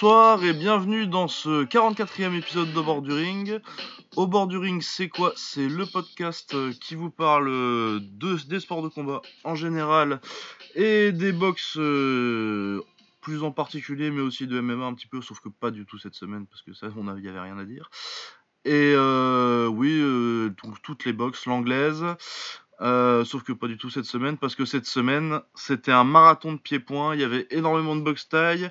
Bonsoir et bienvenue dans ce 44e épisode de Bord du Ring. Au bord du ring, c'est quoi? C'est le podcast qui vous parle de, des sports de combat en général et des box euh, plus en particulier, mais aussi de MMA un petit peu, sauf que pas du tout cette semaine parce que ça, on n'y avait rien à dire. Et euh, oui, euh, toutes les box, l'anglaise, euh, sauf que pas du tout cette semaine, parce que cette semaine, c'était un marathon de pieds-points. Il y avait énormément de box taille.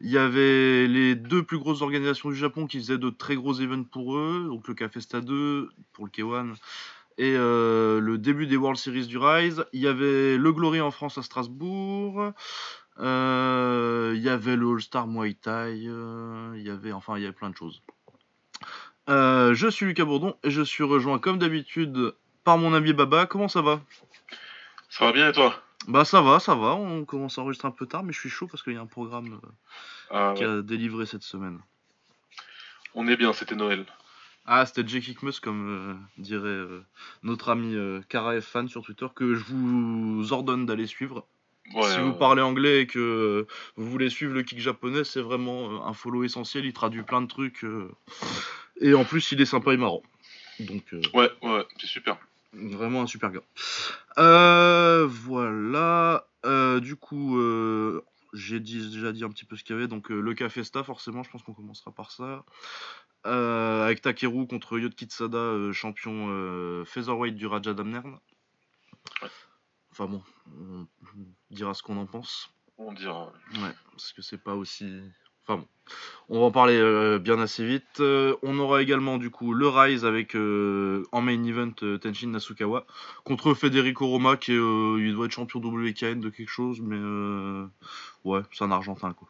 Il y avait les deux plus grosses organisations du Japon qui faisaient de très gros events pour eux, donc le Cafesta 2 pour le K1 et euh, le début des World Series du Rise. Il y avait le Glory en France à Strasbourg. Euh, il y avait le All-Star Muay Thai. il y avait, enfin, il y avait plein de choses. Je suis Lucas Bourdon et je suis rejoint comme d'habitude par mon ami Baba. Comment ça va? Ça va bien et toi? Bah ça va, ça va. On commence à enregistrer un peu tard, mais je suis chaud parce qu'il y a un programme euh, Ah, qui ouais. a délivré cette semaine. On est bien, c'était Noël. Ah, c'était Jake comme euh, dirait euh, notre ami Kara F. Fan sur Twitter, que je vous ordonne d'aller suivre. Ouais, si vous parlez anglais et que vous voulez suivre le kick japonais, c'est vraiment un follow essentiel. Il traduit plein de trucs. et en plus, il est sympa et marrant. Donc, euh, Ouais, ouais, c'est super. Vraiment un super gars. Euh, voilà. Euh, du coup, euh, j'ai dit- déjà dit un petit peu ce qu'il y avait. Donc, le Cafesta, forcément, je pense qu'on commencera par ça. Avec Takeru contre Yot Kitsada, champion featherweight du Raja Damnern. Enfin bon, on dira ce qu'on en pense. On dira. Ouais, parce que c'est pas aussi. Enfin bon, on va en parler euh, bien assez vite. Euh, on aura également du coup le Rise avec euh, en main event Tenshin Nasukawa contre Federico Roma qui est, il doit être champion WKN de quelque chose, mais ouais, c'est un Argentin quoi.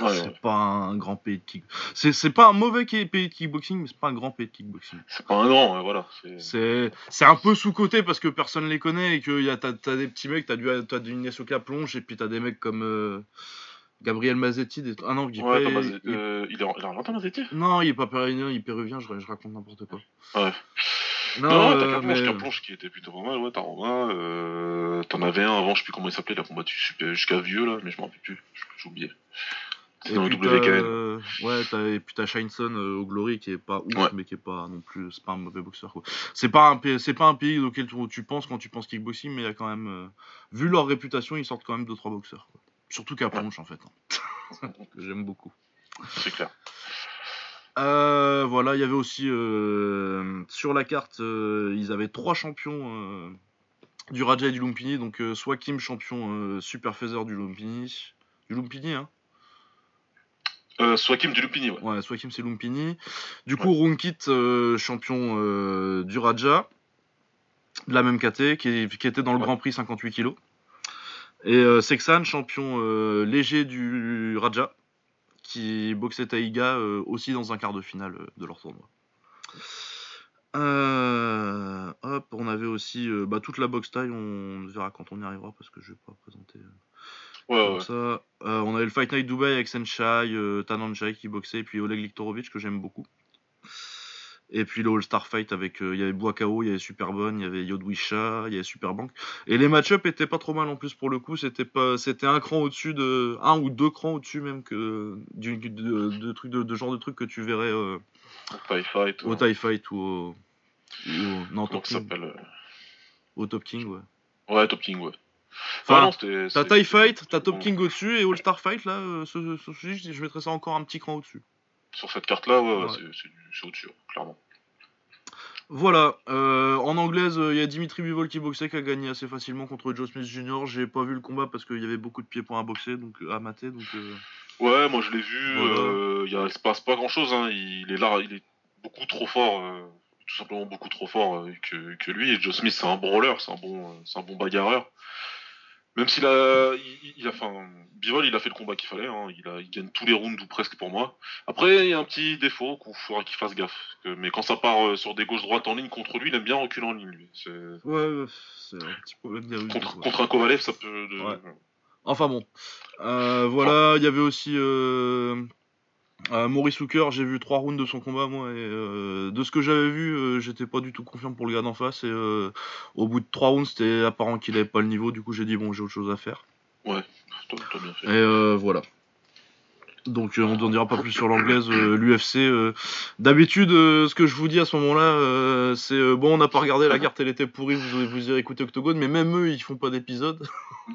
Ouais, c'est ouais. pas un grand pays de kick. C'est c'est pas un mauvais pays de kickboxing, mais c'est pas un grand pays de kickboxing. C'est pas un grand, voilà. c'est- C'est c'est un peu sous-côté parce que personne les connaît et que y a, t'as, t'as des petits mecs, t'as du, t'as du Nesoka plonge et puis t'as des mecs comme Gabriel Mazzetti. Des... Ah non, il, Ouais, est- attends, il- Mazet- euh, il est en- il est argentin, Mazzetti non, il est pas péruvien, il est péruvien, je, je raconte n'importe quoi. Ouais. Non, Non, euh, t'as Carplonge, mais- Carplonge qui était plutôt pas mal, ouais, t'as Romain. Euh... T'en avais un avant, je sais plus comment il s'appelait, il a combattu super- jusqu'à vieux là, mais je m'en rappelle plus, j'ai oublié. C'est dans le WKN. euh, ouais, t'as, et puis t'as Shineson euh, au Glory qui est pas ouf, Ouais. mais qui est pas non plus, c'est pas un mauvais boxeur quoi. C'est pas un pays, c'est pas un pays auquel tu, tu penses quand tu penses kickboxing, mais il y a quand même, euh, vu leur réputation, ils sortent quand même deux trois boxeurs. Quoi. Surtout Caplanche en fait, que j'aime beaucoup. C'est clair. Euh, voilà, il y avait aussi euh, sur la carte, euh, ils avaient trois champions euh, du Raja et du Lumpini. Donc euh, soit Kim, champion euh, super phaser du Lumpini, du Lumpini, hein. Euh, Swakim du Lupini, ouais. Ouais, soit Kim c'est Lumpini. Du coup, Runkit, euh, champion euh, du Raja, de la même KT, qui, était dans le Ouais. Grand Prix 58 kg. Et euh, Sexan, champion euh, léger du Raja, qui boxait Taïga euh, aussi dans un quart de finale euh, de leur tournoi. Hop, on avait aussi bah, toute la boxe taille, on verra quand on y arrivera parce que je vais pas présenter. Ouais, comme ouais. ça. On avait le Fight Night Dubai avec Senshai, euh, Tananjai qui boxait, et puis Oleg Liktorovic que j'aime beaucoup. Et puis le All-Star Fight avec. euh, Il y avait Boakao, il y avait Superbonne, il y avait Yodwisha, il y avait Superbank. Et les match-up étaient pas trop mal en plus pour le coup. C'était pas, c'était un cran au-dessus de. Un ou deux crans au-dessus même que. Du, de, de, trucs de, de genre de trucs que tu verrais euh, Tie Fight. au. TIE Fight ou au. ou au- non, Top King. s'appelle euh, Au Top King, ouais. Ouais, Top King, ouais. Enfin, T'as TIE Fight, t'as Top. King au-dessus, et All-Star Fight là, euh, ce, ce- ce- je je mettrais ça encore un petit cran au-dessus. Sur cette carte-là, ouais, ouais, c'est- au-dessus, clairement. Voilà, euh, en anglaise, il y a Dimitri Bivol qui boxait, qui a gagné assez facilement contre Joe Smith Jr. J'ai pas vu le combat parce qu'il y avait beaucoup de pieds-points à boxer, donc à mater, donc euh, Ouais, moi je l'ai vu, Voilà. euh, il, y a- il se passe pas grand chose, hein. il est là, il est beaucoup trop fort, euh, tout simplement beaucoup trop fort euh, que, que lui. Et Joe Smith c'est un brawler, c'est un bon, euh, c'est un bon bagarreur. Même s'il a, il, il a, enfin, Bivol il a fait le combat qu'il fallait, hein. il, a, il gagne tous les rounds ou presque pour moi. Après il y a un petit défaut qu'il faudra qu'il fasse gaffe, que- mais quand ça part euh, sur des gauches droites en ligne contre lui, il aime bien reculer en ligne. Lui. C'est- ouais, c'est un petit problème des Contre, contre un Kovalev ça peut. de- Ouais. Enfin bon, Euh, voilà, il y avait aussi euh, euh, Maurice Hooker, j'ai vu trois rounds de son combat moi, et euh, de ce que j'avais vu, euh, j'étais pas du tout confiant pour le gars d'en face, et au bout de trois rounds, c'était apparent qu'il avait pas le niveau, du coup j'ai dit bon, j'ai autre chose à faire. Toi, t'as bien fait. Et voilà. Donc on n'en dira pas plus sur l'anglaise, l'UFC. D'habitude, ce que je vous dis à ce moment-là, c'est bon, on n'a pas regardé la carte, elle était pourrie, vous, vous irez écouter Octogone, mais même eux, ils font pas d'épisode.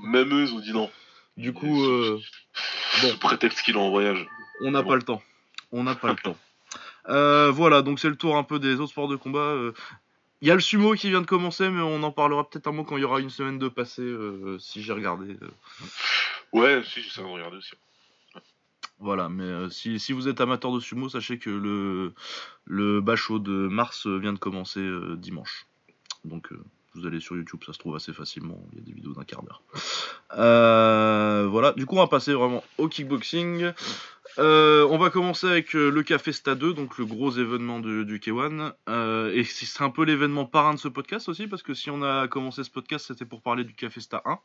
Même eux, ils ont dit non. Du coup, sous, prétexte qu'il est en voyage. On n'a pas le temps. On n'a pas le temps. voilà, donc c'est le tour un peu des autres sports de combat. Il y a le sumo qui vient de commencer, mais on en parlera peut-être un mot quand il y aura une semaine de passé, euh, si j'ai regardé. Euh. Ouais, si, j'essaie de regarder aussi. Voilà, mais euh, si, si, vous êtes amateur de sumo, sachez que le, le bachot de mars vient de commencer dimanche. Donc vous allez sur YouTube, ça se trouve assez facilement, il y a des vidéos d'un quart d'heure. voilà, du coup on va passer vraiment au kickboxing. Euh, on va commencer avec euh, le Café Stade 2, donc le gros événement du K1. Euh, et c'est un peu l'événement parrain de ce podcast aussi, parce que si on a commencé ce podcast, c'était pour parler du Café Stade 1.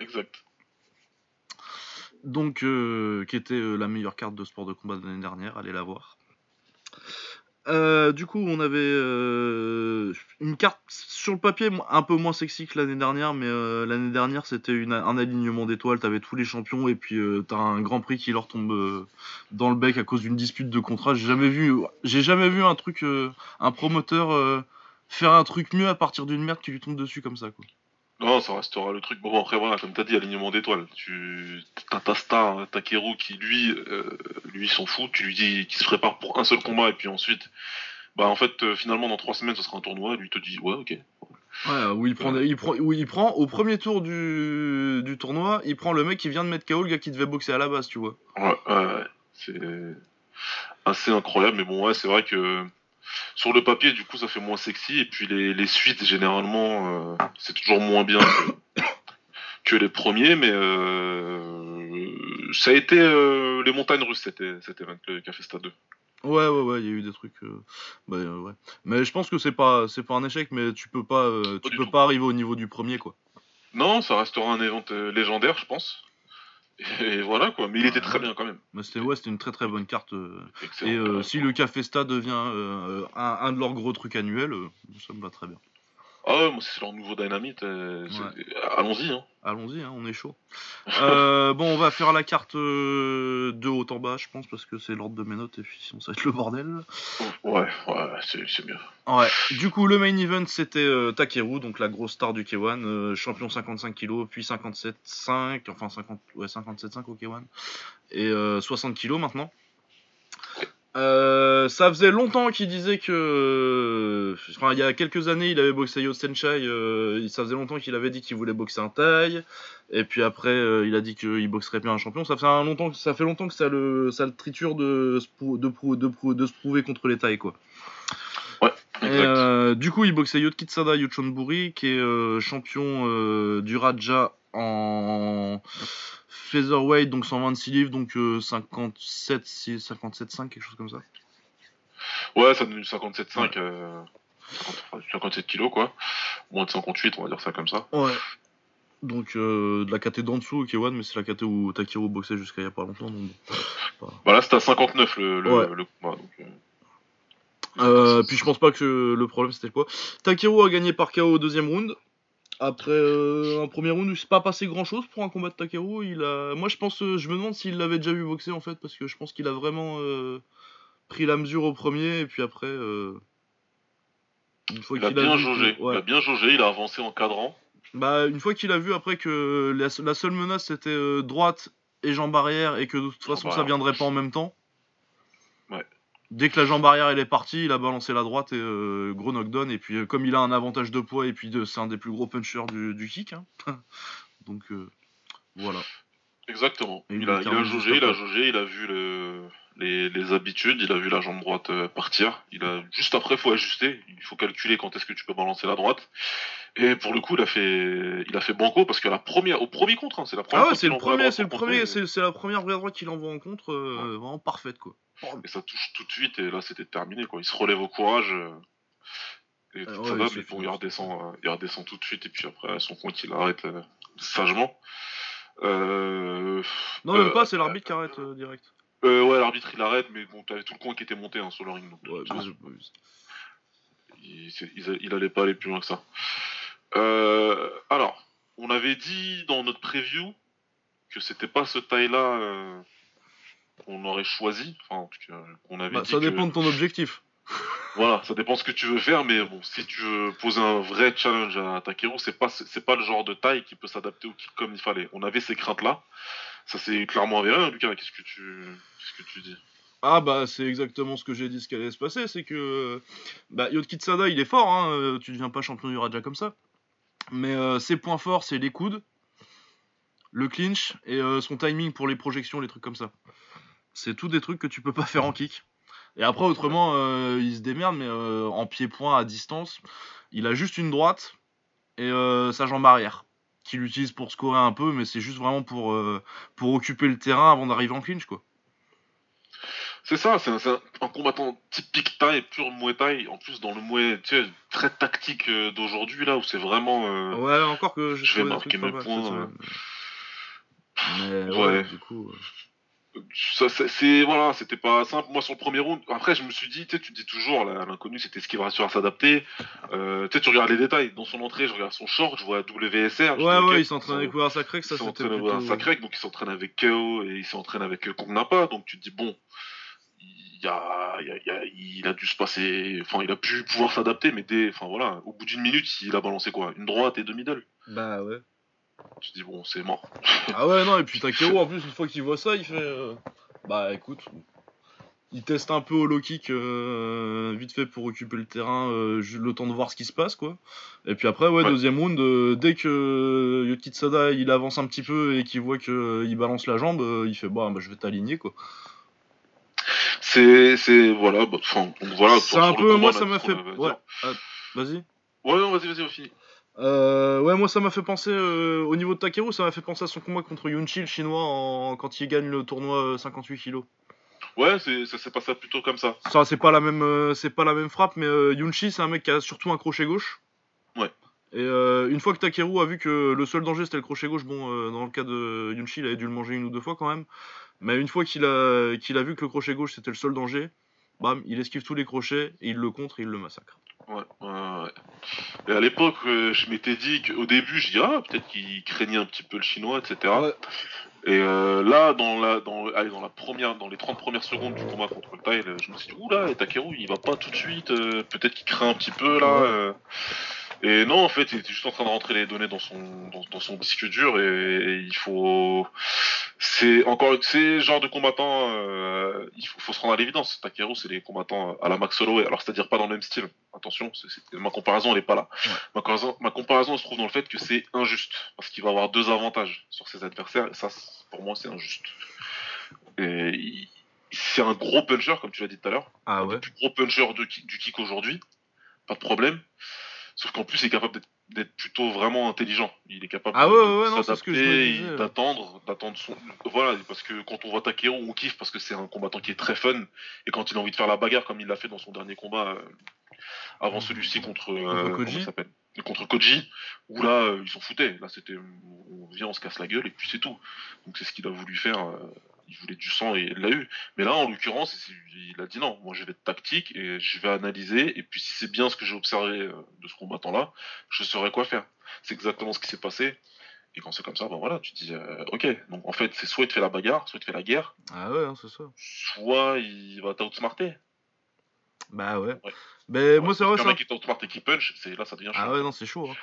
Exact. Donc, qui était la meilleure carte de sport de combat de l'année dernière, allez la voir. Euh, du coup, on avait euh, une carte sur le papier un peu moins sexy que l'année dernière, mais euh, l'année dernière c'était un alignement d'étoiles, t'avais tous les champions et puis t'as un grand prix qui leur tombe dans le bec à cause d'une dispute de contrat. J'ai jamais vu, j'ai jamais vu un truc, un promoteur faire un truc mieux à partir d'une merde qui lui tombe dessus comme ça. Quoi. Non, ça restera le truc. Bon, après, voilà, comme t'as dit, alignement d'étoiles. Tu as ta star, Takeru, qui lui, euh, lui s'en fout. Tu lui dis qu'il se prépare pour un seul combat et puis ensuite, bah en fait, euh, finalement, dans trois semaines, ce sera un tournoi. Et lui te dit, ouais, ok. Ouais, où il prend, il prend, où il prend au premier tour du, du tournoi, il prend le mec qui vient de mettre KO le gars qui devait boxer à la base, tu vois. Ouais, ouais, c'est assez incroyable, mais bon, ouais, c'est vrai que sur le papier, du coup, ça fait moins sexy. Et puis les, suites, généralement, euh, c'est toujours moins bien que, les premiers. Mais euh, ça a été euh, les montagnes russes, c'était cet event, le Café Stade 2. Ouais, ouais, ouais, il y a eu des trucs. Bah, ouais. Mais je pense que c'est pas, c'est pas un échec, mais tu peux pas, tu peux pas arriver au niveau du premier, quoi. Non, ça restera un event légendaire, je pense. Et voilà quoi, mais il était très bien quand même. Mais c'était ouais, c'était une très très bonne carte. Euh. et euh, si le Café Stade devient euh, un, de leurs gros trucs annuels, ça me va très bien. Ah ouais, moi c'est leur nouveau Dynamite. Allons-y. Hein. Allons-y, hein, on est chaud. bon, on va faire la carte de haut en bas, je pense, parce que c'est l'ordre de mes notes, et puis sinon ça va être le bordel. Ouais, ouais, c'est mieux. Ouais. Du coup, le main event, c'était Takeru, donc la grosse star du K1, champion 55 kg, puis 57,5, enfin 50, ouais, 57,5 au K1, et 60 kg maintenant. Euh, ça faisait longtemps qu'il disait que. Enfin, il y a quelques années, il avait boxé Yo Senchai. Euh, ça faisait longtemps qu'il avait dit qu'il voulait boxer un taille. Et puis après, euh, il a dit qu'il boxerait bien un champion. Ça fait, longtemps, ça fait longtemps que ça le, ça le triture de, de, de, de se prouver contre les tailles, quoi. Ouais, du coup, il boxait Yot Kitsada Yochonburi, qui est champion du Raja en featherweight, donc 126 livres, donc 57, 57, 5, quelque chose comme ça. Ouais, ça donne 57, 5, 57 kilos, quoi. Moins de 58, on va dire ça comme ça. Ouais. Donc, euh, de la KT d'en dessous, ok, one, mais c'est la KT où Takeru boxait jusqu'à il y a pas longtemps. Donc, Bah là, c'était à 59 le, le, le combat. Donc, euh... Euh, puis je pense pas que le problème c'était quoi. Takeru a gagné par KO au deuxième round. Après euh, un premier round, il s'est pas passé grand chose pour un combat de Takeru. Il a... Moi je pense, euh, je me demande s'il l'avait déjà vu boxer en fait, parce que je pense qu'il a vraiment euh, pris la mesure au premier, et puis après. Une fois il, a bien jaugé. il a bien jaugé, il a avancé en cadrant. Bah, une fois qu'il a vu après que la, seule menace c'était droite et jambe arrière, et que de toute façon ça viendrait pas en même temps. Dès que la jambe arrière elle est partie, il a balancé la droite et euh, gros knockdown. Et puis euh, comme il a un avantage de poids et puis c'est un des plus gros punchers du, kick, hein. donc euh, voilà. Exactement. Il, a, jaugé, il a jaugé, il a vu les, habitudes, il a vu la jambe droite partir. Il a juste après faut ajuster, il faut calculer quand est-ce que tu peux balancer la droite. Et pour le coup, il a fait, il a fait banco parce que la première, au premier contre, hein, c'est la première. Ah ouais, c'est le premier, c'est le premier, c'est la première vraie droite qu'il envoie en contre, vraiment parfaite quoi. Et ça touche tout de suite, et là c'était terminé. Quoi. Il se relève au courage. Euh, et ça il, redescend, euh, il redescend tout de suite, et puis après, son compte, il arrête euh, sagement. non, même pas, c'est l'arbitre qui arrête direct. ouais, l'arbitre il arrête, mais bon, t'avais tout le coin qui était monté hein, sur le ring. Donc, ouais, il, il, allait pas aller plus loin que ça. alors, on avait dit dans notre preview que c'était pas ce taille-là qu'on aurait choisi, enfin en tout cas qu'on avait Bah, dit ça que- dépend de ton objectif. Voilà, ça dépend ce que tu veux faire, mais bon, si tu veux poser un vrai challenge à Takeru, c'est pas c'est pas le genre de taille qui peut s'adapter au kick comme il fallait. On avait ces craintes là, ça s'est clairement avéré. hein, Lucas, qu'est-ce que tu qu'est-ce que tu dis? Ah bah c'est exactement ce que j'ai dit ce qui allait se passer, c'est que bah, Yod Kitsada il est fort, hein, euh, tu deviens pas champion du Raja comme ça. Mais euh, ses points forts c'est les coudes, le clinch et euh, son timing pour les projections, les trucs comme ça. C'est tout des trucs que tu peux pas faire en kick. Et après autrement euh, il se démerde mais euh, en pied-point à distance, il a juste une droite et euh, sa jambe arrière qu'il utilise pour scorer un peu mais c'est juste vraiment pour, pour occuper le terrain avant d'arriver en clinch quoi. C'est ça, c'est un, combattant typique taille, pur Muay Thai, en plus dans le Muay, tu sais, très tactique d'aujourd'hui là où c'est vraiment. Ouais, encore que j'ai Je vais marquer mes points. Mais Ouais. ouais, du coup. Ça, c'est- voilà, c'était pas simple. Moi sur le premier round, après je me suis dit, tu te dis toujours là, l'inconnu, c'était ce qui va réussir à s'adapter. Euh, tu regardes les détails. Dans son entrée, je regarde son short, je vois WSR. je dis, Ouais, ouais, il s'entraîne avec Wear Sacré, que ça c'était s'entraîne plutôt... avec un sacré, donc il s'entraîne avec KO et il s'entraîne avec euh, Kong Napa, donc tu te dis bon, a, il a- il a dû se passer, enfin il a pu pouvoir s'adapter, mais dès, enfin voilà, au bout d'une minute, il a balancé quoi, une droite et deux middle. Bah ouais. Tu te dis bon, c'est mort. Ah ouais, non, et puis Takeru, en plus, une fois qu'il voit ça, il fait... euh, Bah écoute... Il teste un peu au low kick, euh, vite fait pour occuper le terrain, euh, le temps de voir ce qui se passe, quoi. Et puis après, ouais, Ouais. deuxième round, euh, dès que Yokitsada il avance un petit peu et qu'il voit qu'il balance la jambe, il fait bah, bah je vais t'aligner, quoi. C'est, c'est, voilà, bah, enfin, voilà. C'est un peu, moi ça m'a fait. Ouais, ah, vas-y. Ouais, non, vas-y, vas-y, on finit. Euh, ouais, moi ça m'a fait penser, euh, au niveau de Takeru, ça m'a fait penser à son combat contre Yunchi, le chinois, en- quand il gagne le tournoi euh, 58 kilos. Ouais, ça s'est passé plutôt comme ça. Ça, c'est pas la même, euh, c'est pas la même frappe, mais euh, Yunchi, c'est un mec qui a surtout un crochet gauche. Ouais. Et euh, une fois que Takeru a vu que le seul danger c'était le crochet gauche, bon, euh, dans le cas de Yunchi, il avait dû le manger une ou deux fois quand même. Mais une fois qu'il a, qu'il a vu que le crochet gauche c'était le seul danger, bam, il esquive tous les crochets, et il le contre et il le massacre. Ouais, ouais, ouais. Et à l'époque, euh, je m'étais dit qu'au début, je dis ah peut-être qu'il craignait un petit peu le chinois, etc. Ouais. Et euh, là, dans la, dans, allez, dans la première, dans les 30 premières secondes du combat contre le là, je me suis dit oula, et Takeru, il va pas tout de suite, euh, peut-être qu'il craint un petit peu là. Et non, en fait, il était juste en train de rentrer les données dans son, dans, dans son disque dur et, et il faut, c'est encore, c'est le genre de combattant, euh, il faut, faut se rendre à l'évidence. Takeru, c'est les combattants à la Max Holloway. Alors, c'est-à-dire pas dans le même style. Attention, c'est, c'est- ma comparaison, elle est pas là. Ouais. Ma, comparaison, ma comparaison se trouve dans le fait que c'est injuste parce qu'il va avoir deux avantages sur ses adversaires et ça, pour moi, c'est injuste. Et il- c'est un gros puncher, comme tu l'as dit tout à l'heure Ah ouais. des plus gros puncher de du kick aujourd'hui, pas de problème. Sauf qu'en plus, il est capable d'être- plutôt vraiment intelligent. Il est capable Ah ouais, de s'adapter, ouais. d'attendre, d'attendre son. Voilà, parce que quand on voit Takeru, on kiffe parce que c'est un combattant qui est très fun. Et quand il a envie de faire la bagarre, comme il l'a fait dans son dernier combat, euh, avant celui-ci contre, euh, Contre comment Koji. il s'appelle? Contre Koji, où là, euh, ils s'en foutaient. Là, c'était, on vient, on se casse la gueule et puis c'est tout. Donc c'est ce qu'il a voulu faire. Il voulait du sang et il l'a eu. Mais là, en l'occurrence, il a dit non, moi je vais être tactique et je vais analyser. Et puis si c'est bien ce que j'ai observé euh, de ce combattant-là, je saurai quoi faire. C'est exactement ce qui s'est passé. Et quand c'est comme ça, ben voilà, tu te dis, euh, ok, donc en fait, c'est soit il te fait la bagarre, soit il te fait la guerre, Ah ouais, hein, c'est ça. soit il va t'outsmarter. Bah ouais. Ouais. Mais moi c'est vrai, un ça. mec qui t'outsmarte et qui punch, c'est là ça devient Ah chaud. ouais, non, c'est chaud. hein.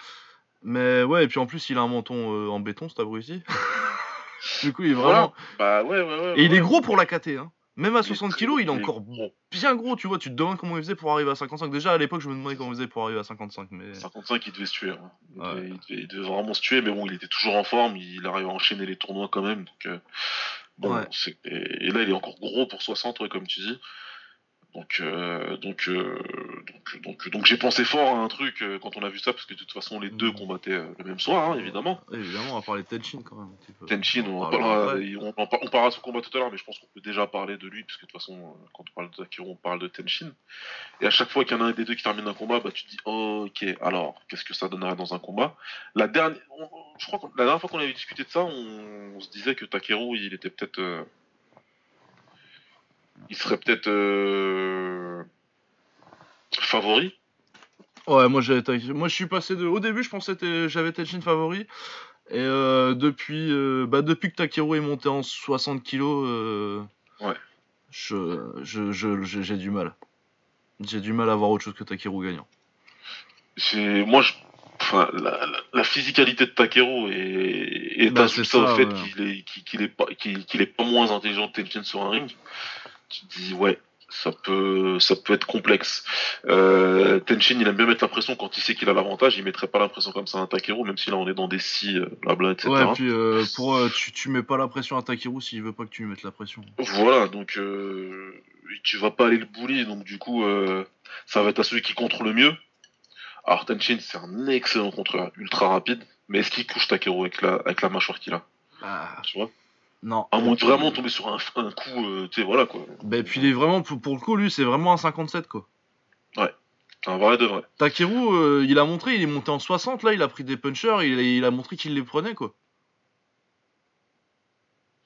Mais ouais, et puis en plus, il a un menton euh, en béton, cet abruti. du coup, il est vraiment. Bah ouais, ouais, ouais. Et il est gros pour la KT, hein. Même à Il est 60 très kilos, gros, il est encore gros. bien gros, tu vois. Tu te demandes comment il faisait pour arriver à 55. Déjà, à l'époque, je me demandais comment il faisait pour arriver à 55. Mais 55, il devait se tuer. hein. Il, devait, il devait- il devait vraiment se tuer, mais bon, il était toujours en forme, il arrive à enchaîner les tournois quand même. Donc, euh, bon, et, et là, il est encore gros pour 60, ouais, comme tu dis. Donc, euh, donc, euh, donc, donc, donc j'ai pensé fort à un truc euh, quand on a vu ça, parce que de toute façon, les deux Mhm. combattaient le même soir, hein, évidemment. évidemment, on va parler de Tenchin quand même. Un petit peu. Tenchin, on, en parlera on, parlera de son combat tout à l'heure, mais je pense qu'on peut déjà parler de lui, parce que de toute façon, quand on parle de Takeru, on parle de Tenchin. Et à chaque fois qu'il y en a un des deux qui termine un combat, bah, tu te dis, ok, alors, qu'est-ce que ça donnerait dans un combat? La dernière, je crois que la dernière fois qu'on avait discuté de ça, on, se disait que Takeru, il était peut-être, il serait peut-être euh, favori. Ouais, moi, moi je suis passé de. Au début, je pensais que j'avais Tenchin favori. Et euh, depuis, euh, bah, depuis que Takeru est monté en 60 kilos, euh, Ouais. Je, je, je- je- j'ai du mal. J'ai du mal à voir autre chose que Takeru gagnant. Moi je enfin la, la, la physicalité de Takeru et et Bah, ça, au fait ouais. qu'il est est pas est moins intelligent que Tenchin sur un ring. Tu te dis ouais ça peut ça peut être complexe. Euh, Tenchin il aime bien mettre la pression quand il sait qu'il a l'avantage, il mettrait pas la pression comme ça à un Takeru même si là on est dans des si euh, blabla etc. Ouais, puis euh, pour, euh, tu, tu mets pas la pression à Takeru s'il veut pas que tu lui mettes la pression. Voilà, donc euh, tu vas pas aller le bully, donc du coup, ça va être à celui qui contre le mieux. Alors Tenchin, c'est un excellent contreur, ultra rapide, mais est-ce qu'il couche Takeru avec la, avec la mâchoire qu'il a? Bah, Tu vois? Non. À moins de vraiment tomber sur un, un coup, euh, tu sais, voilà quoi. Bah, puis il est vraiment, pour, pour le coup, lui, c'est vraiment un 57 quoi. C'est un vrai de vrai. Takeru, euh, il a montré, il est monté en 60, là, il a pris des punchers, il, a- il a montré qu'il les prenait, quoi.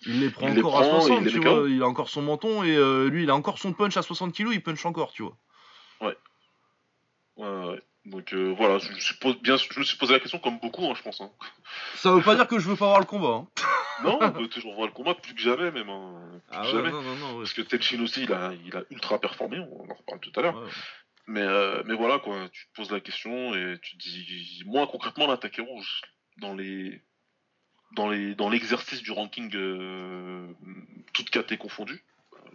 Il les prend Il les encore à prend, 60, il les tu vois, il a encore son menton, et euh, lui, il a encore son punch à 60 kg, il punch encore, tu vois. Ouais, ouais, ouais. Donc euh, voilà, je me, suis pos- bien, je me suis posé la question comme beaucoup, hein, je pense. hein. Ça veut pas dire que je veux pas voir le combat, hein. Non, on peut toujours voir le combat plus que jamais, même. hein. Plus Ah que ouais, jamais. non, non, non, ouais. Parce que Tenchin aussi, il a, il a ultra performé, on en reparle tout à l'heure. Ouais. Mais, euh, mais voilà, quoi, tu te poses la question et tu te dis, moi concrètement, là, Takeru, je- dans les dans les dans l'exercice du ranking euh, toute KT confondue, euh, les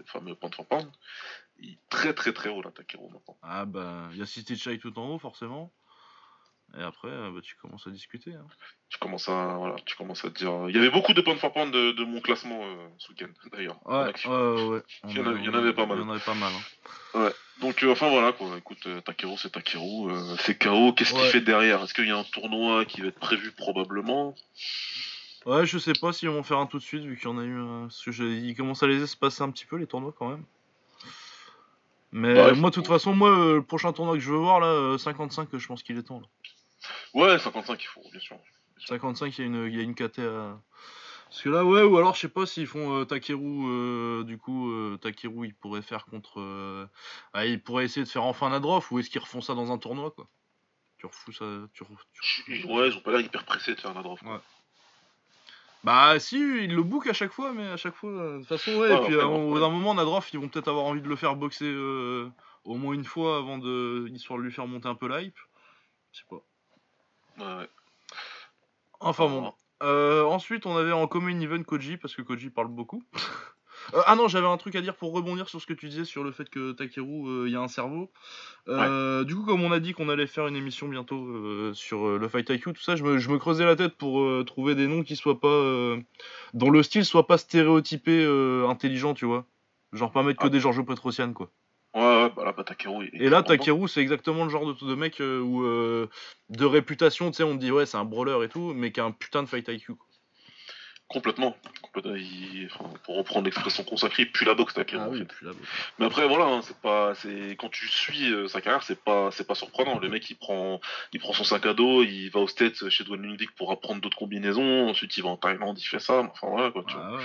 fameux for pound, il est très très très haut là, Takeru maintenant. Ah bah, il y a City Chai tout en haut, forcément. Et après, euh, bah, tu commences à discuter. Hein. Tu commences à voilà, tu commences à te dire, il y avait beaucoup de pound for pound de, de mon classement euh, ce week-end d'ailleurs. Ouais, ouais, ouais, ouais. Il y en On a- il y en avait pas mal. Il y en avait pas mal. hein. Donc euh, enfin voilà quoi, écoute, euh, Takeru c'est Takeru, c'est KO, qu'est-ce qu'il Ouais. fait derrière? Est-ce qu'il y a un tournoi qui va être prévu probablement? Ouais, je sais pas s'ils vont faire un tout de suite, vu qu'il y en a eu un. Parce que j'ai- il commence à les espacer un petit peu, les tournois, quand même. Mais Bah euh, moi, de toute façon, moi, euh, le prochain tournoi que je veux voir, là, euh, 55, je pense qu'il est temps. Là. Ouais, 55 il faut, bien sûr. 55, il y, a une- il y a une KT à. Parce que là, ouais, ou alors, je sais pas s'ils font euh, Takeru, euh, du coup, euh, Takeru, il pourrait faire contre. euh, ah, il pourrait essayer de faire enfin Nadrov, ou est-ce qu'ils refont ça dans un tournoi, quoi? Tu refous ça. Tu, re- tu refous- Ouais, ils ont pas l'air hyper pressés de faire un draft. Ouais. Bah si, ils le book à chaque fois, mais à chaque fois, euh, de toute façon, ouais, et puis bon, au ouais. d'un moment, Nadrov, ils vont peut-être avoir envie de le faire boxer euh, au moins une fois avant de, histoire de lui faire monter un peu l'hype. Je sais pas. Ouais, ouais. Enfin bon. Euh, ensuite, on avait en common event Koji, parce que Koji parle beaucoup. Euh, ah non, j'avais un truc à dire pour rebondir sur ce que tu disais sur le fait que Takeru, euh, il y a un cerveau. Euh, Du coup, comme on a dit qu'on allait faire une émission bientôt euh, sur euh, le Fight IQ, tout ça, je me, je me creusais la tête pour euh, trouver des noms qui soient pas. euh, dont le style soit pas stéréotypé euh, intelligent, tu vois. Genre pas mettre que Ah. des Giorgio Petrosian, quoi. Ouais, ouais, bah là, bah, Takeru. Et là. Takeru, c'est exactement le genre de, de mec euh, où, euh, de réputation, tu sais, on te dit ouais, c'est un brawler et tout, mais qui a un putain de Fight IQ. quoi. Complètement. Complètement. Il- enfin, pour reprendre l'expression consacrée, pue la boxe. Ah oui, là, bah, Mais après, voilà, hein, c'est pas, c'est quand tu suis euh, sa carrière, c'est pas, c'est pas surprenant. Le mec, il prend, il prend son sac à dos, il va au States chez Dwayne Ludwig pour apprendre d'autres combinaisons. Ensuite, il va en Thaïlande, il fait ça. Enfin voilà, quoi. Tu. Ah, ouais, ouais.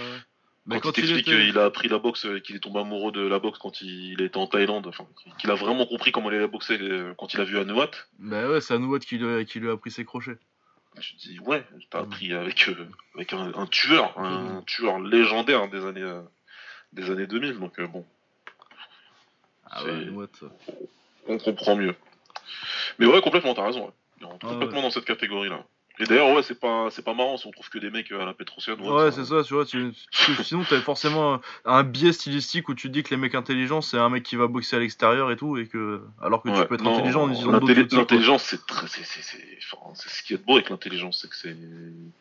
Mais quand, quand il il t'explique était... qu'il a appris la boxe, euh, qu'il est tombé amoureux de la boxe quand il, était en Thaïlande, enfin, qu'il a vraiment compris comment il allait boxer euh, quand il a vu Anuat. Bah ouais, c'est Anouat qui, lui a- qui lui a pris ses crochets. Je me dis ouais, t'as Mm. appris avec euh, avec un, un tueur, un Mm. tueur légendaire des années euh, des années 2000. Donc euh, bon, Ah ouais, Anouat. on comprend mieux. Mais ouais, complètement, t'as raison. ouais. Rentre Ah ouais. complètement dans cette catégorie-là. Et d'ailleurs, ouais, c'est pas c'est pas marrant si on trouve que des mecs euh, à la Petrosian. Ouais, c'est ça, tu vois. Tu... que sinon, t'avais forcément un, biais stylistique où tu dis que les mecs intelligents, c'est un mec qui va boxer à l'extérieur et tout, et que. Alors que tu Ouais, peux être non, intelligent en utilisant d'autres. L'intelligence, c'est très, c'est, c'est, c'est, enfin, c'est ce qui est beau avec l'intelligence, c'est que c'est,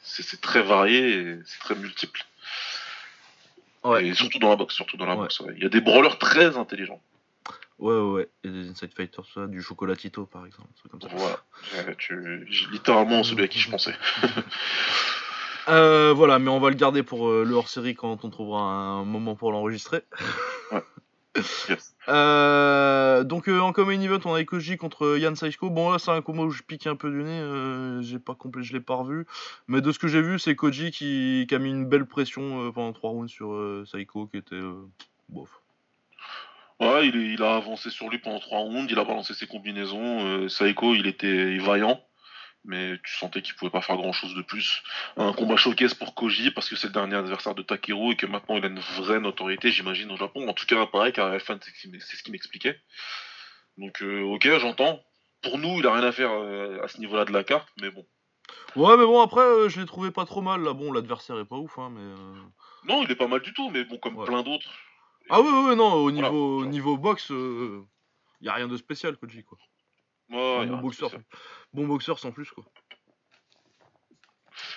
c'est, c'est très varié et c'est très multiple. Ouais. Et surtout dans la boxe, surtout dans la Ouais. boxe. ouais. Il y a des brawlers très intelligents. Ouais, ouais, ouais. Et des Inside Fighters, ça, du chocolatito par exemple, un truc comme ça. Voilà. Tu, littéralement celui à qui je pensais. Euh, voilà, mais on va le garder pour euh, le hors série quand on trouvera un moment pour l'enregistrer. Yes. Euh, donc euh, en common event, on a Koji contre Yann Saishko. Bon là, c'est un combat où je pique un peu du nez. euh, j'ai pas complet, je l'ai pas revu. Mais de ce que j'ai vu, c'est Koji qui, qui a mis une belle pression pendant trois rounds sur Saiko, qui était bof. Ouais, il, a avancé sur lui pendant trois rounds, il a balancé ses combinaisons. Euh, Saiko, il était vaillant. mais tu sentais qu'il pouvait pas faire grand chose de plus. Un combat showcase pour Koji parce que c'est le dernier adversaire de Takeru et que maintenant il a une vraie notoriété, j'imagine, au Japon. En tout cas, pareil, car FN, c'est ce qui m'expliquait. Donc, euh, ok, j'entends. Pour nous, il a rien à faire euh, à ce niveau-là de la carte, mais bon. Ouais, mais bon, après, euh, je l'ai trouvé pas trop mal. Là, bon, l'adversaire est pas ouf, hein, mais. Non, il est pas mal du tout, mais bon, comme plein d'autres. Ah, ouais, ouais, non, au niveau, au niveau boxe, il y a rien de spécial, Koji, quoi. Ouais, bon boxeur. Bon boxeur sans plus, quoi.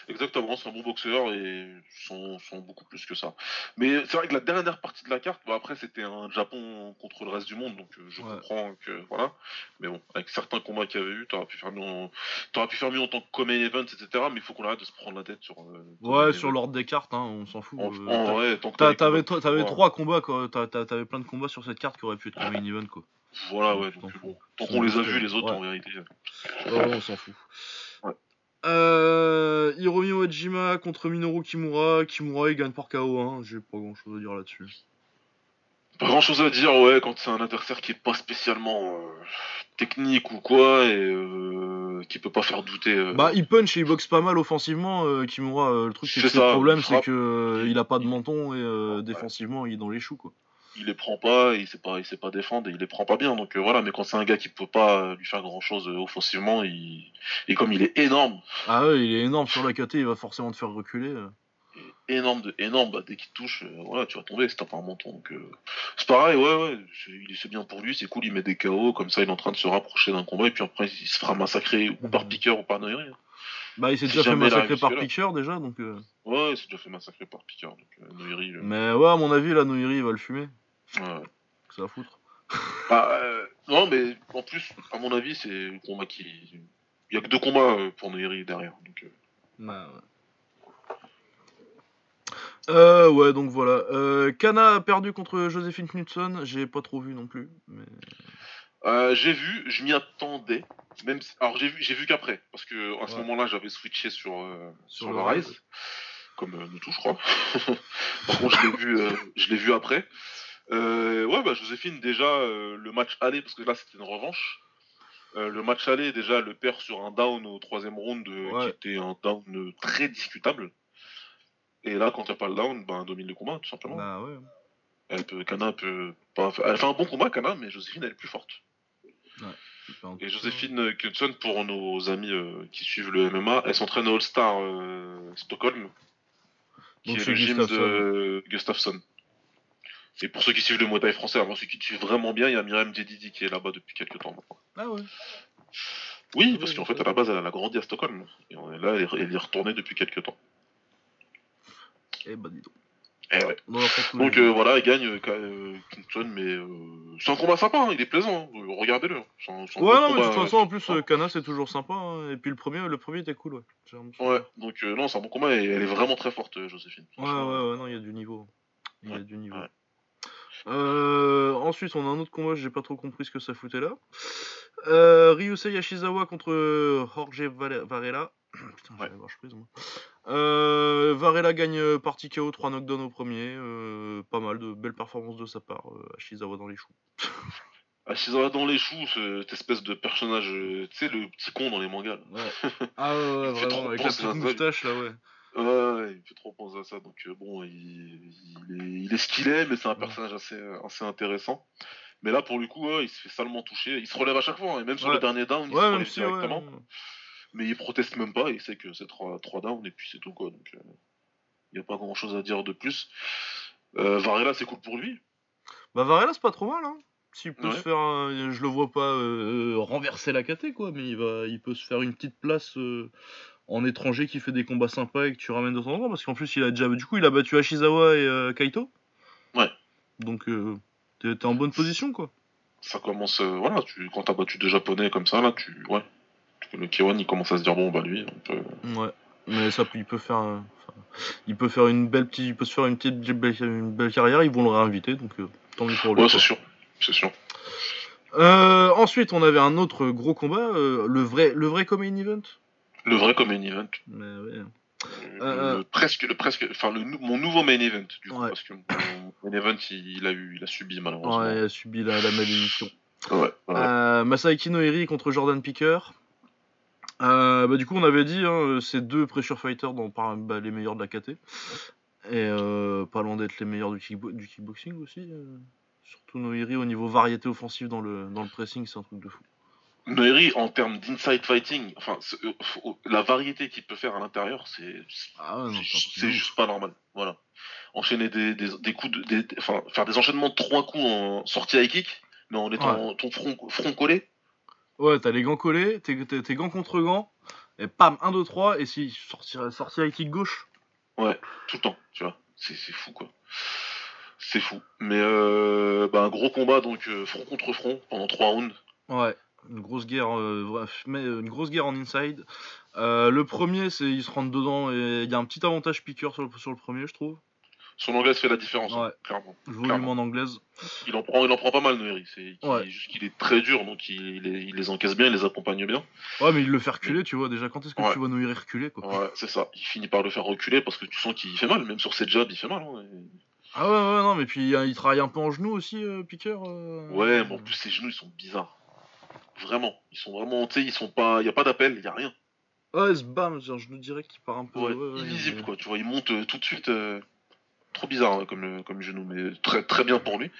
Exactement, c'est un bon boxeur et sont, sont beaucoup plus que ça. Mais c'est vrai que la dernière partie de la carte, après c'était un Japon contre le reste du monde, donc euh, je comprends que voilà. Mais bon, avec certains combats qu'il y avait eu, t'aurais pu faire mieux, en... pu faire mieux en tant que main event, etc. Mais il faut qu'on arrête de se prendre la tête sur. Euh, ouais, sur l'ordre des cartes, hein, on s'en fout. Euh, t'avais trois combats, quoi. T'avais plein de combats sur cette carte qui auraient pu être main event, quoi. Voilà, ouais. Donc, bon, tant qu'on les a vus, les autres, en vérité. on s'en fout. Euh, Hiromi Wajima contre Minoru Kimura. Kimura, il gagne par KO. Hein. J'ai pas grand chose à dire là-dessus. Pas grand chose à dire, ouais, quand c'est un adversaire qui est pas spécialement euh, technique ou quoi, et euh, qui peut pas faire douter. Euh. Bah, il punch et il boxe pas mal offensivement, Kimura. le truc, c'est que le problème, c'est que il a pas de menton et défensivement, il est dans les choux, quoi il les prend pas, il sait pas, il sait pas défendre, et il les prend pas bien. Donc euh, voilà, mais quand c'est un gars qui peut pas euh, lui faire grand chose euh, offensivement, il... et comme il est énorme. Ah ouais, il est énorme sur la KT, il va forcément te faire reculer. Énorme de énorme, bah, dès qu'il touche, voilà, tu vas tomber si t'as pas un menton. Donc c'est pareil, ouais, ouais, c'est bien pour lui, c'est cool, il met des KO, comme ça il est en train de se rapprocher d'un combat, et puis après il se fera massacrer ou par piqueur ou par Noiri. Hein. Bah, il s'est déjà fait massacrer par Piqueur déjà, donc. Ouais, il s'est déjà fait massacrer par donc Noiri. Mais ouais, à mon avis, la Noiri, il va le fumer. Ouais. Ça va foutre. Bah, euh, non, mais en plus, à mon avis, c'est le combat qui. Il y a que deux combats euh, pour Noiri derrière. Donc, euh. Bah, ouais. ouais, donc voilà. Kana a perdu contre Joséphine Knudson. J'ai pas trop vu non plus. Mais... j'ai vu, je m'y attendais. Même Alors j'ai vu, j'ai vu qu'après, parce que à ce moment-là, j'avais switché sur, sur, le Rise, comme nous tous, je crois. Par contre, je l'ai vu, je l'ai vu après. Euh, ouais, bah Joséphine, déjà, euh, le match aller, parce que là c'était une revanche. Euh, le match aller, déjà, le perd sur un down au troisième round qui était un down très discutable. Et là, quand il n'y a pas le down, ben, elle domine le combat, tout simplement. Bah ouais. Elle peut, Kana peut pas Elle fait un bon combat, Kana, mais Joséphine, elle est plus forte. Ouais, et Joséphine Knudson, pour nos amis qui suivent le MMA, elle s'entraîne au All-Star Stockholm, qui est le gym de Gustafsson. Et pour ceux qui suivent le Muay français, alors ceux qui suivent vraiment bien, il y a Myriam Djedidi qui est là-bas depuis quelques temps maintenant. Ah ouais Oui, parce qu'en fait, à la base, elle a grandi à Stockholm. Et là, elle est, elle est retournée depuis quelques temps. Eh bah dis donc. Eh ouais. Donc euh, voilà, elle gagne euh, euh mais euh, c'est un combat sympa, hein, il est plaisant, hein. regardez-le. ouais, non, mais de toute façon, en plus, Kana c'est toujours sympa, hein. et puis le premier, le premier était cool, ouais. Ouais, donc non, c'est un bon combat, et elle est vraiment très forte, Joséphine. Ouais, ouais, ouais, non, il y a du niveau. Il y a du niveau. Euh, ensuite, on a un autre combat, j'ai pas trop compris ce que ça foutait là. Euh, Ryusei Yashizawa contre Jorge Varela. Putain, ouais. prise, moi. Euh, Varela gagne partie KO, 3 knockdowns au premier. Pas mal de belles performances de sa part. Ashizawa dans les choux. Ashizawa dans les choux, cette espèce de personnage, tu sais, le petit con dans les mangas. Ouais. Ah ouais, vraiment, avec la petite moustache là, ouais. Ouais, il fait trop penser à ça. Donc, euh, bon, il, il, est, ce qu'il est, mais c'est un personnage assez, assez intéressant. Mais là, pour le coup, il se fait salement toucher. Il se relève à chaque fois, hein, et même sur le dernier down, il se relève directement. Mais il proteste même pas, il sait que c'est 3, 3 downs, et puis c'est tout, quoi. Donc, euh, il n'y a pas grand chose à dire de plus. Euh, Varela, c'est cool pour lui. Bah, Varela, c'est pas trop mal, hein. S'il peut se faire, je le vois pas renverser la KT, quoi, mais il, va, il peut se faire une petite place en étranger qui fait des combats sympas et que tu ramènes de temps en temps parce qu'en plus il a déjà du coup il a battu Ashizawa et euh, Kaito. Ouais. Donc euh, t'es en bonne position quoi. Ça commence euh, voilà, tu quand t'as battu deux japonais comme ça là, tu ouais. Le K1 il commence à se dire bon bah lui on peut Ouais. Mais ça il peut faire il peut faire une belle petite il peut se faire une petite une belle carrière, ils vont le réinviter donc tant mieux pour lui. Ouais, c'est sûr. C'est sûr. ensuite, on avait un autre gros combat, le vrai, le vrai Common Event, le vrai comme main event. Mais ouais. Euh, euh, presque, le, presque, enfin le, mon nouveau main event du coup, parce que mon main event il, a eu, il a subi malheureusement. Ouais, il a subi la, la malédiction. Ouais. Euh, Masaiki Noiri contre Jordan Picker. Euh, bah, du coup, on avait dit, hein, ces deux pressure fighters dans par, bah, les meilleurs de la KT. Et euh, pas loin d'être les meilleurs du, kickbo- du kickboxing aussi. euh. Surtout Noiri au niveau variété offensive dans le, dans le pressing, c'est un truc de fou. Noiri, en termes d'inside fighting, enfin, euh, la variété qu'il peut faire à l'intérieur, c'est Ah ouais, c'est- juste pas normal. Voilà. Enchaîner des, des, des coups, de, des, des- enfin, faire des enchaînements de trois coups en sortie high kick, mais en étant ton front, front collé. Ouais, t'as les gants collés, tes, gants contre gants, et pam, 1, 2, 3, et si sortir, sortir avec kick gauche. tout le temps, tu vois. C'est c'est fou, quoi. C'est fou. Mais euh, bah, un gros combat, donc euh, front contre front, pendant trois rounds. Ouais, une grosse guerre, euh, euh, une grosse guerre en inside. Euh, le premier, c'est ils se rentrent dedans et il y a un petit avantage piqueur sur le, sur le premier, je trouve. Son anglaise fait la différence, hein, Ouais. clairement. Volume Clairement. en anglaise. Il en prend, il en prend pas mal, Noiri. C'est Ouais. juste qu'il est très dur, donc il, il les, il les encaisse bien, il les accompagne bien. Ouais, mais il le fait reculer, tu vois. Déjà, quand est-ce que Ouais. tu vas nous y reculer, quoi? Ouais, c'est ça. Il finit par le faire reculer parce que tu sens qu'il fait mal, même sur ses jabs, il fait mal. hein. Et- Ah ouais, ouais, non, mais puis il travaille un peu en genou aussi, euh, piqueur. euh. Ouais, mais en plus ses genoux ils sont bizarres. Vraiment, ils sont vraiment, tu sais, ils sont pas, il y a pas d'appel, il y a rien. Ouais, ce bam, j'ai un genou direct qui part un peu. Ouais, ouais, ouais, mais- quoi. Tu vois, il monte euh, tout de suite. euh, trop bizarre hein, comme euh, comme genou, mais très très bien pour lui.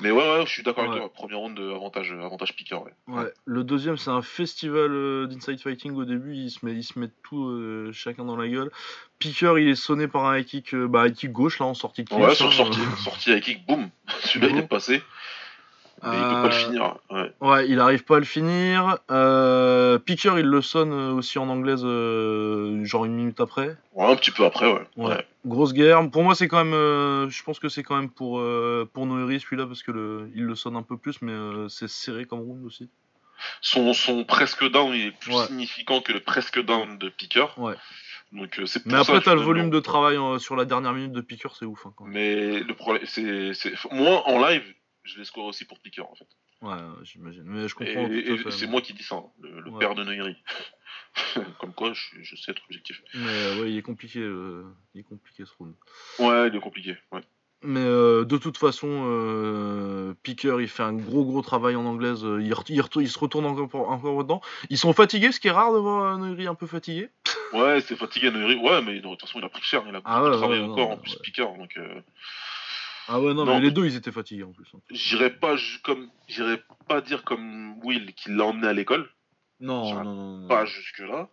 Mais ouais, ouais, je suis d'accord Ouais. avec toi. Premier round de avantage, avantage piqueur. Ouais. Ouais, le deuxième c'est un festival euh, d'inside fighting au début, ils se, met, ils se mettent tout euh, chacun dans la gueule. Piqueur il est sonné par un high kick, euh, bah, high kick gauche là en sortie de Ouais, clinch, sur hein, sortie, sortie avec kick, boum. Celui-là il est passé. Mais il peut Euh, pas le finir. Ouais. Ouais, il arrive pas à le finir. Euh, Piqueur il le sonne euh, aussi en anglaise euh, genre une minute après. ouais, un petit peu après, ouais. Ouais. ouais. Grosse guerre. Pour moi c'est quand même, euh, je pense que c'est quand même pour euh, pour Noiri celui-là parce que le, il le sonne un peu plus, mais euh, c'est serré comme round aussi. Son, son presque down il est plus significant que le presque down de piqueur. Ouais. Donc euh, Mais après t'as le volume de travail euh, sur la dernière minute de Piqueur, c'est ouf. Hein, quand même. Mais le problème, c'est, moi en live, je l'ai score aussi pour piqueur en fait. Ouais, j'imagine. Mais je Et, comprends. et c'est moi qui dis ça, hein, le, le Ouais. père de Neuilly. Comme quoi, je, je sais être objectif. Mais euh, ouais, il est compliqué, euh, il est compliqué ce round. Ouais, il est compliqué. Ouais. Mais euh, de toute façon, euh, Piqueur, il fait un gros gros travail en anglaise. Il, re- il, re- il se retourne encore, encore dedans. Ils sont fatigués, ce qui est rare de voir Noiri un peu fatigué. Ouais, c'est fatigué Neuilly. Ouais, mais de toute façon, il a pris cher. Il a Ah ouais, travaillé ouais, encore non, en plus piqueur. Donc, Ah ouais, non, Non. mais les deux, ils étaient fatigués en plus. j'irais pas comme, j'irais pas dire comme Will qui l'a emmené à l'école. Non, J'irai non, non, non. Pas jusque là.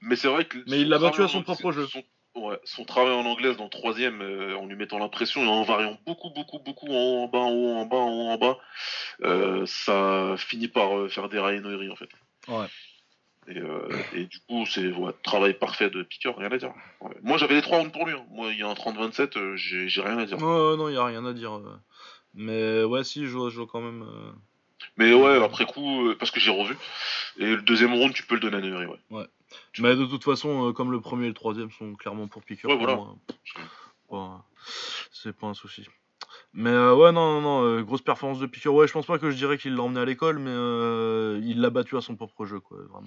Mais c'est vrai que. Mais il l'a battu à son en- propre jeu. Son, ouais, son travail en anglaise dans le troisième, euh, en lui mettant la pression et en variant beaucoup, beaucoup, beaucoup en bas, en haut, en bas, en haut, en bas, euh, ça finit par euh, faire dérailler Noiri en fait. Ouais. Et, euh, et du coup, c'est ouais, travail parfait de piqueur, rien à dire. Ouais. Moi, j'avais les trois rounds pour lui. hein. Moi, il y a un 30-27, euh, j'ai j'ai rien à dire. Ouais, ouais, non, il y a rien à dire. euh. Mais ouais, si, je vois, je vois quand même. euh, Mais ouais, après coup, parce que j'ai revu. Et le deuxième round, tu peux le donner à Noiri, ouais. Mais de toute façon, comme le premier et le troisième sont clairement pour Piqueur, Ouais, pour voilà. moi, pas- c'est pas un souci. Mais euh, ouais, non, non, non, euh, grosse performance de Piqueur. Ouais, je pense pas que je dirais qu'il l'a emmené à l'école, mais euh, il l'a battu à son propre jeu, quoi, vraiment.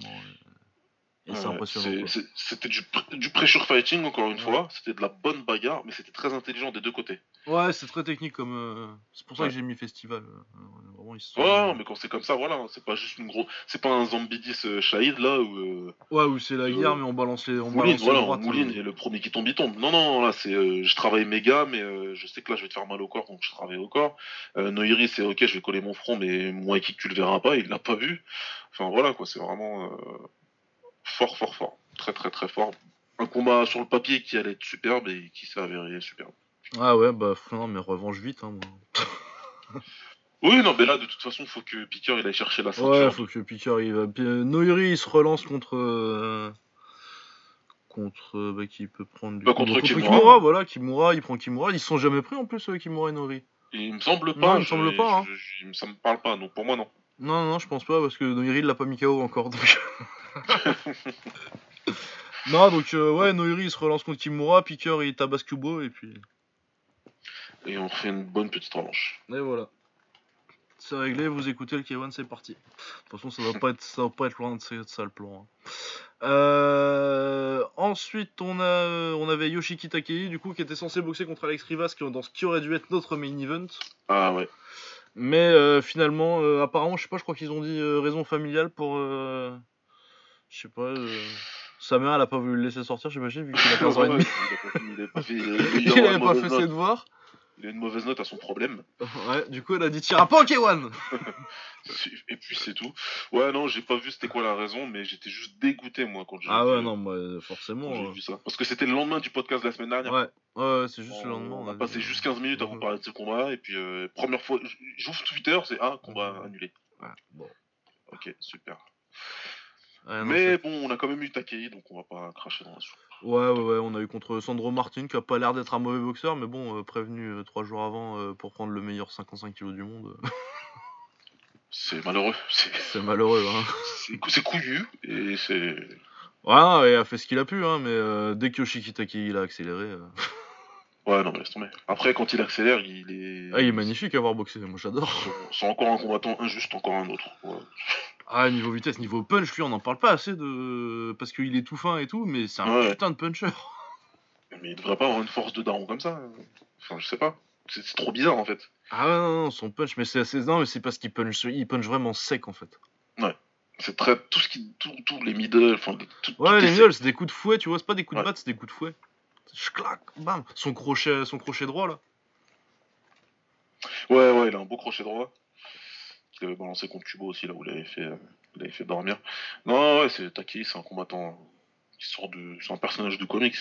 Euh. Et c'est impressionnant. C'était du, pr- du pressure fighting, encore une Ouais. fois. C'était de la bonne bagarre, mais c'était très intelligent des deux côtés. Ouais, c'est très technique comme. euh, C'est pour ça Ouais. que j'ai mis festival. euh, Vraiment, ils se sont- Ouais, mais quand c'est comme ça, voilà. hein, C'est pas juste une grosse. C'est pas un zombie 10 euh, Shahid là où. Euh... Ouais, où c'est la Euh, guerre, mais on balance les. On Mouline, balance voilà, les on mouline euh. et le premier qui tombe, il tombe. Non, non, là, c'est. euh, je travaille méga, mais euh, je sais que là, je vais te faire mal au corps, donc je travaille au corps. Euh, Noiri, c'est ok, je vais coller mon front, mais moi, qui tu le verras pas, il l'a pas vu. Enfin, voilà, quoi, c'est vraiment. Fort, fort, fort. Très, très, très fort. Un combat sur le papier qui allait être superbe et qui s'est avéré superbe. Ah ouais, bah non, mais revanche vite, hein, moi. Oui, non, mais là, de toute façon, faut que Piqueur il aille chercher la ceinture. Ouais, faut que Piqueur il va. Noiri il se relance contre. euh, Contre. euh, bah, qui peut prendre du. Bah, coup, contre bah, Kimura. voilà, Kimura, il prend Kimura. Ils se sont jamais pris en plus, euh, Kimura et Noiri. Il me semble Non, pas. il me semble pas, hein. je- je- ça me parle pas, donc pour moi, non. Non, non, non, je pense pas, parce que Noiri il l'a pas mis KO encore. Donc... non, donc euh, ouais, Noiri il se relance contre Kimura, Piqueur il tabasse Kubo, et puis. Et on fait une bonne petite revanche. Et voilà. C'est réglé, vous écoutez le K1, c'est parti. De toute façon, ça va pas être, ça va pas être loin de ça, de ça le plan. hein. Euh, ensuite, on, a, on avait Yoshiki Takei, du coup, qui était censé boxer contre Alex Rivas qui- dans ce qui aurait dû être notre main event. Ah ouais. Mais euh, finalement, euh, apparemment, je sais pas, je crois qu'ils ont dit euh, raison familiale pour, euh, Je sais pas. euh, Sa mère, elle a pas voulu le laisser sortir, j'imagine, vu qu'il a 15 ans et Ouais, demi. il a pas fait, avait pas ses devoirs. Il a une mauvaise note à son problème. Ouais, du coup, elle a dit T'iras pas au K1 Et puis c'est tout. Ouais, non, j'ai pas vu c'était quoi la raison, mais j'étais juste dégoûté moi quand j'ai Ah vu, ouais, non, moi, forcément. j'ai vu ça. Parce que c'était le lendemain du podcast de la semaine dernière. Ouais, ouais, c'est juste le lendemain. on a passé juste 15 minutes à vous mhm. parler de ce combat, et puis euh, première fois, j'ouvre Twitter, c'est un combat Mhm. annulé. Ouais, bon. Ok, super. Ouais, non, mais bon, on a quand même eu Takei, donc on va pas cracher dans la soupe. Ouais, ouais, ouais, on a eu contre Sandro Martin qui a pas l'air d'être un mauvais boxeur, mais bon, euh, prévenu euh, trois jours avant euh, pour prendre le meilleur 55 kg du monde, C'est malheureux, c'est malheureux. Hein. c'est cou- c'est couillu, et c'est... Ouais, il a fait ce qu'il a pu, hein, mais dès que Yoshiki Takei il a accéléré. Ouais, non, mais laisse tomber. Après, quand il accélère, il est... Ah, il est magnifique à voir boxer, moi j'adore. C'est encore un combattant injuste, encore un autre. Ouais. Ah, niveau vitesse, niveau punch, lui on en parle pas assez de. Parce qu'il est tout fin et tout, mais c'est un Ouais. putain de puncher. Mais il devrait pas avoir une force de daron comme ça. Enfin, je sais pas. C'est trop bizarre en fait. Ah ouais, non, non, son punch, mais c'est assez. Non, mais c'est parce qu'il punch, il punch vraiment sec en fait. C'est très. Tout ce qui. Tous les middle. Enfin, tout, tout Ouais, les middle, c'est des coups de fouet, tu vois, c'est pas des coups de Ouais. batte, c'est des coups de fouet. Bam, son crochet, son crochet droit là. Ouais, ouais, il a un beau crochet droit. Qu'il avait balancé contre Kubo aussi, là où il avait fait, il avait fait dormir. Non, ouais, c'est Taki, c'est un combattant qui sort de. C'est un personnage de comics.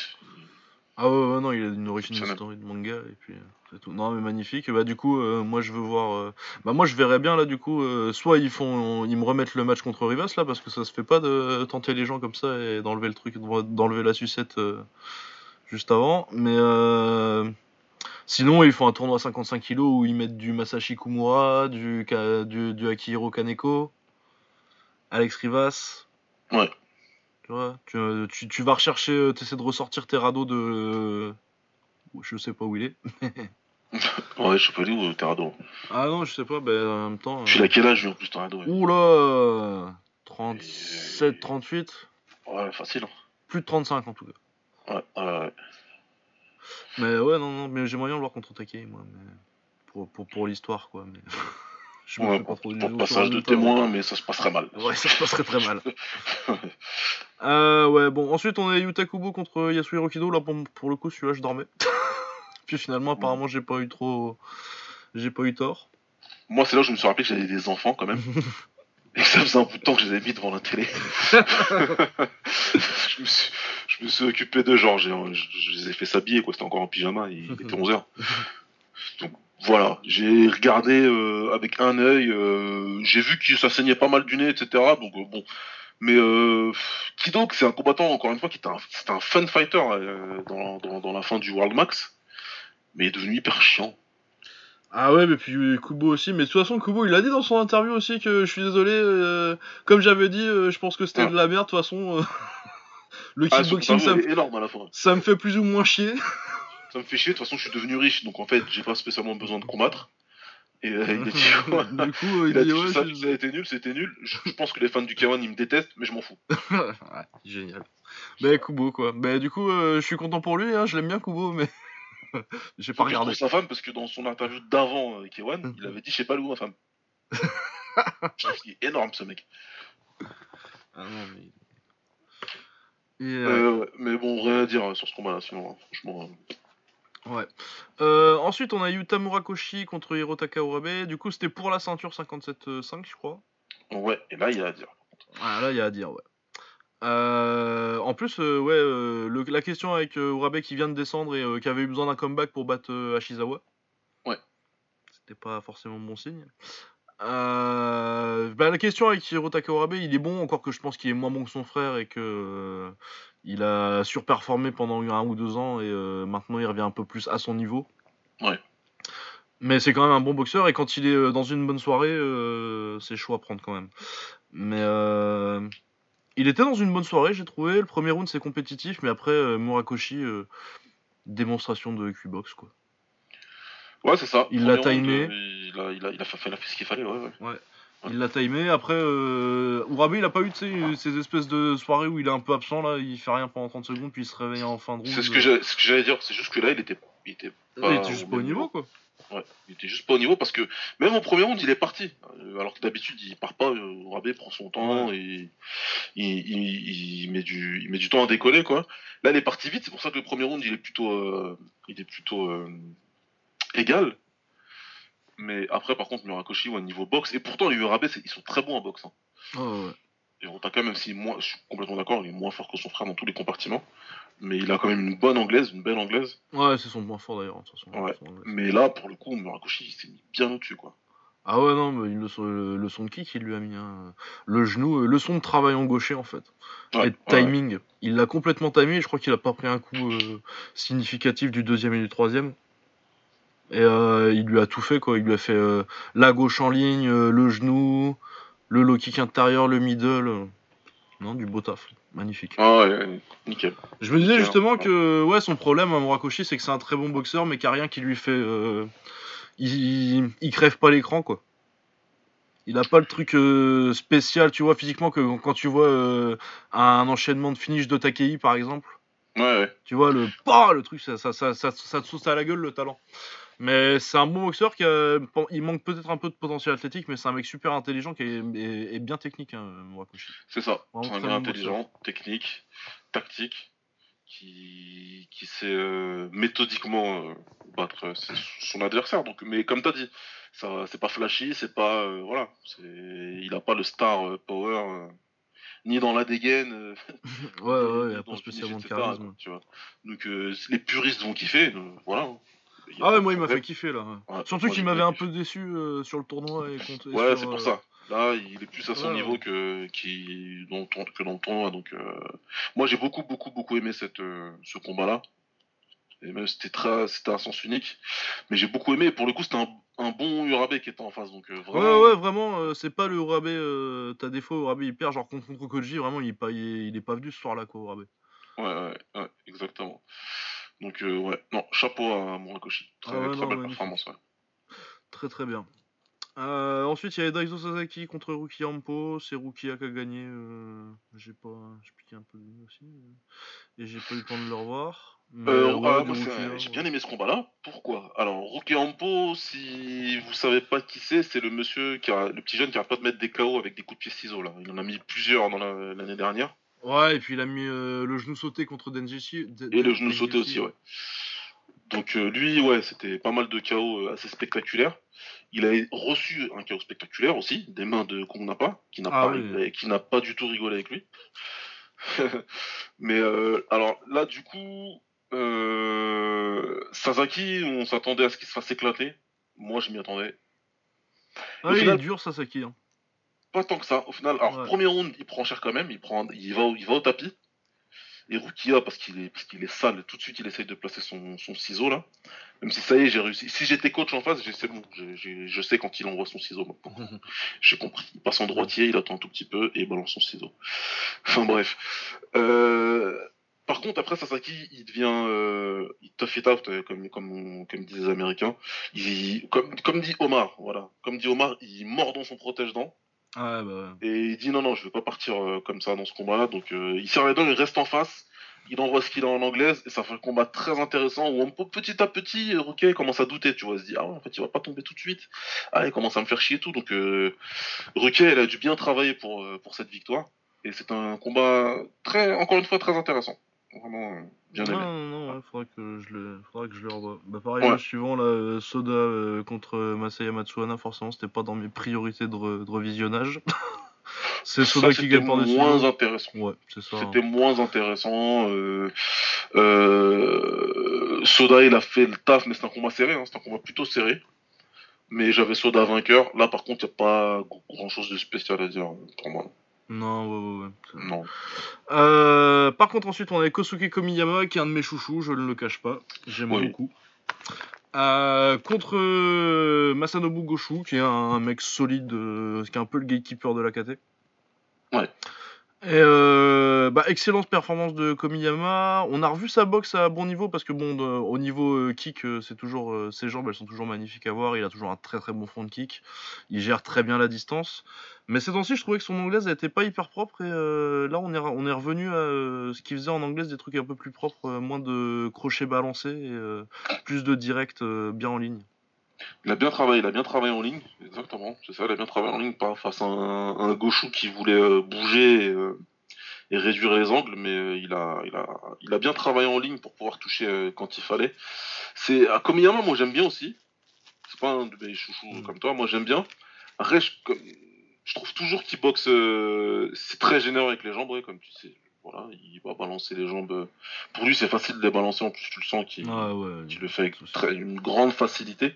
Ah ouais, ouais, non, il a une origine story de manga et puis euh, c'est tout. Non, mais magnifique. Bah du coup, euh, moi je veux voir. euh, Bah moi je verrais bien là du coup. euh, soit ils font, ils me remettent le match contre Rivas là parce que ça se fait pas de tenter les gens comme ça et d'enlever le truc, d'enlever la sucette juste avant. Mais euh, sinon ils font un tournoi 55 kg où ils mettent du Masashi Kumura, du du, du Akihiro Kaneko, Alex Rivas. Ouais. Tu vois, tu, euh, tu, tu vas rechercher, euh, t'essaies de ressortir tes radeaux de. Je sais pas où il est. Ouais, je sais pas où Terrado. Ah non, je sais pas, ben en même temps. Je suis à quel âge en plus Terrado ouais. Oula 37, 38, ouais, facile. hein. plus de 35 en tout cas. Ouais, ouais, ouais. Mais ouais, non, non, mais j'aimerais bien le voir contre Takei, moi, mais. Pour, pour, pour l'histoire, quoi. Mais... je me Ouais, pas trop pour passage de témoin, mais ça se passerait mal. Ouais, ça se passerait très mal. Euh, ouais, bon, ensuite on a Yuta Kubo contre Yasuhiro Kido. Là, pour, pour le coup, celui-là, je dormais. Puis finalement, apparemment, j'ai pas eu trop. J'ai pas eu tort. Moi, c'est là où je me suis rappelé que j'avais des enfants quand même. Et que ça faisait un bout de temps que je les avais mis devant la télé. je, me suis, je me suis occupé de genre, j'ai- je, je les ai fait s'habiller, quoi. C'était encore en pyjama, il était 11h. Donc voilà, j'ai regardé euh, avec un œil, euh, j'ai vu que ça saignait pas mal du nez, etc. Donc euh, bon. Mais euh, Kido, c'est un combattant, encore une fois, qui était un, un fun fighter dans, dans, dans la fin du World Max. Mais il est devenu hyper chiant. Ah ouais, mais puis Kubo aussi. Mais de toute façon, Kubo, il a dit dans son interview aussi que je suis désolé. comme j'avais dit, je pense que c'était Ah. de la merde. De toute façon, le Ah, kickboxing, ça, me- est énorme à la fin. ça me fait plus ou moins chier. Ça me fait chier, de toute façon je suis devenu riche, donc en fait j'ai pas spécialement besoin de combattre. Et euh, il a dit, ouais, du coup, il a dit dit ouais, ça, a été nul, c'était nul. Je, je pense que les fans du K1 ils me détestent, mais je m'en fous. ouais, génial. Bah Kubo quoi. Bah du coup, euh, je suis content pour lui. Hein, je l'aime bien Kubo, mais j'ai pas regardé. sa femme parce que dans son interview d'avant euh, K1, il avait dit je sais pas où ma femme. je trouve qu'il est énorme ce mec. Ah non, mais... Euh, Euh, ouais, mais bon, rien à dire euh, sur ce combat là, sinon, hein, franchement. euh, Ouais. Euh, ensuite, on a Yuta Murakoshi contre Hirotaka Urabe. Du coup, c'était pour la ceinture 57-5, je crois. Ouais, et là il y a à dire. Ah, là, il y a à dire, ouais. Euh, en plus, euh, ouais, le- la question avec Urabe qui vient de descendre et qui avait eu besoin d'un comeback pour battre Ashizawa. Ouais. C'était pas forcément bon signe. Euh, bah, la question avec Hirotaka Urabe, il est bon, encore que je pense qu'il est moins bon que son frère et que euh, il a surperformé pendant un ou deux ans et euh, maintenant il revient un peu plus à son niveau. Ouais. Mais c'est quand même un bon boxeur et quand il est dans une bonne soirée, c'est chaud à prendre quand même. Mais il était dans une bonne soirée, j'ai trouvé. Le premier round c'est compétitif, mais après Murakoshi, démonstration de Q-box quoi. Ouais, c'est ça. Il l'a timé. euh, Il a, il, a, il, a fait, il a fait ce qu'il fallait, ouais, ouais. Il l'a timé. Après, euh, Urabe, il a pas eu ces espèces de soirées où il est un peu absent là, il fait rien pendant 30 secondes puis il se réveille en fin de round. C'est ce que ce que j'allais dire, c'est juste que là il était, il était Il était juste pas au niveau quoi. Ouais, il était juste pas au niveau parce que même au premier round il est parti. Euh, alors que d'habitude il part pas, euh, Rabé prend son temps et il, met du, il met du temps à décoller, quoi. Là, il est parti vite, c'est pour ça que le premier round, il est plutôt, euh, il est plutôt euh, égal. Mais après, par contre, Murakoshi, au niveau boxe, et pourtant, les Urabe, ils sont très bons en boxe. Hein. Oh, ouais. Et même si moi, je suis complètement d'accord, il est moins fort que son frère dans tous les compartiments. Mais il a quand même une bonne anglaise, une belle anglaise. Ouais, c'est son point fort d'ailleurs. Ouais. Mais là, pour le coup, Murakoshi, il s'est mis bien au-dessus, quoi. Ah ouais, non, mais le, le, son de kick, il lui a mis un, le genou, euh, le son de travail en gaucher en fait. et timing. Il l'a complètement timé, je crois qu'il a pas pris un coup euh, significatif du deuxième et du troisième. Et euh, il lui a tout fait quoi, il lui a fait la gauche en ligne, le genou, le low kick intérieur, le middle. Non, du beau taf. Magnifique. Ah ouais, nickel. Je me disais justement que ouais, son problème à Murakoshi, c'est que c'est un très bon boxeur, mais qu'il n'y a rien qui lui fait il, il, crève pas l'écran quoi. Il a pas le truc euh, spécial, tu vois, physiquement, que quand tu vois euh, un enchaînement de finish de Takei par exemple. Ouais, ouais. Tu vois, le pas le truc, ça, ça, ça, ça, ça te sauce à la gueule le talent. Mais c'est un bon boxeur qui a, il manque peut-être un peu de potentiel athlétique, mais c'est un mec super intelligent qui est, bien technique, hein, C'est ça. C'est un gars intelligent, technique, tactique qui, qui sait euh, méthodiquement euh, battre euh, son adversaire. Donc, mais comme tu as dit, ça c'est pas flashy, c'est pas voilà, il a pas le star power ni dans la dégaine. ouais, ouais, il a pas spécialement de charisme. tu vois. Donc les puristes vont kiffer, voilà. Ah ouais, moi il m'a fait kiffer là. Surtout qu'il m'avait un peu déçu sur le tournoi et contre. Ouais, c'est pour ça. Là, il est plus à son niveau que, qui, dans, que dans le tournoi. Donc, euh, moi, j'ai beaucoup, beaucoup, beaucoup aimé cette, euh, ce combat-là. Et même c'était très, c'était un sens unique. Mais j'ai beaucoup aimé. pour le coup, c'était un, un, bon Urabe qui était en face. Donc, euh, vraiment... Ouais, ouais, vraiment. c'est pas le Urabe. T'as des fois Urabe il perd, genre contre, contre Koji. Vraiment, il est pas, il est, pas venu ce soir-là, quoi, Urabe. Ouais, ouais, ouais, exactement. Donc, ouais, non, chapeau à Murakoshi. Très, ah très belle performance, ouais. Très, très bien. Euh, ensuite, il y avait Daiso Sasaki contre Ruki Ampo. C'est Ruki qui a gagné. Euh, j'ai pas. J'ai piqué un peu de lui aussi. Euh, et j'ai pas eu le temps de le revoir. j'ai bien aimé ce combat-là. Pourquoi? Alors, Ruki Ampo, si vous savez pas qui c'est, c'est le monsieur, qui a, le petit jeune qui arrête pas de mettre des KO avec des coups de pied ciseaux. Là. Il en a mis plusieurs dans l'année dernière. Ouais, et puis il a mis le genou sauté contre Denjishi. Et le genou sauté aussi, ouais. Donc lui, ouais, c'était pas mal de KO assez spectaculaires. Il a reçu un chaos spectaculaire aussi, des mains de Kong pas, qui n'a ah pas, qui n'a pas du tout rigolé avec lui. Mais euh, alors là, du coup, euh, Sasaki, on s'attendait à ce qu'il se fasse éclater. Moi, je m'y attendais. Ah, il est dur, Sasaki. Hein. Pas tant que ça. Au final, alors premier round, il prend cher quand même. Il prend, il va, il va au tapis. Et Rukia, parce qu'il est, parce qu'il est sale, tout de suite, il essaye de placer son, son ciseau là. Même si ça y est, j'ai réussi. Si j'étais coach en face, c'est bon. je sais quand il envoie son ciseau maintenant. j'ai compris. Il passe en droitier, il attend un tout petit peu et il balance son ciseau. Enfin bref. Euh, par contre, après Sasaki, il devient, euh, il tough it out, euh, comme, comme, comme disent les Américains. Il, comme, comme dit Omar, voilà. Comme dit Omar, il mord dans son protège-dent. Ah, bah et il dit non, non, je veux pas partir euh, comme ça dans ce combat-là. Donc euh, il serre les dents, il reste en face. Il envoie ce qu'il a en anglaise et ça fait un combat très intéressant où petit à petit, Roquet commence à douter, tu vois, il se dit ah ouais, en fait il va pas tomber tout de suite. Ah il commence à me faire chier et tout. Donc euh, elle a dû bien travailler pour, euh, pour cette victoire et c'est un combat très, encore une fois très intéressant. Vraiment bien aimé. Non, non, non, faudrait que je le, faudrait que je le revoie. Bah pareil, suivant la Soda contre Masaya Matsuana, forcément c'était pas dans mes priorités de, de revisionnage. C'est Soda qui gagne par dessus. moins intéressant. Ouais, c'est ça. C'était moins intéressant. Euh, euh, Soda, il a fait le taf, mais c'est un combat serré. Hein, c'est un combat plutôt serré. Mais j'avais Soda vainqueur. Là, par contre, il n'y a pas grand chose de spécial à dire pour moi. Non, ouais, ouais, Non. Euh, par contre, ensuite, on a Kosuke Komiyama, qui est un de mes chouchous, je ne le cache pas. J'aime beaucoup. contre Masanobu Goshu, qui est un, mec solide, qui est un peu le gatekeeper de la KT. Ouais. Et euh, bah, excellente performance de Komiyama. On a revu sa boxe à bon niveau parce que bon, au niveau euh, kick, euh, c'est toujours ses jambes, elles sont toujours magnifiques à voir. Il a toujours un très très bon front kick. Il gère très bien la distance. Mais ces temps-ci, je trouvais que son anglaise n'était pas hyper propre. Et là, on est, revenu à ce qu'il faisait en anglaise, des trucs un peu plus propres, moins de crochets balancés plus de direct bien en ligne. Il a bien travaillé, il a bien travaillé en ligne, exactement, c'est ça, il a bien travaillé en ligne face à un, un Gauchou qui voulait euh, bouger et, euh, et réduire les angles, mais euh, il, a, il, a, il a bien travaillé en ligne pour pouvoir toucher quand il fallait. C'est à Komiyama, moi j'aime bien aussi. C'est pas un de mes chouchous Mm. comme toi, moi j'aime bien. Après, je, comme- je trouve toujours qu'il boxe. euh, c'est très généreux avec les jambes, ouais, comme tu sais. Voilà, il va balancer les jambes. Pour lui, c'est facile de les balancer, en plus tu le sens qu'il ouais. le fait avec très- une grande facilité.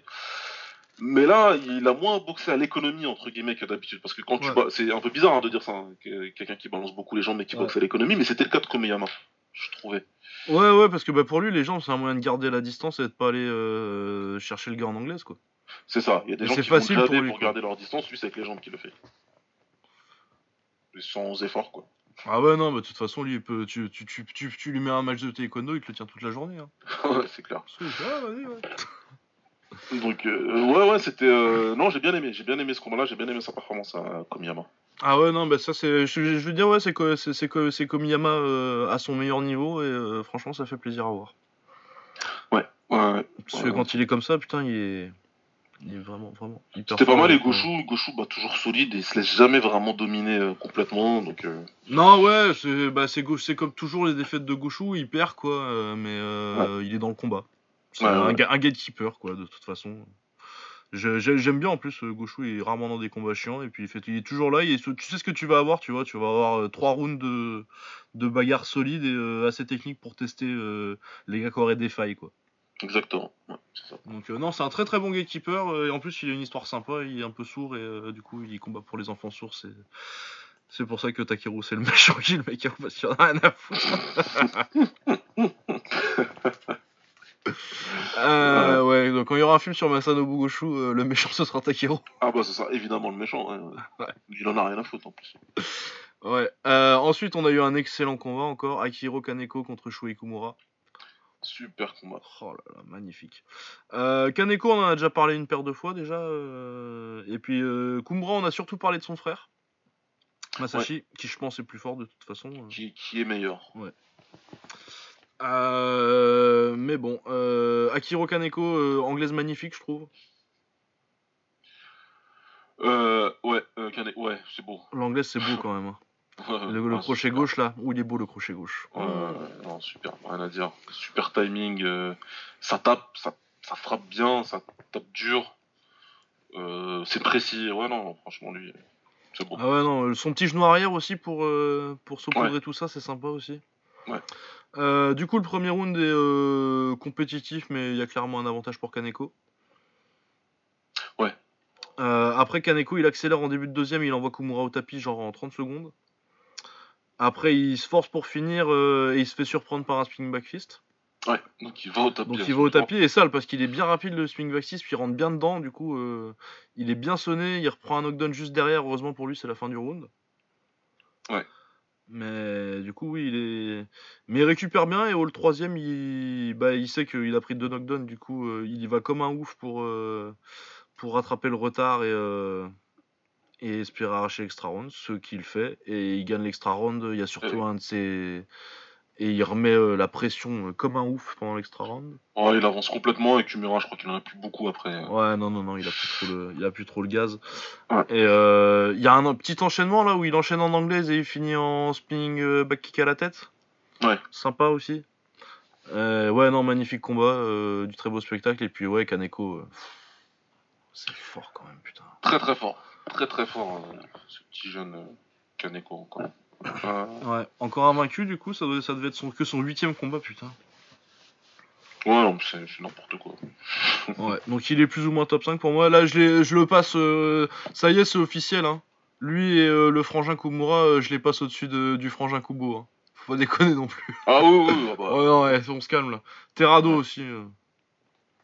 Mais là, il a moins boxé à l'économie, entre guillemets, que d'habitude. Parce que quand tu Ouais. ba- C'est un peu bizarre hein, de dire ça, hein, que- quelqu'un qui balance beaucoup les jambes mais qui Ouais. boxe à l'économie, mais c'était le cas de Komeyama, je trouvais. Ouais, ouais, parce que bah, pour lui, les jambes, c'est un moyen de garder la distance et de pas aller euh, chercher le gars en anglaise, quoi. C'est ça, il y a des Et gens qui facile vont pour lui, pour, garder leur distance, lui c'est avec les jambes qu'il le fait. Sans effort, quoi. Ah ouais, non, bah, de toute façon, lui, il peut, tu, tu, tu, tu, lui mets un match de taekwondo, il te le tient toute la journée. Hein. ouais, c'est clair. Ah, vas-y, ouais. Donc, euh, ouais, ouais, c'était. euh, Non, j'ai bien aimé, j'ai bien aimé ce combat-là, j'ai bien aimé sa performance à Komiyama. Ah ouais, non, bah ça, c'est. Je, je veux dire, ouais, c'est c'est- c'est Komiyama euh, à son meilleur niveau et euh, franchement, ça fait plaisir à voir. Ouais, ouais. Parce que Ouais. quand il est comme ça, putain, il est. Il est vraiment, vraiment. hyper C'était pas mal, et quoi. Goshu, Goshu bah, toujours solide et il se laisse jamais vraiment dominer euh, complètement. Donc, euh, Non, ouais, c'est bah, comme toujours les défaites de Goshu, il perd, quoi, euh, mais euh, il est dans le combat. C'est Ouais, un, ouais. ga- un gatekeeper, quoi, de toute façon. J'aime bien en plus Goshu, il est rarement dans des combats chiants et puis il, fait, il est toujours là. Et tu sais ce que tu vas avoir, tu vois, tu vas avoir trois rounds de, de bagarre solides et euh, assez techniques pour tester euh, les gars qui auraient des failles, quoi. Exactement. Ouais, c'est ça. Donc euh, non, c'est un très très bon gatekeeper euh, et en plus il a une histoire sympa, il est un peu sourd et euh, du coup il combat pour les enfants sourds. C'est c'est pour ça que Takeru c'est le méchant qui le mec parce qu'il en a rien à foutre. Euh, ouais, donc quand il y aura un film sur Masanobu Goshu, le méchant ce sera Takeru. Ah bah c'est ça, évidemment le méchant. hein. Ouais. Il en a rien à foutre en plus. Ouais. Ensuite on a eu un excellent combat encore, Akihiro Kaneko contre Shuei Kumura. Super combat. Oh là là, magnifique. Euh, Kaneko, on en a déjà parlé une paire de fois déjà. euh, et puis euh, Kumura, on a surtout parlé de son frère. Masashi, qui je pense est plus fort de toute façon. Qui, qui est meilleur Euh, mais bon, euh, Akiro Kaneko, euh, anglaise magnifique, je trouve. euh, Ouais, euh, Kane- ouais, c'est beau. L'anglaise, c'est beau quand même. hein. Le, le crochet super. gauche là, où il est beau le crochet gauche. Ouais, non, super, rien à dire. Super timing. euh, ça tape, ça, ça frappe bien, ça tape dur. Euh, c'est précis. Ouais, non, franchement, lui, c'est beau. Ah ouais, non, son petit genou arrière aussi pour, euh, pour saupoudrer tout ça, c'est sympa aussi. Ouais. Euh, du coup, le premier round est euh, compétitif, mais il y a clairement un avantage pour Kaneko. Ouais. Euh, après, Kaneko, il accélère en début de deuxième, il envoie Kumura au tapis, genre en 30 secondes. Après, il se force pour finir euh, et il se fait surprendre par un spinning back fist. Ouais, donc il va au tapis. Donc il va au tapis et sale parce qu'il est bien rapide le spinning back fist, puis il rentre bien dedans. Du coup, euh, il est bien sonné, il reprend un knockdown juste derrière. Heureusement pour lui, c'est la fin du round. Ouais. Mais du coup, oui, il est. Mais il récupère bien et au le troisième, il, bah, il sait qu'il a pris deux knockdowns. Du coup, euh, il y va comme un ouf pour, euh, pour rattraper le retard et, et espérer arracher l'extra round, ce qu'il fait. Et il gagne l'extra round. Il y a surtout Ouais. un de ses. Et il remet euh, la pression euh, comme un ouf pendant l'extra round. Ouais, il avance complètement et Kumura, je crois qu'il en a plus beaucoup après. Ouais, non, non, non, il a plus trop le, il a plus trop le gaz. Ouais. Et euh, il y a un petit enchaînement là où il enchaîne en anglaise et il finit en spinning euh, back kick à la tête. Ouais. Sympa aussi. Euh, ouais, non, magnifique combat, euh, du très beau spectacle. Et puis, ouais, Kaneko, euh, c'est fort quand même, putain. Très très fort. Très très fort, euh, ce petit jeune euh, Kaneko encore. Euh, Ouais, encore invaincu du coup, ça, devait- ça devait être son, que son huitième combat, putain. ouais, non, c'est n'importe quoi. Ouais, donc il est plus ou moins top 5 pour moi. Là, je, le passe. euh, ça y est, c'est officiel. Hein. Lui et euh, le frangin Kumura, euh, je les passe au-dessus de- du frangin Kubo. Hein. Faut pas déconner non plus. Ah oui, oui, ah bah. Ouais, non, ouais, on se calme là. Terrado aussi.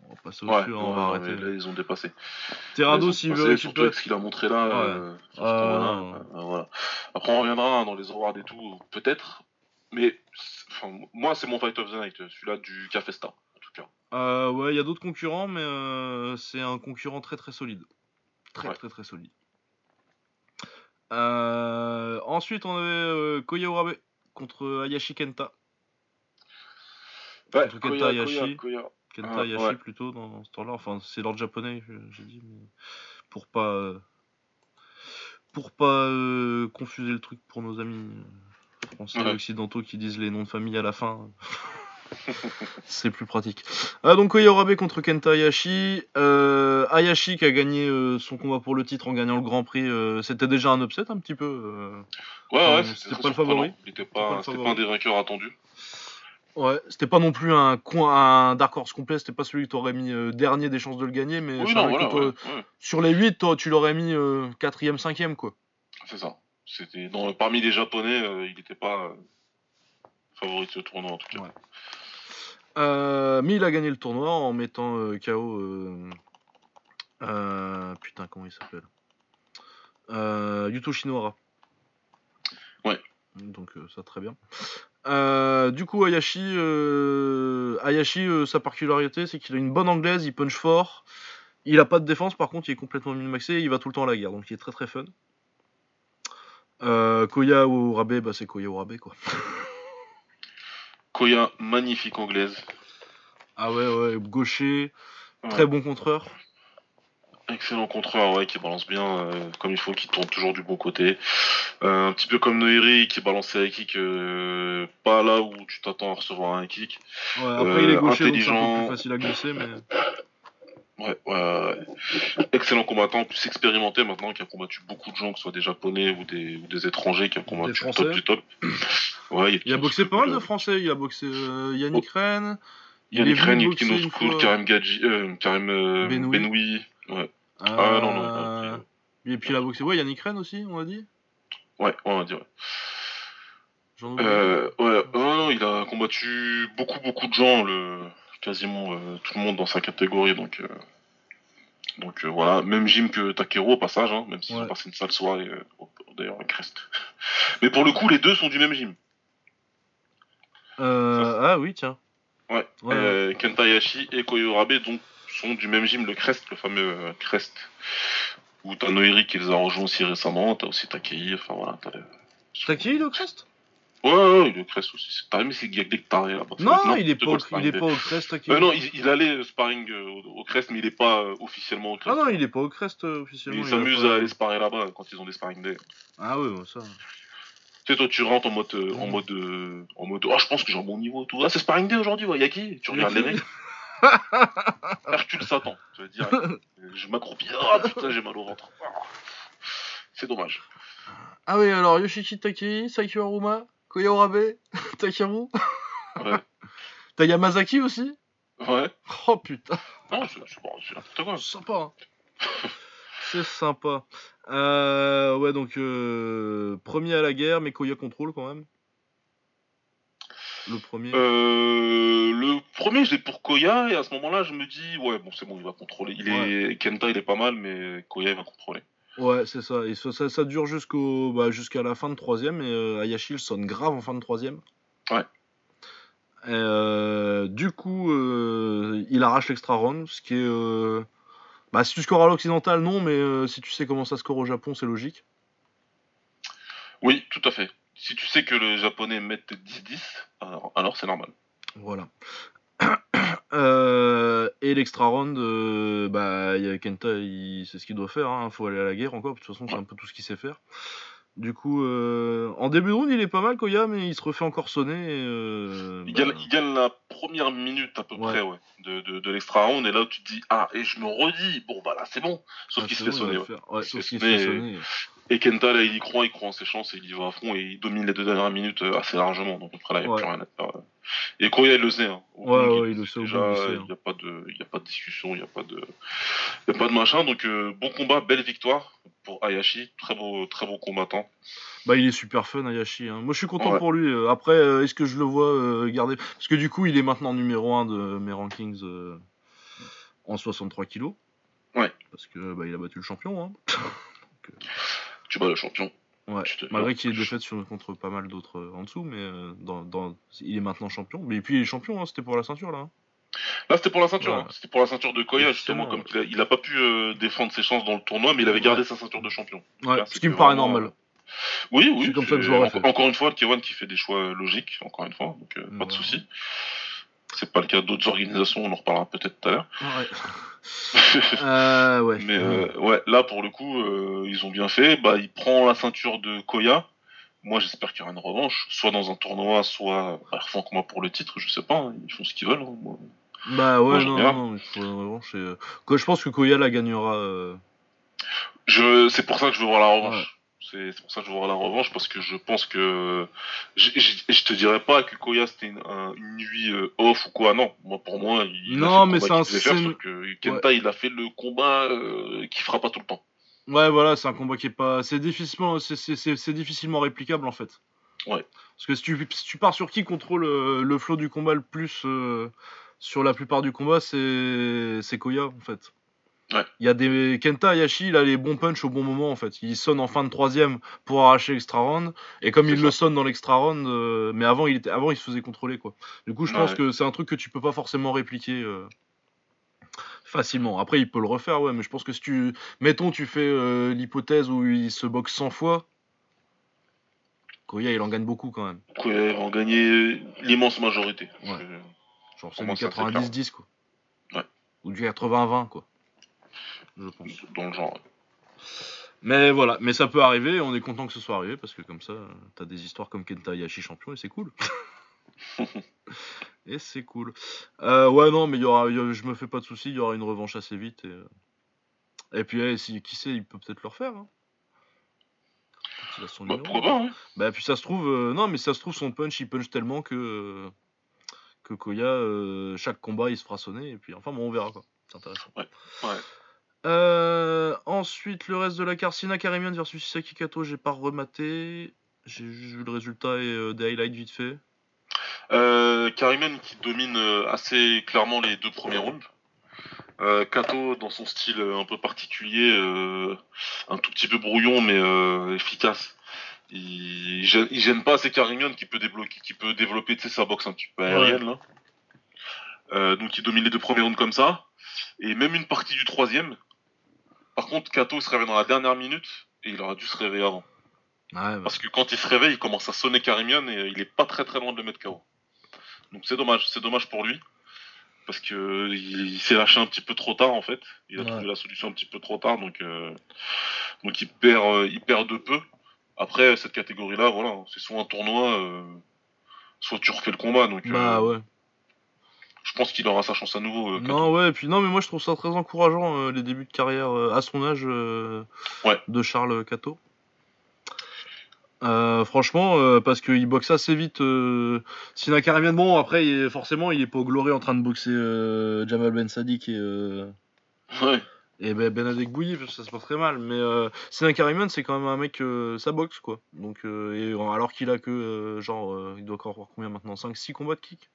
On va passer Ouais, au-dessus, hein, on va arrêter. là, ils ont dépassé. Terrado, s'il veut Surtout avec ce qu'il a montré là. Euh, Ah, euh, voilà. Après, on reviendra hein, dans les awards et tout, peut-être. Mais moi, c'est mon Fight of the Night, celui-là du Cafesta, en tout cas. Euh, ouais, il y a d'autres concurrents, mais euh, c'est un concurrent très très solide. Très Ouais. très très solide. Ensuite, on avait Koya Urabe contre Hayashi Kenta. Ouais, Contre Kenta Koya, Hayashi. Koya, Koya. Kenta Ah, ouais. plutôt dans ce temps-là. Enfin, c'est l'ordre japonais, j'ai dit, mais pour pas euh, pour pas euh, confuser le truc pour nos amis. Français Ouais. occidentaux qui disent les noms de famille à la fin. c'est plus pratique. Ah, donc Koya Orabe contre Kenta Hayashi. Euh, Hayashi qui a gagné euh, son combat pour le titre en gagnant le Grand Prix. euh, C'était déjà un upset un petit peu. euh. Ouais, Euh, ouais, c'était pas le favori. Il était pas un des vainqueurs attendus. Ouais, c'était pas non plus un, coin, un Dark Horse complet, c'était pas celui que t'aurais mis euh, dernier des chances de le gagner, mais Oui, c'est non, vrai voilà, que toi, ouais, ouais, sur les 8, toi, tu l'aurais mis euh, 4ème, 5ème, quoi. c'est ça. C'était dans, parmi les Japonais, euh, il n'était pas euh, favori de ce tournoi en tout cas. Euh, mais il a gagné le tournoi en mettant euh, KO. euh, euh, putain, comment il s'appelle euh, Yuto Shinohara. Ouais. Donc euh, ça très bien. Euh, du coup, Hayashi, euh, Hayashi euh, sa particularité, c'est qu'il a une bonne anglaise, il punch fort. Il a pas de défense, par contre, il est complètement min-maxé, il va tout le temps à la guerre, donc il est très très fun. Koya Urabe, bah c'est Koya Urabe quoi. Koya, magnifique anglaise. Ah ouais, ouais, gaucher, Ouais. très bon contreur. Excellent contreur, ouais, qui balance bien euh, comme il faut, qui tourne toujours du bon côté. Euh, un petit peu comme Noiri qui balance ses high kicks euh, pas là où tu t'attends à recevoir un kick. Ouais, après Euh, il est gaucher, donc un peu intelligent. plus facile à glisser, mais. Ouais, ouais. Excellent combattant, plus expérimenté maintenant, qui a combattu beaucoup de gens, que ce soit des japonais ou des, ou des étrangers, qui ont combattu le top du top. Ouais, Il a boxé pas mal de Français, il a boxé euh, Yannick Rennes. Il est Yannick Rennes, boxer Kino une School. Karim Gadji, euh, Karim euh, Benoui. Benoui. Ouais. Euh, Ah non, non, non. Et puis il a boxé, ouais, Yannick Rennes aussi, on a dit Ouais, on va dire. ouais. Euh, ouais, non, non, il a combattu beaucoup, beaucoup de gens, le, quasiment euh, tout le monde dans sa catégorie, donc, euh, donc euh, voilà, même gym que Takeru au passage, hein, même s'ils Ouais. ont passé une sale soirée, euh, d'ailleurs, à Crest. Mais pour le coup, les deux sont du même gym. Euh, ah oui, tiens. Ouais. Ouais, Euh, Kenta Hayashi et Koyorabe donc sont du même gym, le Crest, le fameux euh, Crest, où t'as Noiri qui les a rejoints aussi récemment, t'as aussi Takei, enfin voilà, t'as le... T'as qui le Crest? Ouais, ouais, le Crest aussi. C'est- T'as même si Gagdek que t'as là-bas. Non, il est c'est pas, au, il est pas au Crest, t'as qui Euh, non, il, il allait euh, sparring euh, au, au Crest, mais il est pas euh, officiellement au Ah Crest. non, il est pas au Crest euh, mais officiellement. il il s'amuse pas- à aller sparrer là-bas quand ils ont des sparring days. Ah ouais, ouais, ça. Tu sais, toi, tu rentres en mode, euh, en mode, euh, en mode, oh, je pense que j'ai un bon niveau tout. Ah, c'est sparring day aujourd'hui, ouais, y'a qui? Tu regardes les mecs? Hercule Satan, tu vas dire. Je m'accroupis, ah putain, j'ai mal au ventre. C'est dommage. Ah oui, alors Yoshiki Takei, Saikyo Aruma, Koya Orabe, Takeru. Ouais. T'as Yamazaki aussi? Ouais. Oh putain, Non, c'est c'est bon, c'est n'importe quoi. c'est sympa. hein. C'est sympa. Euh, ouais, donc euh, premier à la guerre, mais Koya contrôle quand même. Le premier. Euh, le premier, je l'ai pour Koya, et à ce moment-là, je me dis, ouais, bon, c'est bon, il va contrôler. Il est, Kenta, il est pas mal, mais Koya, il va contrôler. Ouais, c'est ça. Et ça, ça, ça dure jusqu'au, bah, jusqu'à la fin de troisième. Et euh, Hayashi il sonne grave en fin de troisième. Ouais. Et, euh, du coup, euh, il arrache l'extra round, ce qui est. euh, Bah, si tu scores à l'occidental, non, mais si tu sais comment ça score au Japon, c'est logique. Oui, tout à fait. Si tu sais que les Japonais mettent 10-10, alors, alors c'est normal. Voilà. Euh, et l'extra round, euh, bah, il y a Kenta, c'est ce qu'il doit faire. Il faut aller à la guerre encore. De toute façon, c'est un peu tout ce qu'il sait faire. Du coup, euh, en début de round, il est pas mal, Koya, mais il se refait encore sonner. et, Il, bah, gagne, il gagne la première minute à peu Ouais. près ouais, de, de, de l'extra round, et là tu te dis, ah, et je me redis, bon bah là c'est bon. Sauf ah, qu'il se fait bon, sonner. ouais. le sauf qu'il se fait sonner. Et Kenta, là, il y croit, il croit en ses chances, et il y va à fond, et il domine les deux dernières minutes euh, assez largement. Donc après là, il n'y a Ouais. plus rien à faire. euh. Et Koya, il le sait. Hein. Au Ouais, ouais, il le sait, Déjà, bout, il hein. n'y a, pas de- il y a pas de discussion, il n'y a, pas de- il y a pas de machin. Donc euh, bon combat, belle victoire pour Hayashi. Très beau, très beau combattant. Bah, il est super fun, Hayashi. hein. Moi, je suis content Ouais. pour lui. Après, euh, est-ce que je le vois euh, garder? Parce que du coup, il est maintenant numéro 1 de mes rankings en 63 kilos. Ouais. Parce que bah, il a battu le champion. Hein. Tu bats le champion. Ouais. Malgré qu'il ait défaite sur, contre pas mal d'autres euh, en dessous, mais euh, dans, dans- il est maintenant champion. Mais puis il est champion, hein, c'était pour la ceinture là. hein. Là, c'était pour la ceinture. Hein. C'était pour la ceinture de Koya, justement, comme il a, il a pas pu euh, défendre ses chances dans le tournoi, mais il avait gardé sa ceinture de champion. Ouais, Là, ce qui me paraît vraiment, normal. Oui, oui. C'est comme ça que je l'aurais encore, une fois, Kewan qui fait des choix logiques, encore une fois, donc euh, pas de souci. C'est pas le cas d'autres organisations, on en reparlera peut-être tout à l'heure. Ouais. Euh, ouais. Mais euh, ouais, là pour le coup, euh, ils ont bien fait. Bah, il prend la ceinture de Koya. moi j'espère qu'il y aura une revanche, soit dans un tournoi, soit bah, refont combat pour le titre, je sais pas, hein, ils font ce qu'ils veulent. hein, moi. Bah ouais, Moi, non, bien. non, il faut une revanche. et, quoi, je pense que Koya la gagnera. Je, c'est pour ça que je veux voir la revanche. Ouais. C'est, pour ça que je veux voir la revanche parce que je pense que je, je, je te dirais pas que Koya c'était une, un- une nuit euh, off ou quoi. Non, moi pour moi il Non, a fait mais le c'est combat un- faire, que Kenta il a fait le combat euh, qui fera pas tout le temps. Ouais, voilà, c'est un combat qui est pas. C'est difficilement, c'est, c'est, c'est- c'est difficilement réplicable en fait. Ouais. Parce que si tu, si tu pars sur qui contrôle euh, le flow du combat le plus euh, sur la plupart du combat, c'est, c'est Koya en fait. Ouais. Il y a des Kenta Hayashi, il a les bons punch au bon moment en fait. Il sonne en fin de troisième pour arracher l'extra round. Et comme il ça. le sonne dans l'extra round, euh, mais avant il était, avant il se faisait contrôler quoi. Du coup, je pense Ouais. que c'est un truc que tu peux pas forcément répliquer. euh, Facilement. Après, il peut le refaire, ouais, mais je pense que si tu. Mettons, tu fais euh, l'hypothèse où il se boxe 100 fois. Koya, il en gagne beaucoup quand même. Koya va en gagner l'immense majorité. Genre, c'est Pour moi, du ça, c'est 90-10, quoi. Ouais. Ou du 80-20, quoi. Je pense. dans le genre. Mais voilà, mais ça peut arriver, on est content que ce soit arrivé, parce que comme ça, t'as des histoires comme Kenta Hayashi champion, et c'est cool. et c'est cool. Euh, ouais, non, mais il y aura, il y a- je me fais pas de soucis, il y aura une revanche assez vite. Et, euh, et puis, eh, si, qui sait, il peut peut-être le refaire. Hein. A son Bah, numéro. pas, hein Bah, puis ça se trouve, euh, non, mais ça se trouve, son punch, il punch tellement que, euh, que Koya, euh, chaque combat, il se fera sonner, et puis enfin, bon, on verra quoi. C'est intéressant. Ouais, ouais. Euh, ensuite, le reste de la carte, Sina Karimian versus Isaki Kato, j'ai pas rematé. J'ai juste vu le résultat et euh, des highlights vite fait. Euh, qui domine euh, assez clairement les deux premiers rounds. Euh, Kato dans son style un peu particulier, euh, un tout petit peu brouillon mais euh, efficace. Il, il gêne, il gêne pas assez Karimen qui peut débloquer, qui peut développer sa boxe un petit peu aérienne là. Euh, donc il domine les deux premiers rounds comme ça et même une partie du troisième. Par contre Kato il se réveille dans la dernière minute et il aurait dû se réveiller avant. Ouais, bah, Parce que quand il se réveille, il commence à sonner Karimian et il est pas très très loin de le mettre KO. Donc c'est dommage, c'est dommage pour lui. Parce que il, il s'est lâché un petit peu trop tard en fait. Il a Ouais. trouvé la solution un petit peu trop tard, donc euh, donc il perd, euh, il perd de peu. Après cette catégorie-là, voilà, c'est soit un tournoi, euh, soit tu refais le combat. Donc bah ouais. Je pense qu'il aura sa chance à nouveau. euh. Non, ouais, et puis non, mais moi je trouve ça très encourageant, euh, les débuts de carrière euh, à son âge Ouais. de Charles Cato. Franchement, parce qu'il boxe assez vite. Karimian, bon, après, il est- forcément, il est pas au gloré en train de boxer Jamal Ben Sadiq et, Ouais. et ben, Benadek Bouilly, parce que ça se passe très mal. Mais euh, Sina c'est quand même un mec, euh, ça boxe quoi. Donc, euh, et, alors qu'il a que, genre, il doit encore avoir combien maintenant 5-6 combats de kick?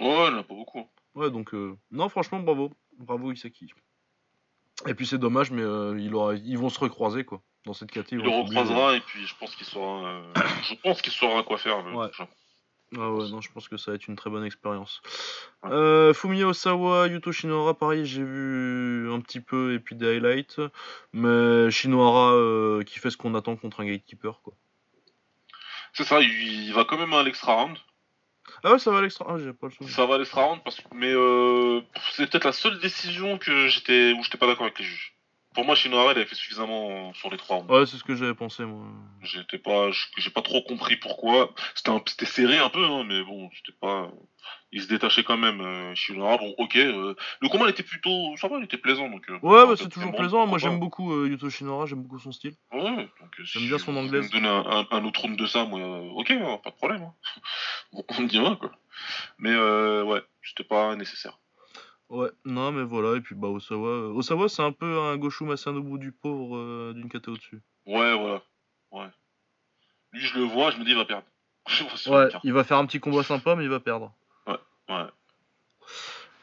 Ouais, il en a pas beaucoup. Ouais, donc, euh, non, franchement, bravo. Bravo Isaki. Et puis c'est dommage, mais euh, il aura, ils vont se recroiser quoi. Dans cette catégorie. Il le recroisera et puis je pense qu'il saura, euh, je pense qu'il saura quoi faire. Ouais. Ah ouais, non, je pense que ça va être une très bonne expérience. Euh, Fumiya Osawa, Yuto Shinohara, pareil, j'ai vu un petit peu et puis des highlights. Mais Shinohara euh, qui fait ce qu'on attend contre un gatekeeper quoi. C'est ça, il, il va quand même à l'extra round. Ah ouais, ça va à l'extra. Ah, pas le. Ça va à l'extra parce que, mais euh, c'est peut-être la seule décision que j'étais où j'étais pas d'accord avec les juges. Pour moi, Shinohara, il avait fait suffisamment sur les trois. Ouais, c'est ce que j'avais pensé moi. J'étais pas, j'ai pas trop compris pourquoi. C'était un- c'était serré un peu, hein, mais bon, c'était pas. Il se détachait quand même. Euh, Shinohara, bon, ok. euh, le combat il était plutôt, ça va, il était plaisant donc. euh, Ouais, bah, c'est toujours bon, plaisant. Moi j'aime beaucoup euh, Yuto Shinohara, j'aime beaucoup son style. Ouais, donc euh, J'aime si bien son vous anglaise. me donnez un, un, un autre round de ça, moi, ok, hein, pas de problème. hein. on, on me dira quoi. Mais euh, ouais, c'était pas nécessaire. Ouais, non, mais voilà. Et puis bah Osawa, euh, Osawa c'est un peu un Goshu Masanobu du pauvre euh, d'une caté au-dessus. Ouais, voilà. Ouais. Lui, je le vois, je me dis, il va perdre. Ouais, il va faire un petit combat sympa, mais il va perdre. Ouais.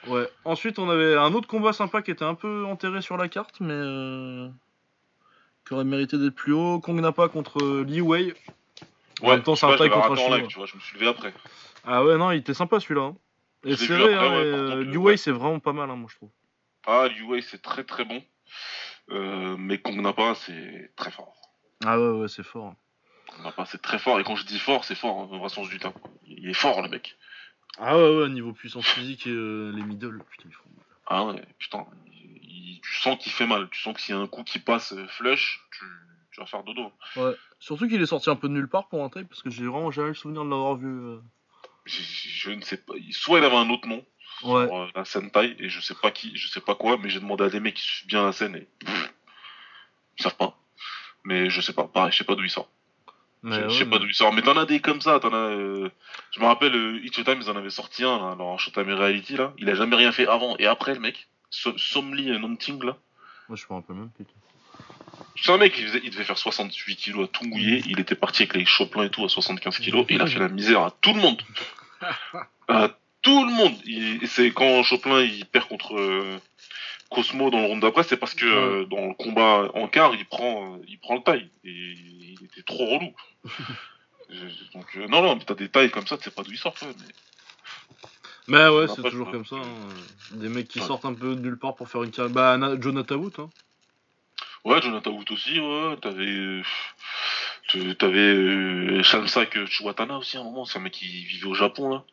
Ouais. Ensuite, on avait un autre combat sympa qui était un peu enterré sur la carte, mais euh, qui aurait mérité d'être plus haut. Kong Napa contre euh, Li Wei. En Ouais, même temps, c'est un taille contre un en live, tu vois, je me suis levé après. Ah ouais, non, il était sympa celui-là. hein. Et Je l'ai c'est vrai, après, hein, ouais, et, euh, contre, c'est vraiment pas mal, hein, moi je trouve. Ah, Wei, c'est très très bon. Euh, mais Kong Napa, c'est très fort. Ah ouais, ouais, c'est fort. Kong Napa, c'est très fort. Et quand je dis fort, c'est fort, hein, au sens du terme. Il est fort, le mec. Ah ouais, ouais, niveau puissance physique et euh, les middle, putain, ils font mal. Ah ouais, putain. il- il- tu sens qu'il fait mal. Tu sens que s'il y a un coup qui passe euh, flush, tu, tu vas faire dodo. Ouais. Surtout qu'il est sorti un peu de nulle part pour un taille, parce que j'ai vraiment jamais le souvenir de l'avoir vu. euh. Je, je ne sais pas. Soit il avait un autre nom Ouais. pour euh, la scène taille, et je sais pas qui, je sais pas quoi, mais j'ai demandé à des mecs qui suivent bien la scène et pff, ils savent pas. Mais je sais pas, pareil, je sais pas d'où il sort. Mais je, ouais, je sais pas d'où il sort. Mais t'en as des comme ça, t'en as. euh, Je me rappelle, euh, Hit Showtime, ils en avaient sorti un, là, alors Showtime Reality, là. Il a jamais rien fait avant et après, le mec. So- Somli Nanting, là. Moi, je me rappelle même plus. C'est un mec, il, faisait- il devait faire 68 kilos à tout mouiller. Il était parti avec les Choplin et tout à 75 kilos. Et il a fait la misère à tout le monde. À tout le monde. C'est quand Choplin il perd contre euh, Cosmo dans le round d'après, c'est parce que euh, dans le combat en quart, il prend, euh, il prend le taille. Et il était trop relou. Donc, euh, non, non, mais t'as des tailles comme ça, tu sais pas d'où ils sortent. ouais, mais... Mais ouais, c'est toujours comme ça. hein. Des mecs qui Ouais. sortent un peu de nulle part pour faire une carrière. Bah, Na- Jonathan Wood, hein. Ouais, Jonathan Wood aussi, ouais. T'avais. euh, T'avais euh, Shamsak Chuwatana aussi à un moment, c'est un mec qui vivait au Japon là.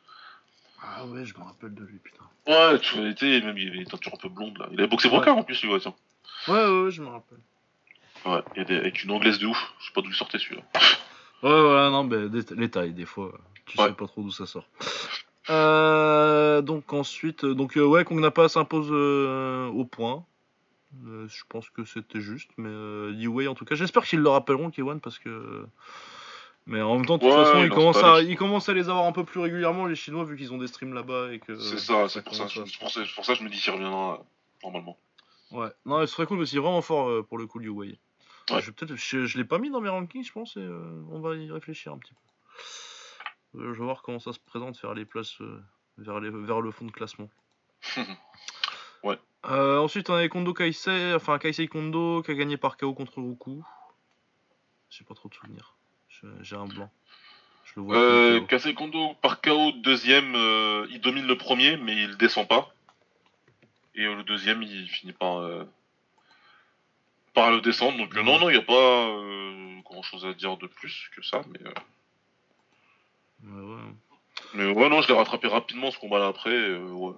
Ah ouais, je me rappelle de lui, putain. Ouais, tu vois, été, même il avait une teinture un peu blonde là. Il avait boxé Ouais. Broca en plus, lui, ouais, tiens. Ouais, ouais, ouais, je me rappelle. Ouais, il était avec une anglaise de ouf. Je sais pas d'où il sortait celui-là. Ouais, voilà, non, mais des- les tailles, des fois, tu Ouais. sais pas trop d'où ça sort. Euh, donc ensuite, donc euh, ouais, Kongnapa s'impose euh, au point. Euh, je pense que c'était juste, mais euh, Wei en tout cas, j'espère qu'ils le rappelleront K1 parce que. Mais en même temps, de toute Ouais, façon, il ils en commencent, à, je ils commencent à les avoir un peu plus régulièrement, les Chinois, vu qu'ils ont des streams là-bas et que. c'est ça, c'est pour ça. C'est pour ça, c'est pour ça que je me dis qu'il reviendra euh, normalement. Ouais, non, ce serait cool parce qu'il est vraiment fort euh, pour le coup, Liu Wei. Ouais. Je, peut-être, je, je l'ai pas mis dans mes rankings, je pense, et euh, on va y réfléchir un petit peu. Euh, je vais voir comment ça se présente vers les places, euh, vers, les, vers le fond de classement. Ouais. Euh, ensuite, on a Kondo Kaisei, enfin Kaisei Kondo qui a gagné par KO contre Ruku. J'ai pas trop de souvenirs. J'ai un blanc. Je le vois. Euh, Kondo par KO deuxième, euh, il domine le premier, mais il descend pas. Et le deuxième, il finit par par le descendre. Donc non, non, il y a pas grand chose à dire de plus que ça, mais. ouais. Mais ouais, non, je l'ai rattrapé rapidement ce combat-là après. euh, ouais.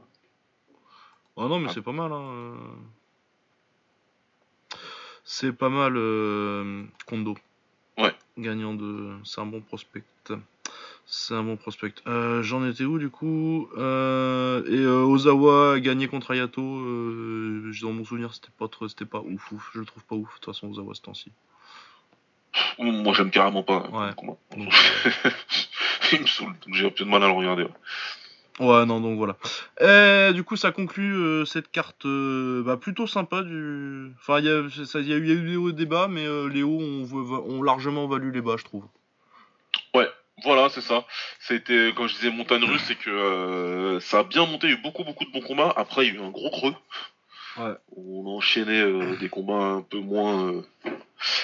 Ah non, mais Ah. c'est pas mal. Hein. C'est pas mal, euh, Kondo. Ouais. Gagnant de. C'est un bon prospect. C'est un bon prospect. Euh, J'en étais où du coup? Euh, Et euh, Ozawa a gagné contre Ayato. Dans mon souvenir, c'était pas trop, c'était pas ouf, ouf. Je le trouve pas ouf. De toute façon, Ozawa ce temps-ci. Moi, j'aime carrément pas hein, Ouais. Donc, il me saoule, donc j'ai un peu de mal à le regarder. ouais. Ouais, non, donc voilà. Et du coup, ça conclut euh, cette carte euh, bah, plutôt sympa. Du... Enfin, il y, a- y eu il y a eu des hauts et des bas, mais euh, les hauts ont, ont largement valu les bas, je trouve. Voilà, c'est ça. C'était, quand je disais montagne russe, c'est que ça a bien monté, il y a eu beaucoup, beaucoup de bons combats. Après, il y a eu un gros creux. Ouais. On enchaînait des combats un peu moins,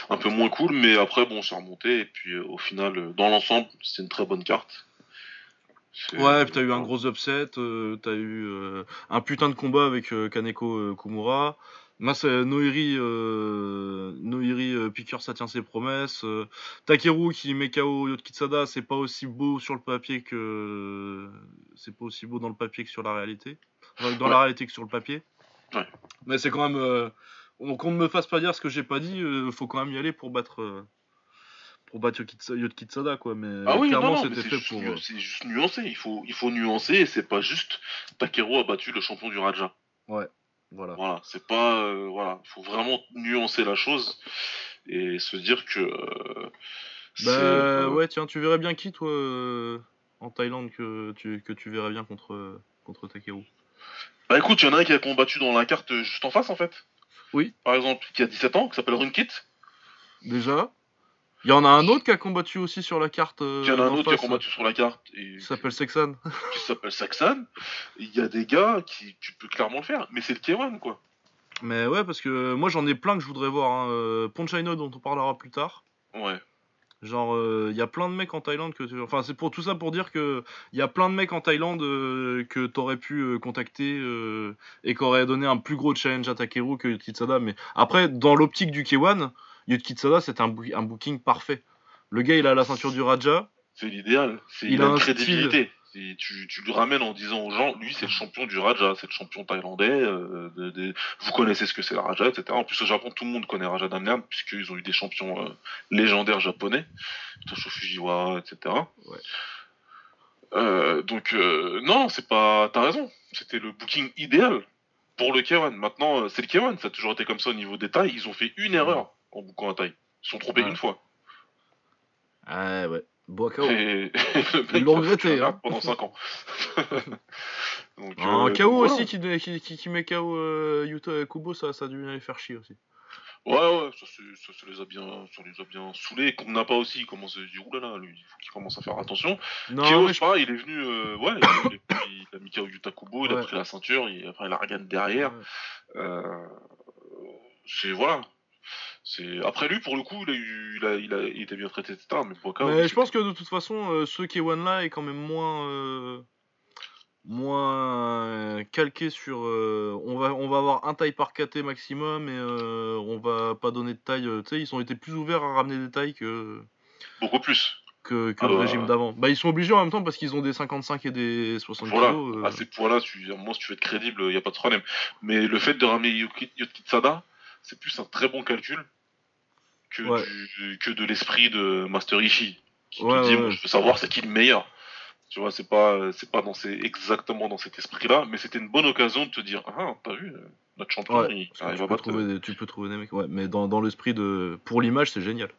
un peu moins cool, mais après, bon, c'est remonté. Et puis, au final, dans l'ensemble, c'est une très bonne carte. Ouais, puis t'as eu un gros upset, euh, t'as eu euh, un putain de combat avec euh, Kaneko Kumura. C'est Noiri, Noiri Piqueur, ça tient ses promesses. Takeru qui met KO Yotkitsada, c'est pas aussi beau sur le papier que. C'est pas aussi beau dans le papier que sur la réalité. Enfin, dans la réalité que sur le papier. Ouais. Mais c'est quand même. on- Qu'on ne me fasse pas dire ce que j'ai pas dit, faut quand même y aller pour battre. Pour battre Yotkitsa- Yotkitsada, quoi. Mais Ah oui, clairement, c'était fait juste, pour. euh, c'est juste nuancé. Il faut, il faut nuancer. Et c'est pas juste Takeru a battu le champion du Raja. Voilà. Voilà, c'est pas euh, voilà, il faut vraiment nuancer la chose et se dire que euh, Bah euh, ouais, tiens, tu verrais bien qui toi en Thaïlande que tu, que tu verrais bien contre, contre Takeru? Bah écoute, il y en a un qui a combattu dans la carte juste en face en fait. Oui. Par exemple, qui a 17 ans, qui s'appelle Runkit. Déjà. Il y en a un autre qui a combattu aussi sur la carte. euh, Il y en a un autre qui a combattu sur la carte et qui s'appelle Sexan. qui s'appelle Saxon. Il y a des gars qui tu peux clairement le faire, mais c'est le K1 quoi. Mais ouais, parce que moi j'en ai plein que je voudrais voir. Hein. Euh, Ponchaino dont on parlera plus tard. Ouais. Genre, il y a plein de mecs en Thaïlande que tu... Enfin, c'est pour tout ça pour dire que il y a plein de mecs en Thaïlande euh, que t'aurais pu euh, contacter euh, et qui auraient donné un plus gros challenge à Takeru que Yotkitsada. Mais après, dans l'optique du K1, C'est un, bou- un booking parfait. Le gars, il a la ceinture du Raja. C'est l'idéal. C'est Il il, a a un une crédibilité. Et tu, tu le ramènes en disant aux gens, lui c'est le champion du Raja, c'est le champion thaïlandais, euh, de- de- vous connaissez ce que c'est le Raja, etc. En plus au Japon tout le monde connaît Raja Damnern, puisqu'ils ont eu des champions euh, légendaires japonais, Toshio Fujiwara, etc. Ouais. Euh, donc non, c'est pas, t'as raison, c'était le booking idéal pour le K1. Maintenant c'est le K1, ça a toujours été comme ça au niveau des tailles, ils ont fait une erreur en bookant un taille. Ils sont trompés Ouais. une fois. Ah ouais. Boakao. Et, Ils l'ont il regretté, hein. pendant 5 ans. Donc, Un euh, KO voilà. aussi qui, qui, qui, qui met KO euh, Yuta et Kubo, ça, ça a dû les faire chier aussi. Ouais, ouais, ça, ça, ça les a bien, ça les a bien saoulés. Qu'on n'a pas aussi, il commence à se dire, oulala, lui, il faut qu'il commence à faire attention. Non, je- pareil, il est venu, euh, ouais, il, a- il il mis KO Yuta Kubo, il a pris la ceinture, et après il a regardé derrière. Euh, c'est, voilà. C'est, après lui, pour le coup, il a eu, il a, il a, il était bien traité, etc. Mais je pense que de toute façon, euh, ce K1 là est quand même moins. euh, moins euh, calqué sur. euh, on, va, on va avoir un taille par KT maximum et on va pas donner de taille. tu sais, ils ont été plus ouverts à ramener des tailles que, beaucoup plus. que, que Ah le bah. régime d'avant. Bah, ils sont obligés en même temps parce qu'ils ont des 55 et des 60 Voilà, kilos. à ces points-là, tu, à un moment, si tu veux être crédible, il n'y a pas de problème. Mais le fait de ramener Yoki- Yotkitsada, c'est plus un très bon calcul que, Ouais. du- que de l'esprit de Master Ishii. Qui Ouais, te dit, moi, je veux savoir c'est qui le meilleur. Tu vois, c'est pas, c'est pas dans ces, exactement dans cet esprit-là, mais c'était une bonne occasion de te dire, ah, t'as vu, euh, notre champion, Ouais, il arrive tu, à battre. trouver des, tu peux trouver des mecs. Ouais, mais dans, dans l'esprit de. Pour l'image, c'est génial.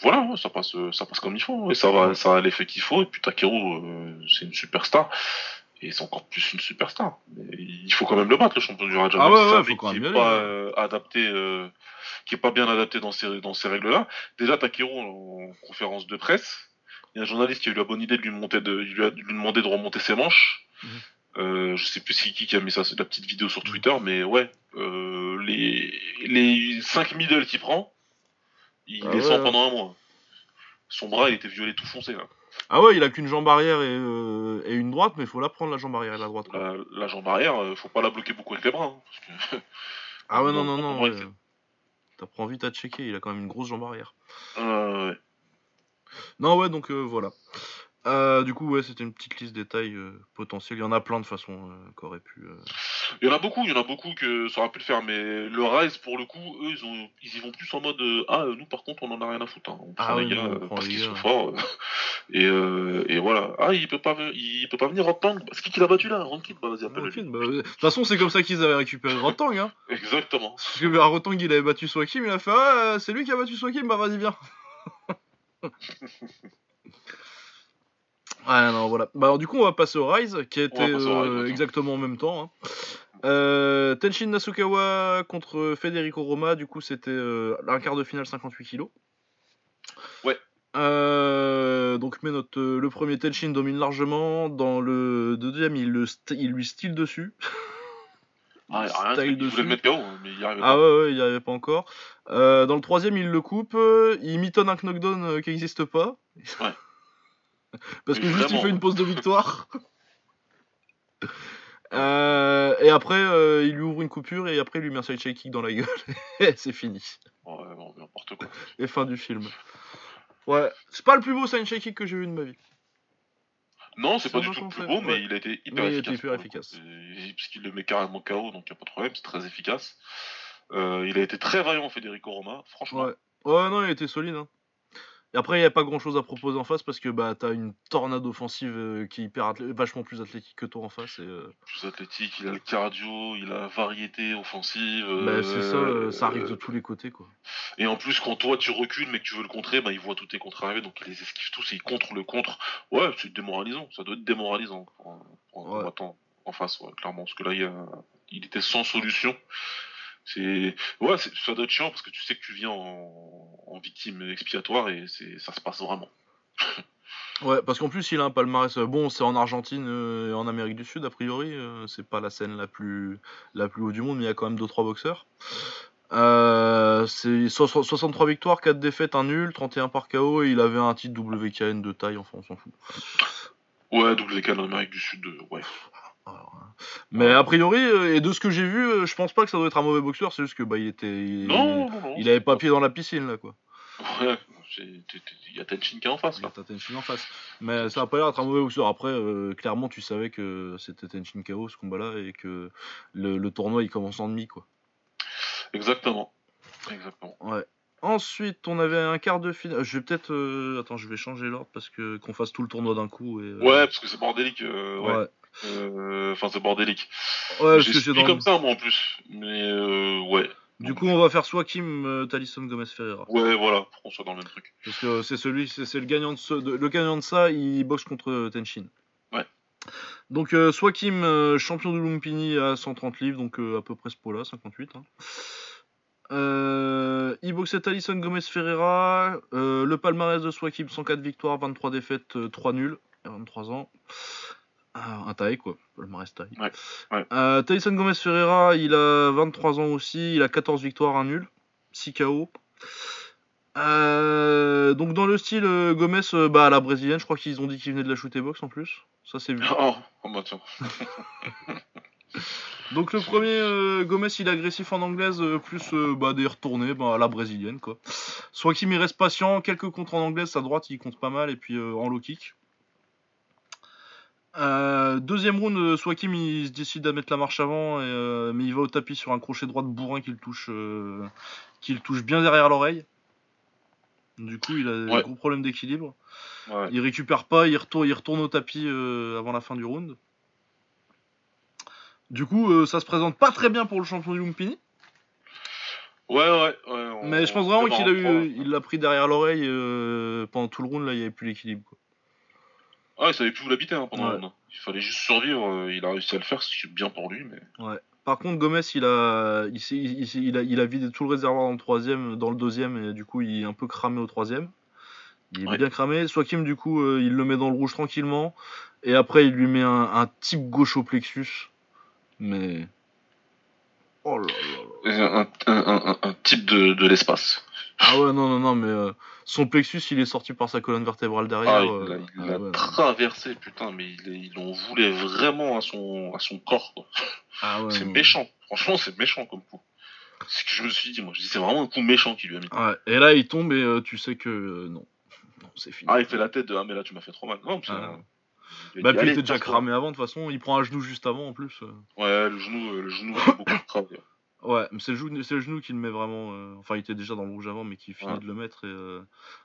Voilà, ouais, ça passe, euh, ça passe comme il faut, et ça va, ça a l'effet qu'il faut. Et puis Takeru, euh, c'est une superstar, et c'est encore plus une superstar. Mais il faut quand même le battre, le champion du Raja. Ah ouais, ouais, faut quand qui même est y pas euh, adapté, euh, qui est pas bien adapté dans ces, dans ces règles-là. Déjà Takeru en conférence de presse, il y a un journaliste qui a eu la bonne idée de lui monter, de, il lui a de lui demander de remonter ses manches. Mhm. Euh, je sais plus c'est qui qui a mis ça, c'est la petite vidéo sur Twitter, mais ouais, euh, les, les 5 middle qu'il prend, il Ah descend ouais. pendant un mois. Son bras, il était violet tout foncé, là. Ah ouais, il a qu'une jambe arrière et, euh, et une droite, mais il faut la prendre la jambe arrière et la droite. quoi. La, la jambe arrière, euh, faut pas la bloquer beaucoup avec les bras. hein, parce que... Ah ouais, non, Non, non, ouais. T'apprends vite à checker, il a quand même une grosse jambe arrière. Euh, ouais. Non, ouais, donc euh, voilà. Du coup, ouais, c'était une petite liste des tailles potentielles. Il y en a plein de façons euh, qu'aurait pu. Il y en a beaucoup, il y en a beaucoup que ça aurait pu le faire, mais le Rise, pour le coup, eux, ils, ont, ils y vont plus en mode euh, Ah, nous, par contre, on en a rien à foutre. hein. On Ah oui, gars on euh, parce qu'ils sont forts. euh, et, euh, et voilà. Ah, il peut pas, il peut pas venir Rotang. C'est qui qui l'a battu là? Rankid Bah, vas-y, appelle Rotang, bah, De toute façon, c'est comme ça qu'ils avaient récupéré Rotang. Hein. Exactement. Parce que bah, Rotang, il avait battu Swakim, il a fait Ah, c'est lui qui a battu Swakim, bah vas-y, viens. Ouais, non, voilà. Bah, alors, du coup, on va passer au Rise, qui au Rise, euh, exactement en même temps. hein. Euh, Tenshin Nasukawa contre Federico Roma, du coup, c'était euh, un quart de finale 58 kg. Ouais. Donc, notes. euh, le premier, Tenshin domine largement. Dans le deuxième, il, le il lui style dessus. Ah, il y a rien, Style il voulait dessus. le mettre KO, hein, mais il y arrivait Ah pas. ouais, ouais, il n'y arrivait pas encore. Dans le troisième, il le coupe. il mitonne un knockdown qui n'existe pas. Ouais. Parce que juste, il fait une pause de victoire. Euh, et après, euh, il lui ouvre une coupure et après, il lui met un side kick dans la gueule. et c'est fini. Ouais, bon, n'importe quoi. Et fin du film. Ouais, c'est pas le plus beau side kick que j'ai vu de ma vie. Non, c'est pas du tout le plus beau, mais ouais. il a été hyper Mais il a efficace. été hyper efficace. Et- Puisqu'il le met carrément KO, donc il n'y a pas de problème, c'est très efficace. Euh, il a été très vaillant, Federico Roma, franchement. Ouais. Ouais, non, il était solide. Hein. Et après, il n'y a pas grand chose à proposer en face parce que bah, t'as une tornade offensive euh, qui est hyper vachement plus athlétique que toi en face. Et, euh, Plus athlétique, il a le cardio, il a la variété offensive. bah, c'est ça, euh, euh, ça arrive de tous les côtés. quoi. Et en plus, quand toi tu recules mais que tu veux le contrer, bah, il voit tous tes contres arriver, donc il les esquive tous et il contre le contre. Ouais, c'est démoralisant, ça doit être démoralisant pour un, pour un Ouais. combattant en face, ouais, clairement. Parce que là, il, a- il était sans solution. C'est ouais, ça doit être chiant parce que tu sais que tu viens en, en victime expiatoire et c'est ça se passe vraiment. Ouais, parce qu'en plus, il a un palmarès. euh, Bon, c'est en Argentine euh, et en Amérique du Sud, a priori. euh, c'est pas la scène la plus, la plus haute du monde, mais il y a quand même 2-3 boxeurs. Euh, c'est so- so- 63 victoires, 4 défaites, 1 nul, 31 par KO, et il avait un titre WKN de taille, enfin, on s'en fout. Ouais, WK en Amérique du Sud, ouais. Alors, hein. Mais a priori, euh, et de ce que j'ai vu, euh, je pense pas que ça doit être un mauvais boxeur, c'est juste que bah, il était. Il, Non, non, non. il avait pas pied dans la piscine, là, quoi. Ouais, c'est- t'es- t'es- Il y a Tenchin qui est en face. Il Là. a ta Tenchin en face. Mais ça va pas l'air d'être un mauvais boxeur. Après, euh, clairement, tu savais que c'était Tenchin KO ce combat-là et que le, le tournoi il commence en demi quoi. Exactement. Exactement. Ouais. Ensuite, on avait un quart de finale. Je vais peut-être. euh, Attends, je vais changer l'ordre parce que qu'on fasse tout le tournoi d'un coup. Et, euh, Ouais, parce que c'est bordélique. euh, ouais. ouais. Euh, Enfin, c'est bordélique. Ouais, parce que c'est suivi dans. comme ça, moi, en plus. Mais euh, ouais. Du coup, on va faire soit Kim euh, Talisson Gomez Ferreira. Ouais, voilà, pour qu'on soit dans le même truc. Parce que c'est celui, c'est le gagnant de, ce, de- le gagnant de ça, il boxe contre Tenchin. Ouais. Donc euh, soit Kim, euh, champion du Lumpini à 130 livres, donc euh, à peu près ce pot-là, 58. hein. Il boxait Alison Gomez Ferreira. le palmarès de Swakim 104 victoires, 23 défaites, euh, 3 nuls. à 23 ans. Ah, un taille quoi, palmarès taille. Ouais, ouais. Euh, Tyson Gomez Ferreira, il a 23 ans aussi. Il a 14 victoires, 1 nul. 6 KO. Euh, donc dans le style euh, Gomez bah, à la brésilienne, je crois qu'ils ont dit qu'il venait de la shooter box en plus. Ça c'est vu. Oh, oh bah tiens. Donc le premier euh, Gomez il est agressif en anglaise plus bah, des retournés bah, à la brésilienne quoi. Soit qu'il reste patient, quelques contres en anglaise, sa droite il compte pas mal et puis en low kick. Euh, deuxième round, euh, Swakim il se décide à mettre la marche avant, et, euh, mais il va au tapis sur un crochet droit de bourrin qu'il touche, euh, qu'il touche bien derrière l'oreille. Du coup, il a gros problèmes d'équilibre. Ouais. Il récupère pas, il retourne, il retourne au tapis avant la fin du round. Du coup, ça se présente pas très bien pour le champion du Lumpini. Ouais, ouais, ouais. on- Mais je pense vraiment qu'il a eu, il l'a pris derrière l'oreille pendant tout le round. Là, il y avait plus l'équilibre. quoi. Ah, il savait plus où l'habiter hein, pendant Ouais. round. Il fallait juste survivre. euh, Il a réussi à le faire, c'est bien pour lui. Mais Par contre, Gomez, il a, il, a, il a vidé tout le réservoir dans le troisième, dans le deuxième, et du coup, il est un peu cramé au troisième. Il est Ouais. bien cramé. Swakim, du coup, euh, il le met dans le rouge tranquillement, et après, il lui met un, un type gauche au plexus. Mais. Oh là là là. un, un, un, un- un type de, de l'espace. Ah ouais, non, non, non, mais euh, son plexus, il est sorti par sa colonne vertébrale derrière. Ah, il euh, l'a il ah l'a ouais, traversé, putain, mais il, il en voulait vraiment à son, à son corps. quoi. Ah ouais, c'est méchant. Franchement, c'est méchant comme coup. C'est ce que je me suis dit, moi. Je dis, c'est vraiment un coup méchant qu'il lui a mis. Et là, il tombe, et euh, tu sais que euh, non. Non, c'est fini. Ah, il fait la tête de Ah, mais là, tu m'as fait trop mal. Non, c'est Ah. il Bah, dit, puis il était déjà cramé avant, de toute façon. Il prend un genou juste avant, en plus. Ouais, le genou, le genou fait beaucoup de travail. Ouais, mais c'est le, genou- c'est le genou qui le met vraiment. euh, Enfin, il était déjà dans le rouge avant, mais qui finit Ouais. de le mettre. Et, euh,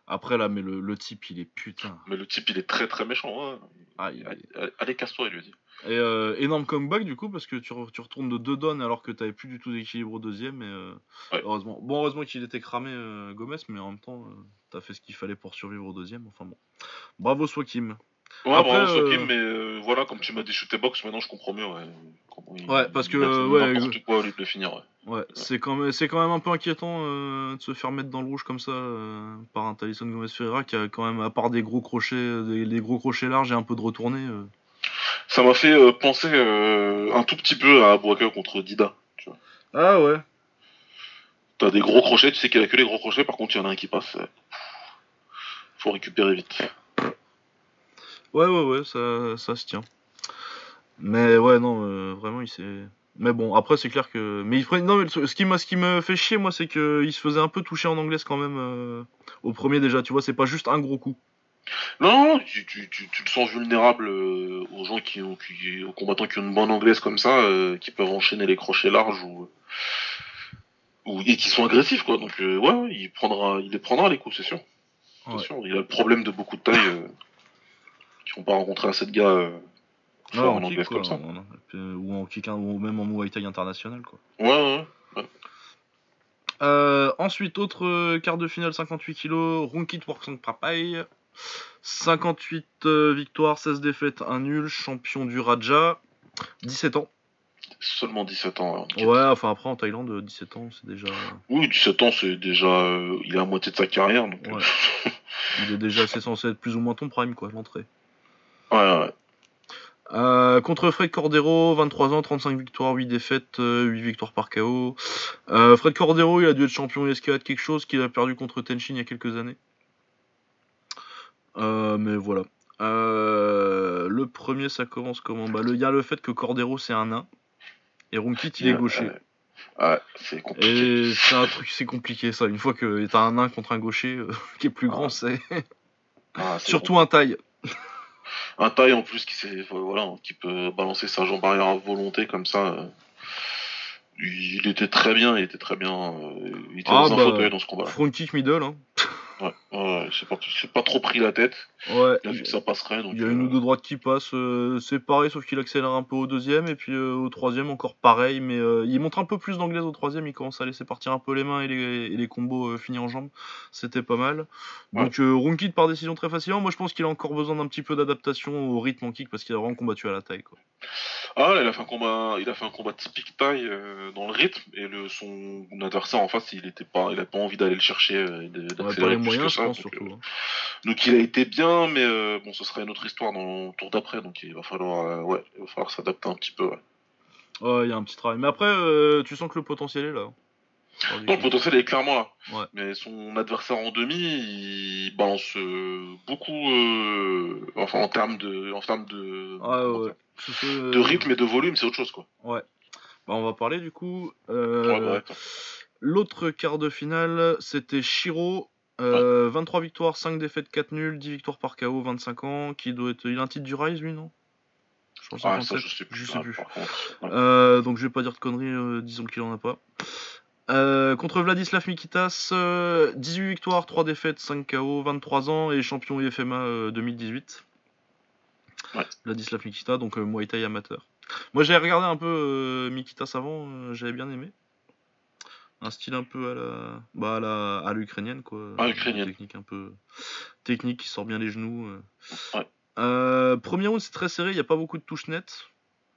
Après, là, mais le, le type, il est putain. Mais le type, il est très très méchant. Aïe, aïe. Allez, allez, allez, casse-toi, il lui dit. Et euh, énorme comeback, du coup, parce que tu, re- tu retournes de deux donnes alors que t'avais plus du tout d'équilibre au deuxième. Et, euh, Ouais. heureusement. Bon, heureusement qu'il était cramé, euh, Gomez, mais en même temps, euh, t'as fait ce qu'il fallait pour survivre au deuxième. Enfin bon. Bravo, Swakim. Ouais, Après, bravo, euh, Sokim, mais euh, voilà, comme tu m'as dit shooter box, maintenant je comprends mieux. Ouais, il- Ouais, parce que, euh, ouais, quoi de le finir, ouais. Ouais, c'est quand, même- c'est quand même un peu inquiétant euh, de se faire mettre dans le rouge comme ça euh, par un Talisson Gomez Ferreira qui a quand même, à part des gros crochets, euh, des, des gros crochets larges et un peu de retourné. euh. Ça m'a fait euh, penser euh, un tout petit peu à Boaka contre Dida. Tu vois. Ah ouais T'as des gros crochets, tu sais qu'il a que les gros crochets, par contre il y en a un qui passe. euh, Faut récupérer vite. Ouais, ouais, ouais, ça, ça se tient. Mais ouais, non, euh, vraiment, il s'est. Mais bon, après, c'est clair que. Mais il Non, mais ce qui, ce qui me fait chier, moi, c'est qu'il se faisait un peu toucher en anglaise quand même euh, au premier déjà, tu vois, c'est pas juste un gros coup. Non, tu, tu, tu, tu le sens vulnérable euh, aux gens qui ont, qui, aux combattants qui ont une bonne anglaise comme ça, euh, qui peuvent enchaîner les crochets larges ou, ou et qui sont agressifs quoi. Donc euh, ouais, il prendra, il les prendra les coups, c'est sûr. Ouais. sûr. Il a le problème de beaucoup de tailles euh, qui n'ont pas rencontré assez de gars euh, Ouais, en en kick, anglaise quoi, comme ça. euh, ou en kick, hein, ou même en Muay Thai international, quoi. Ouais, ouais. Euh, ensuite, autre quart de finale 58 kg, Runkit Worksong Papai. 58 euh, victoires, 16 défaites, 1 nul, champion du Raja. 17 ans. Seulement 17 ans. hein. Ouais, enfin après en Thaïlande, euh, 17 ans, c'est déjà. Oui, 17 ans, c'est déjà, euh, il est à moitié de sa carrière. Donc, Ouais. Il est déjà assez censé être plus ou moins ton prime, quoi, l'entrée. Ouais, ouais. Euh, contre Fred Cordero, 23 ans, 35 victoires, 8 défaites, euh, 8 victoires par KO. Euh, Fred Cordero, il a dû être champion escalade quelque chose qu'il a perdu contre Tenshin il y a quelques années. Euh, mais voilà. Euh, le premier, ça commence comment? Bah, Il y a le fait que Cordero, c'est un nain. Et Runkit, il est Euh, gaucher. euh, Ouais, c'est compliqué. Et c'est un truc, c'est compliqué ça. Une fois que t'as un nain contre un gaucher euh, qui est plus grand, Ah. c'est Ah, c'est surtout un taille. Un taille en plus qui, sait- voilà, qui peut balancer sa jambe arrière à volonté comme ça. euh, Il était très bien, il était très bien. euh, Il était Ah, dans un bah, fauteuil dans ce combat. Front kick middle. Hein. Ouais, ouais, j'ai pas, pas trop pris la tête. Ouais. Il a vu que ça passerait. Donc, Il y a une euh, ou deux droites qui passent, euh, c'est pareil, sauf qu'il accélère un peu au deuxième, et puis euh, au troisième encore pareil, mais euh, il montre un peu plus d'anglaise au troisième, il commence à laisser partir un peu les mains et les, et les combos euh, finis en jambes, c'était pas mal. Donc euh, Runkit par décision très facilement, moi je pense qu'il a encore besoin d'un petit peu d'adaptation au rythme en kick, parce qu'il a vraiment combattu à la taille. Quoi. Ah, là, il a fait un combat, il a fait un combat typique taille euh, dans le rythme et le son adversaire en face, il était pas, il a pas envie d'aller le chercher euh, d'accélérer que je pense, surtout. euh, hein. donc il a été bien, mais euh, bon, ce serait une autre histoire dans le tour d'après, donc il va falloir, euh, ouais, il va falloir s'adapter un petit peu. Ouais. Ouais, il y a un petit travail. Mais après, euh, tu sens que le potentiel est là. Non, le potentiel est clairement là. Ouais. Mais son adversaire en demi, il balance euh, beaucoup, euh, enfin en termes de, en termes de, Ah, ouais. de rythme et de volume, c'est autre chose quoi. Bah, on va parler du coup. euh, Ouais, bah, ouais. L'autre quart de finale, c'était Shiro. Euh, 23 victoires, 5 défaites, 4 nuls, 10 victoires par KO, 25 ans. Qui doit être... Il a un titre du Rise, lui, non? Je pense Ah, 57. ça, je sais plus. je sais Ah, plus. par contre, ouais. Euh, donc je vais pas dire de conneries, euh, disons qu'il en a pas. Euh, contre Vladislav Mikitas, euh, 18 victoires, 3 défaites, 5 KO, 23 ans et champion IFMA euh, 2018. Ouais. Vladislav Mikita, donc euh, Muay Thai amateur. Moi j'avais regardé un peu euh, Mikitas avant, euh, j'avais bien aimé. Un style un peu à la, bah à la, à l'ukrainienne quoi. À l'ukrainienne. Une Technique un peu technique qui sort bien les genoux. euh. Ouais. Euh, premier round c'est très serré, il n'y a pas beaucoup de touches nettes.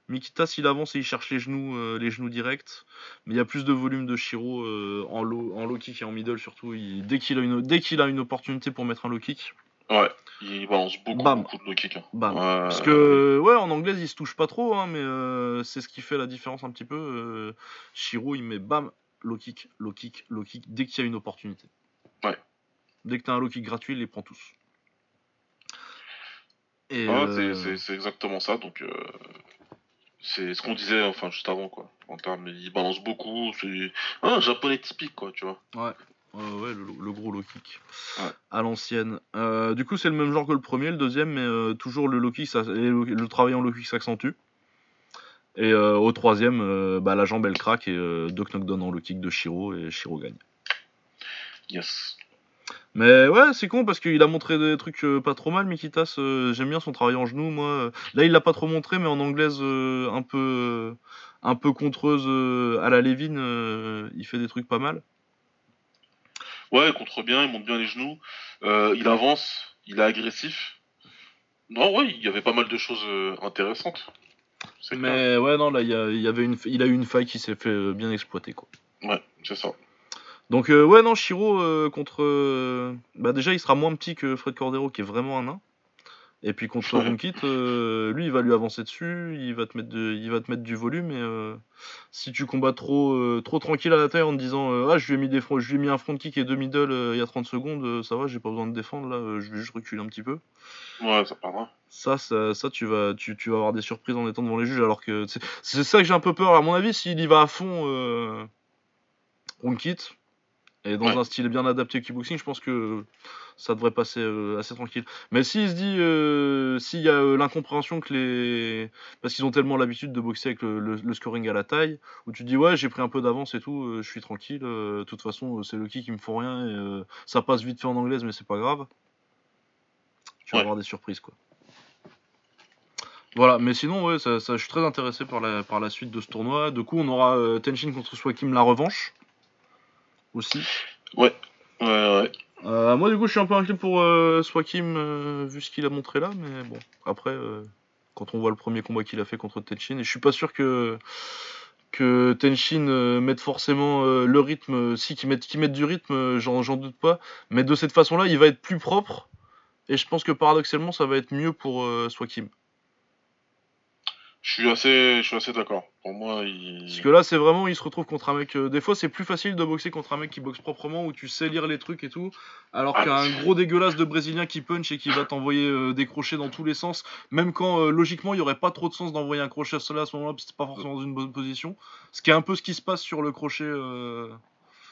Mikitas il avance et il cherche les genoux, euh, les genoux directs, mais il y a plus de volume de Shiro euh, en low, en low kick et en middle surtout. Il- dès qu'il a une, dès qu'il a une opportunité pour mettre un low kick, Ouais, il balance beaucoup, Bam. beaucoup de low kick. hein. bam. Ouais, Parce que ouais, en anglaise il se touche pas trop, hein, mais euh, c'est ce qui fait la différence un petit peu. euh, Shiro il met bam, low kick, low kick, low kick dès qu'il y a une opportunité. Ouais. Dès que t'as un low kick gratuit, il les prend tous. Et Ouais, euh, c'est- exactement ça. Donc, euh, c'est ce qu'on disait enfin juste avant, quoi. En termes, il balance beaucoup. C'est un japonais typique, quoi, tu vois. Ouais, ouais, le, le gros low kick. Ouais. À l'ancienne. Euh, du coup, c'est le même genre que le premier, le deuxième, mais euh, toujours le low kick, ça, et le, le travail en low kick s'accentue. Et euh, au troisième, euh, bah, la jambe elle craque et euh, deux knockdowns en low kick de Shiro et Shiro gagne. Yes. Mais ouais, c'est con parce qu'il a montré des trucs pas trop mal, Mikitas. J'aime bien son travail en genou, moi. Là, il l'a pas trop montré, mais en anglaise, un peu, un peu contreuse à la Levin, euh, il fait des trucs pas mal. Ouais, il contre bien, il monte bien les genoux. Euh, il avance, il est agressif. Non, ouais, il y avait pas mal de choses euh, intéressantes. Clair. Mais ouais, non, là, il y, a- il y avait une, il a eu une faille qui s'est fait euh, bien exploiter, quoi. Ouais, c'est ça. Donc, euh, ouais, non, Shiro euh, contre. bah, déjà, il sera moins petit que Fred Cordero, qui est vraiment un nain. Et puis contre. Ronkit, euh, lui, il va lui avancer dessus, il va te mettre, de- il va te mettre du volume. Et euh, si tu combats trop, euh, trop tranquille à la taille en te disant euh, Ah, je lui, ai mis des je lui ai mis un front kick et deux middle euh, il y a 30 secondes, euh, ça va, j'ai pas besoin de défendre, là, euh, je vais juste reculer un petit peu. Ouais, ça pardra. Ça, ça, ça, tu, vas, tu, tu vas avoir des surprises en étant devant les juges. Alors que c'est c'est ça que j'ai un peu peur. À mon avis, s'il y va à fond, euh, Runkit, et dans Ouais. un style bien adapté au kickboxing, je pense que ça devrait passer euh, assez tranquille. Mais s'il se dit, euh, s'il y a euh, l'incompréhension que les. Parce qu'ils ont tellement l'habitude de boxer avec le, le- le scoring à la taille, où tu dis, ouais, j'ai pris un peu d'avance et tout, euh, je suis tranquille, de toute façon, c'est le kick qui me faut rien, et ça passe vite fait en anglaise, mais c'est pas grave. Tu vas avoir des surprises, quoi. Voilà, mais sinon, ouais, ça, ça- je suis très intéressé par la, par la suite de ce tournoi. Du coup, on aura Tenshin contre Swakim la revanche. Aussi. Ouais, ouais. Euh, moi, du coup, je suis un peu inquiet pour euh, Swakim, euh, vu ce qu'il a montré là, mais bon, après, euh, quand on voit le premier combat qu'il a fait contre Tenshin, et je suis pas sûr que, que Tenshin mette forcément le rythme, si qu'il mette, mette du rythme, j'en doute pas, mais de cette façon-là, il va être plus propre, et je pense que paradoxalement, ça va être mieux pour Swakim. Je suis assez, je suis assez d'accord. Pour moi, il. Parce que là, c'est vraiment, il se retrouve contre un mec. euh, des fois, c'est plus facile de boxer contre un mec qui boxe proprement, où tu sais lire les trucs et tout, alors Ah, qu'un gros dégueulasse de brésilien qui punch et qui va t'envoyer euh, des crochets dans tous les sens, même quand euh, logiquement il y aurait pas trop de sens d'envoyer un crochet à cela à ce moment-là, parce que c'est pas forcément dans une bonne position. Ce qui est un peu ce qui se passe sur le crochet euh,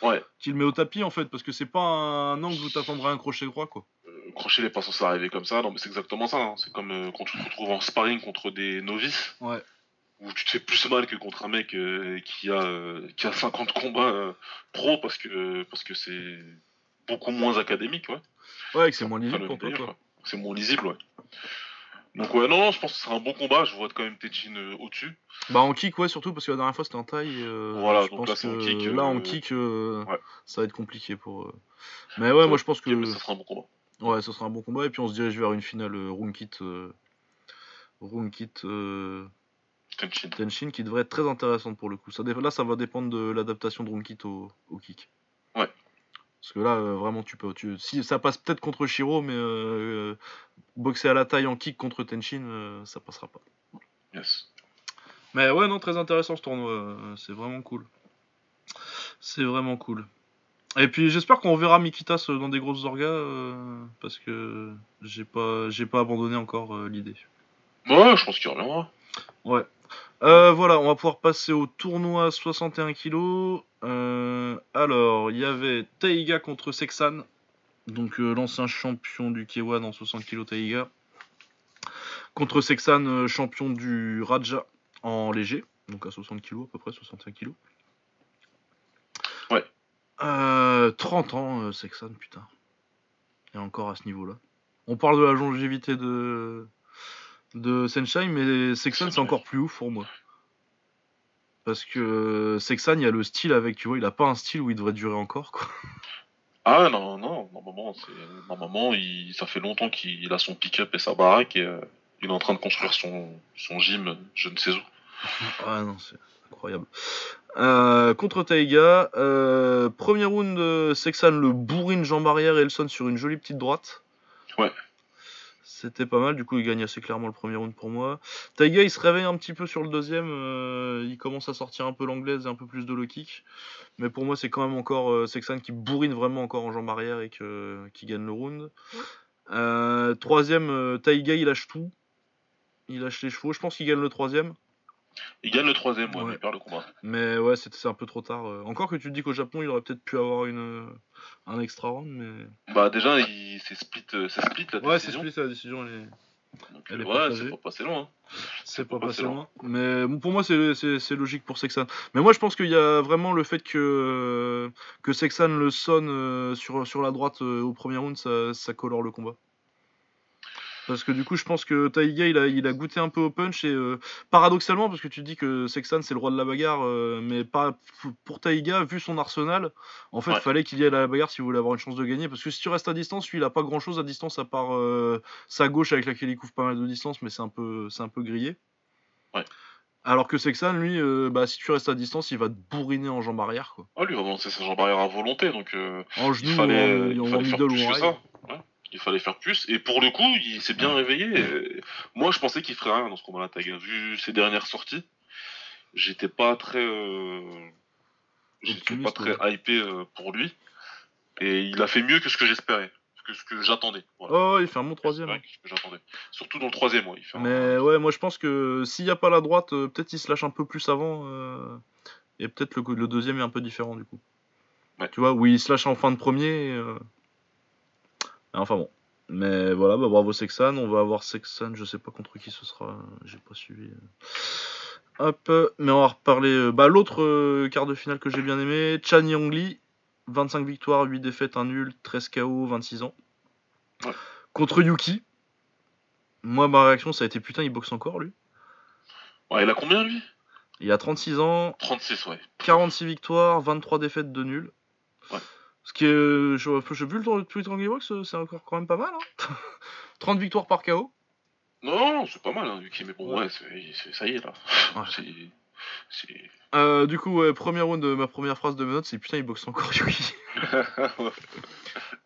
Ouais. qu'il met au tapis en fait, parce que c'est pas un angle où t'attendrais un crochet droit quoi. Crochet n'est pas censé arriver comme ça. Non, mais c'est exactement ça. hein. C'est comme euh, quand tu te retrouves en sparring contre des novices. Ouais. Où tu te fais plus mal que contre un mec euh, qui a euh, qui a 50 combats pro parce que parce que c'est beaucoup moins académique, ouais. Ouais, que c'est moins lisible quoi. quoi. C'est moins lisible, ouais. Donc ouais, non, non, je pense que ce sera un bon combat. Je vois quand même Tetchin euh, au-dessus. Bah en kick ouais surtout parce que la dernière fois c'était en taille. euh, Voilà, je donc pense là, c'est en kick, là en kick euh, ouais. ça va être compliqué pour. Mais ouais, moi je pense que mais ça sera un bon combat. Ouais, ça sera un bon combat et puis on se dirige vers une finale euh, Runkit euh, Runkit euh, Tetchin. Tenshin qui devrait être très intéressante pour le coup. Ça là ça va dépendre de l'adaptation de Runkit au, au kick. Ouais. Parce que là euh, vraiment tu peux tu si ça passe peut-être contre Shiro mais euh, boxer à la taille en kick contre Tenshin euh, ça passera pas. Yes. Mais ouais, non, très intéressant ce tournoi. euh, C'est vraiment cool. C'est vraiment cool. Et puis j'espère qu'on verra Mikitas euh, dans des grosses orgas euh, parce que j'ai pas j'ai pas abandonné encore euh, l'idée. Ouais, je pense qu'il reviendra. Ouais. Euh, voilà, on va pouvoir passer au tournoi 61 kg. Alors, il y avait Taiga contre Sexan. Donc l'ancien champion du K1 en 60 kg Taiga. Contre Sexan, champion du Raja en léger. Donc à 60 kg à peu près, 61 kg. Ouais. Euh, 30 ans, euh, Sexan, putain. Et encore à ce niveau-là. On parle de la longévité de, de Senshai, mais Sexan c'est encore plus ouf pour moi. Parce que Sexan, il y a le style avec, tu vois, il a pas un style où il devrait durer encore, quoi. Ah non, non, normalement, normalement il... ça fait longtemps qu'il a son pick-up et sa baraque et euh, il est en train de construire son, son gym, je ne sais où. Ah non, c'est incroyable. Euh, contre Taiga, euh, premier round, euh, Sexan le bourrine jambe arrière et Elson sur une jolie petite droite. Ouais. C'était pas mal, du coup il gagne assez clairement le premier round pour moi. Taiga il se réveille un petit peu sur le deuxième, euh, il commence à sortir un peu l'anglaise et un peu plus de low kick. Mais pour moi c'est quand même encore euh, Sexan qui bourrine vraiment encore en jambe arrière et que, qui gagne le round. Euh, troisième, euh, Taiga il lâche tout. Il lâche les chevaux, je pense qu'il gagne le troisième. Il gagne le troisième, ouais, Ouais. mais il perd le combat. Mais ouais, c'est un peu trop tard. euh. Encore que tu te dis qu'au Japon, il aurait peut-être pu avoir une, euh, un extra round, mais. Bah déjà, il... c'est split, euh, c'est split la Ouais, c'est split la décision, elle est- Donc, elle est ouais, c'est pas passé loin. hein. c'est pas pas passé loin. loin. Mais bon, pour moi, c'est- logique pour Sexan. Mais moi, je pense qu'il y a vraiment le fait que, que Sexan le sonne sur, sur la droite au premier round, ça, ça colore le combat. Parce que du coup, je pense que Taiga, il a, il a goûté un peu au punch et euh, paradoxalement, parce que tu dis que Sexan c'est le roi de la bagarre, euh, mais pas pour Taiga, vu son arsenal, en fait, Ouais. fallait qu'il y ait la bagarre si vous voulez avoir une chance de gagner. Parce que si tu restes à distance, lui, il a pas grand chose à distance à part euh, sa gauche avec laquelle il couvre pas mal de distance, mais c'est un peu, c'est un peu grillé. Ouais. Alors que Sexan, lui, euh, bah, si tu restes à distance, il va te bourriner en jambe arrière, quoi. Ah, lui, il va lancer sa jambe arrière à volonté, donc euh, En il genou, fallait, ou en, il en fallait faire middle plus ou en que high. ça. Ouais. Il fallait faire plus. Et pour le coup, il s'est bien réveillé. Et Moi, je pensais qu'il ferait rien dans ce combat-là, Taga. Vu ses dernières sorties, j'étais pas très, euh, j'étais pas très hypé euh, pour lui. Et il a fait mieux que ce que j'espérais, que ce que j'attendais. Voilà. Oh, il fait un bon troisième. Hein. j'attendais. Surtout dans le troisième, ouais. Il fait un- Mais ouais, moi je pense que s'il n'y a pas la droite, euh, peut-être il se lâche un peu plus avant. euh, et peut-être le, le deuxième est un peu différent du coup. Ouais. Tu vois, où il se lâche en fin de premier. Enfin bon. Mais voilà, bah, bravo Sexan. On va avoir Sexan, je sais pas contre qui ce sera. J'ai pas suivi. Hop, mais on va reparler. euh, Bah, l'autre euh, quart de finale que j'ai bien aimé, Chan Yongli. 25 victoires, 8 défaites, 1 nul, 13 KO, 26 ans. Ouais. Contre Yuki. Moi, ma réaction, ça a été putain, il boxe encore lui. Ouais, il a combien, lui? Il a 36 ans, 36, ouais. 46 victoires, 23 défaites de nul. Ce qui est. Je, je vu le Twitter Angry Box, c'est encore quand même pas mal. Hein 30 victoires par KO. Non, c'est pas mal, hein, mais bon, Ouais. ça y est, là. Ouais. Euh, du coup, ouais, première round, ma première phrase de mes notes, c'est putain, il boxe encore Yuki.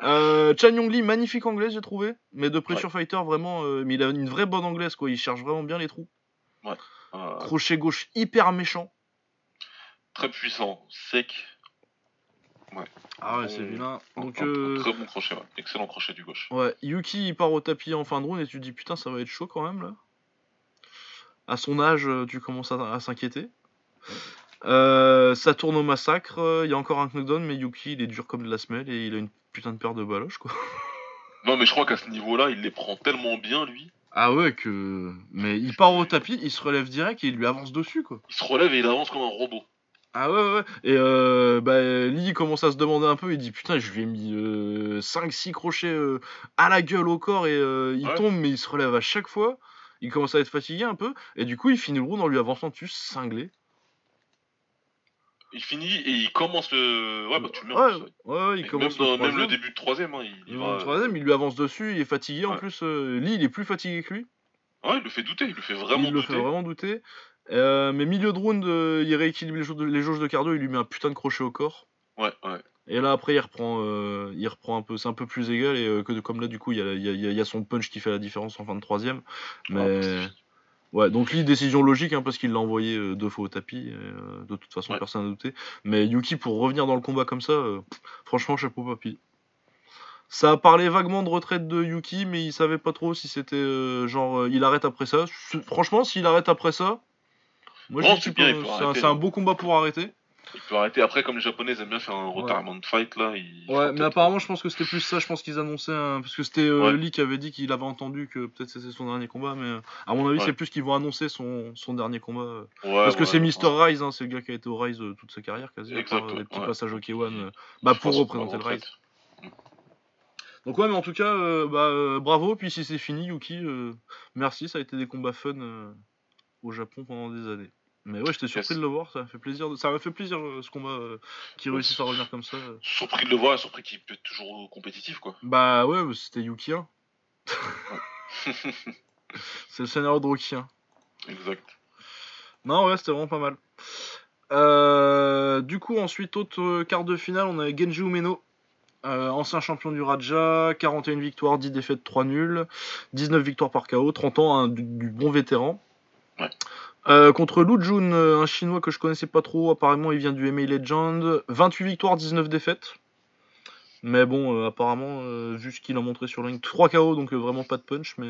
Euh, Chan Yongli, magnifique anglaise, j'ai trouvé. Mais de pressure fighter, vraiment. euh, mais il a une vraie bonne anglaise, quoi. Il cherche vraiment bien les trous. Ouais. Crochet gauche hyper méchant. très puissant, sec. Ah ouais, c'est vilain. Donc, euh, très bon crochet, ouais. excellent crochet du gauche. ouais, Yuki il part au tapis en fin de round et tu te dis putain, ça va être chaud quand même là. À son âge, euh, tu commences à, à s'inquiéter. Euh, ça tourne au massacre, il y a encore un knockdown, mais Yuki il est dur comme de la semelle et il a une putain de paire de baloches quoi. Non, mais je crois qu'à ce niveau-là, il les prend tellement bien, lui. Ah ouais, que. Mais il part au tapis, il se relève direct et il lui avance dessus quoi. Il se relève et il avance comme un robot. Ah ouais, ouais, ouais. Et euh, bah, Lee commence à se demander un peu. Il dit Putain, je lui ai mis 5-6 crochets euh, à la gueule au corps et euh, il Ouais. tombe, mais il se relève à chaque fois. Il commence à être fatigué un peu. Et du coup, il finit le round en lui avançant dessus, cinglé. Il finit et il commence le. Ouais, bah tu le mets Ouais, ouais. il Et commence même, le même le début de troisième, hein, il, il va. troisième, il lui avance dessus, il est fatigué en plus. euh, Lee, il est plus fatigué que lui. Ouais, il le fait douter, il le fait vraiment il le douter. fait vraiment douter. Euh, mais milieu de round, euh, il rééquilibre les jauges, de, les jauges de cardio, il lui met un putain de crochet au corps. Ouais, ouais. Et là après il reprend, euh, il reprend un peu, c'est un peu plus égal et euh, que comme là du coup il y a, y y son punch qui fait la différence en fin de troisième. Mais Ouais, donc lui décision logique hein, parce qu'il l'a envoyé euh, deux fois au tapis. et, de toute façon Ouais. personne n'a douté. Mais Yuki pour revenir dans le combat comme ça, pff, franchement chapeau papy. Ça a parlé vaguement de retraite de Yuki, mais il savait pas trop si c'était genre il arrête après ça. Franchement, s'il arrête après ça, moi je c'est bien, un, beau combat pour arrêter. Il peut arrêter. Après, comme les Japonais aiment bien faire un retirement de fight, là. Ouais, mais apparemment, je pense que c'était plus ça. Je pense qu'ils annonçaient un... parce que c'était euh, Ouais. Lee qui avait dit qu'il avait entendu que peut-être c'était son dernier combat, mais à mon avis, Ouais. c'est plus qu'ils vont annoncer son, son dernier combat. euh, parce que c'est. Mister Rise, hein, c'est le gars qui a été au Rise euh, toute sa carrière quasi, à Exact, part, euh, des petits passages au K1, euh, bah pour représenter le Rise. Donc ouais, mais en tout cas, bah, bravo. Puis si c'est fini, Yuki, merci. Ça a été des combats fun au Japon pendant des années. Mais ouais, j'étais surpris de le voir. Ça m'a fait plaisir. de- Ça m'a fait plaisir euh, ce combat euh, qui Ouais, réussisse à revenir comme ça. euh. Surpris de le voir, surpris qu'il peut être toujours compétitif, quoi. Bah ouais, mais c'était Yuki 1. c'est le scénario de Rocky 1. exact. Non, ouais, c'était vraiment pas mal. Euh, du coup, ensuite, autre quart de finale, on avait Genji Umeno, euh, ancien champion du Raja, 41 victoires, 10 défaites, 3 nuls, 19 victoires par KO, 30 ans, hein, du, du bon vétéran. Ouais. Euh, contre Lu Jun, euh, un chinois que je connaissais pas trop, apparemment il vient du MA Legend, 28 victoires, 19 défaites. Mais bon, euh, apparemment, euh, vu ce qu'il a montré sur la ligne, 3 KO, donc vraiment pas de punch, mais.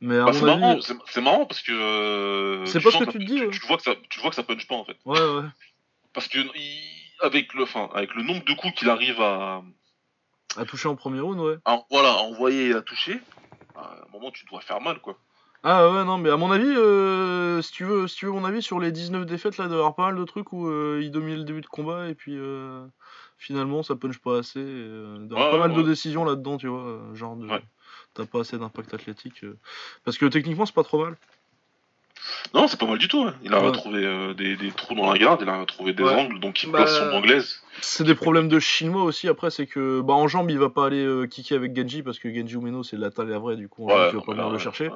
Bah, c'est avis. marrant, c'est marrant parce que. C'est pas ce que tu te dis, ouais. Tu, vois que ça, tu vois que ça punch pas en fait. Ouais, ouais. Parce que il- avec le, avec le nombre de coups qu'il arrive à, À toucher en premier round, ouais. à- voilà, à envoyer et à toucher, à un moment tu dois faire mal quoi. Ah ouais, non, mais à mon avis, euh, si, tu veux, si tu veux mon avis sur les 19 défaites, là, il doit y avoir pas mal de trucs où euh, il domine le début de combat et puis euh, finalement ça punch pas assez. et, il doit y avoir pas mal de décisions là-dedans, tu vois. Genre, de, Ouais. t'as pas assez d'impact athlétique. Parce que techniquement, c'est pas trop mal. Non, c'est pas mal du tout. hein. Il a retrouvé des, des trous dans la garde, il a retrouvé des angles, donc il Bah, place son anglaise. C'est des problèmes de chinois aussi. Après, c'est que bah, en jambe, il va pas aller kicker avec Genji parce que Genji Umeno, c'est la taille la vraie, du coup, vas non, pas venir le chercher.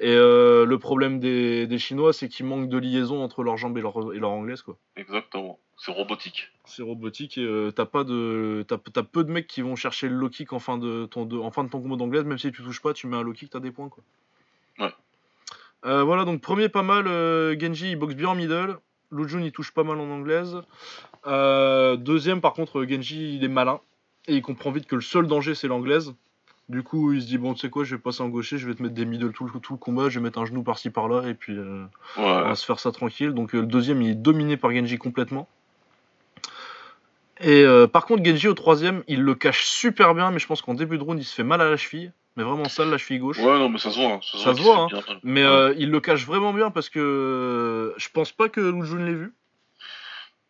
Et euh, le problème des, des chinois, c'est qu'ils manquent de liaison entre leur jambe et leur, et leur anglaise, quoi. Exactement. C'est robotique. C'est robotique et euh, t'as pas de t'as, t'as peu de mecs qui vont chercher le low kick en fin de ton de, en fin de ton combo d'anglaise même si tu touches pas tu mets un low kick t'as des points quoi. Ouais. Euh, voilà donc premier pas mal Genji il boxe bien en middle, Lujun il touche pas mal en anglaise. Deuxième par contre Genji il est malin et il comprend vite que le seul danger c'est l'anglaise. Du coup il se dit bon tu sais quoi je vais passer en gaucher je vais te mettre des middle tout le, tout le combat je vais mettre un genou par-ci par-là et puis euh, on va se faire ça tranquille. Donc euh, le deuxième, il est dominé par Genji complètement. Et euh, par contre, Genji au troisième, il le cache super bien, mais je pense qu'en début de round, il se fait mal à la cheville. Mais vraiment sale, la cheville gauche. Ouais, non, mais ça se voit. hein. Ça se Ça voit, se bien mal. Mais Ouais. il le cache vraiment bien parce que je pense pas que Lu l'ait vu.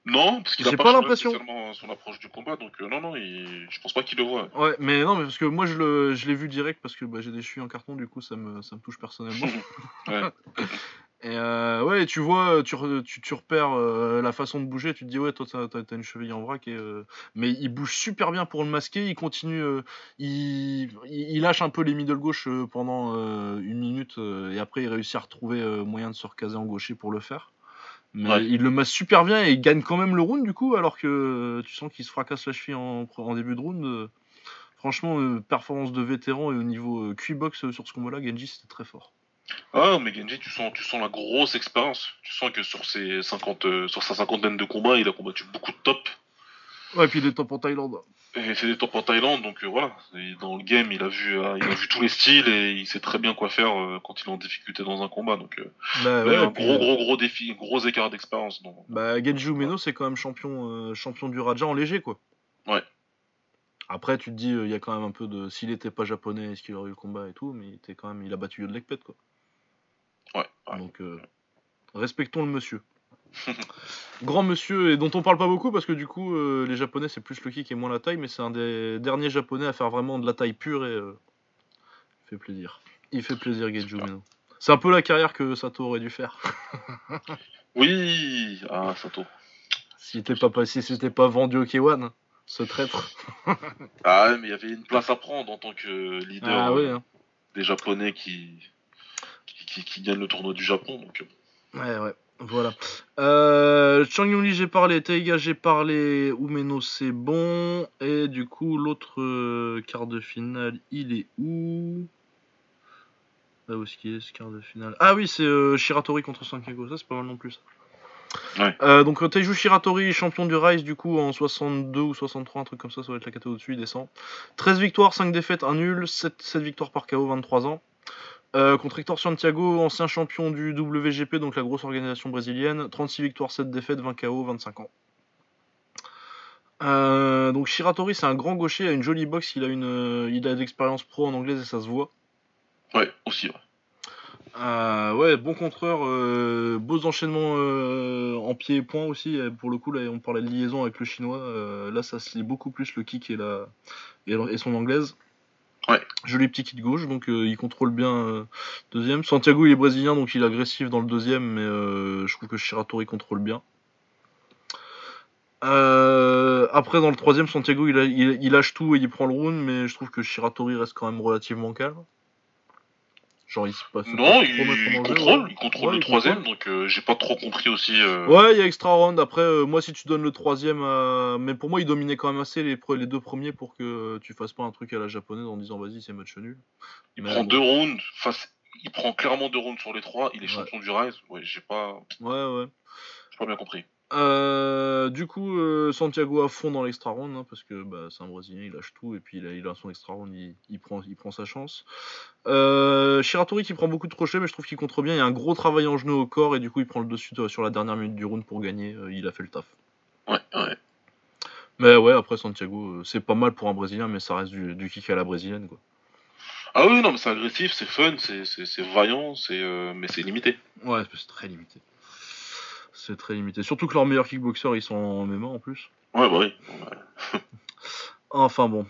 Non, parce qu'il a j'ai pas, pas l'impression. son approche du combat, donc euh, non, non, il... je pense pas qu'il le voit. Ouais, mais non, mais parce que moi je le- je l'ai vu direct parce que bah, j'ai des chevilles en carton, du coup ça me, ça me touche personnellement. Ouais. Et euh, ouais, tu vois, tu, re- tu, tu repères euh, la façon de bouger, tu te dis ouais, toi t'as, t'as une cheville en vrac, et, euh, mais il bouge super bien pour le masquer, il continue, il, lâche un peu les middle gauche pendant une minute, et après il réussit à retrouver moyen de se recaser en gaucher pour le faire. Mais Ouais. il le masse super bien et il gagne quand même le round du coup, alors que euh, tu sens qu'il se fracasse la cheville en, en début de round. euh, franchement, euh, performance de vétéran et au niveau euh, QI box euh, sur ce combat-là, Genji c'était très fort. Ah, mais Genji, tu sens, tu sens la grosse expérience. Tu sens que sur, ses 50, euh, sur sa cinquantaine de combats, il a combattu beaucoup de top. Ouais, et puis des top en Thaïlande. Et c'est des top en Thaïlande, donc euh, voilà. Et dans le game, il a, vu, euh, il a vu tous les styles et il sait très bien quoi faire euh, quand il est en difficulté dans un combat. Donc, Bah, ouais, un puis, gros, gros, gros défi, gros écart d'expérience. donc. Bah, Genji Umeno, c'est quand même champion, champion du Raja en léger, quoi. Ouais. Après, tu te dis, il y a quand même un peu de. S'il était pas japonais, est-ce qu'il aurait eu le combat et tout, mais il était quand même. Il a battu Yodlekpet, quoi. Ouais, ouais. Donc, respectons le monsieur. Grand monsieur, et dont on parle pas beaucoup parce que du coup, euh, les japonais c'est plus le kick et moins la taille, mais c'est un des derniers japonais à faire vraiment de la taille pure et. euh, il fait plaisir. Il fait plaisir, Super. Umeno. C'est un peu la carrière que Sato aurait dû faire. Oui, ah, Sato. Pas, si c'était pas vendu au K1, ce traître. Ah, ouais, mais il y avait une place à prendre en tant que leader Ah ouais, hein. des Japonais qui, qui, qui, qui gagnent le tournoi du Japon. Donc, euh, Ouais, ouais, voilà. Euh, Chang j'ai parlé, Taiga, j'ai parlé, Umeno, c'est bon. Et du coup, l'autre euh, quart de finale, il est où? Là où est-ce qu'il est, ce quart de finale? Ah oui, c'est euh, Shiratori contre Sankago, ça c'est pas mal non plus. Ouais. Euh, donc Taiju Shiratori, champion du Rise du coup en 62 ou 63, un truc comme ça, ça va être la catégorie au-dessus, il descend. 13 victoires, 5 défaites, 1 nul, 7, 7 victoires par KO, 23 ans. Euh, contre Hector Santiago, ancien champion du WGP, donc la grosse organisation brésilienne, 36 victoires, 7 défaites, 20 KO, 25 ans. Euh, donc Shiratori, c'est un grand gaucher, il a une jolie boxe, il a une, euh, il a d'expérience pro en anglaise et ça se voit. ouais, aussi. ouais. Euh, ouais, bon contreur, beaux enchaînements en pied et point aussi. Pour le coup, là, on parlait de liaison avec le chinois. là, ça se lit beaucoup plus le kick et, la, et, et son anglaise. Joli petit kick gauche, donc euh, il contrôle bien euh, deuxième. Santiago, il est brésilien, donc il est agressif dans le deuxième, mais euh, je trouve que Shiratori contrôle bien. Euh, après, dans le troisième, Santiago, il, il- il lâche tout et il prend le round, mais je trouve que Shiratori reste quand même relativement calme. Genre, il se passe pas Non, il, contrôle, ouais. il contrôle Ouais, le il troisième, contrôle. donc euh, j'ai pas trop compris aussi. euh, Ouais, il y a extra round. Après, euh, moi, si tu donnes le troisième, à- mais pour moi, il dominait quand même assez les, deux premiers pour que tu fasses pas un truc à la japonaise en disant vas-y, c'est match nul. il Mais prend bon. deux rounds, face, il prend clairement deux rounds sur les trois, il est Ouais. champion du Rise. Ouais, j'ai pas, Ouais, ouais. j'ai pas bien compris. Euh, du coup, euh, Santiago à fond dans l'extra round, hein, parce que bah, c'est un Brésilien, il lâche tout, et puis il a, il a son extra round, il, il prend, il prend sa chance. Euh, Shiratori qui prend beaucoup de crochets, mais je trouve qu'il contre bien. Il y a un gros travail en genou au corps, et du coup, il prend le dessus euh, sur la dernière minute du round pour gagner. il a fait le taf. Ouais, ouais. Mais ouais, après Santiago, c'est pas mal pour un Brésilien, mais ça reste du, du kick à la brésilienne, quoi. Ah oui, non, mais c'est agressif, c'est fun, c'est, vaillant, c'est, mais c'est limité. Ouais, c'est très limité. C'est très limité. Surtout que leurs meilleurs kickboxers, ils sont en MMA en plus. Ouais, bah oui. Ouais. Enfin bon.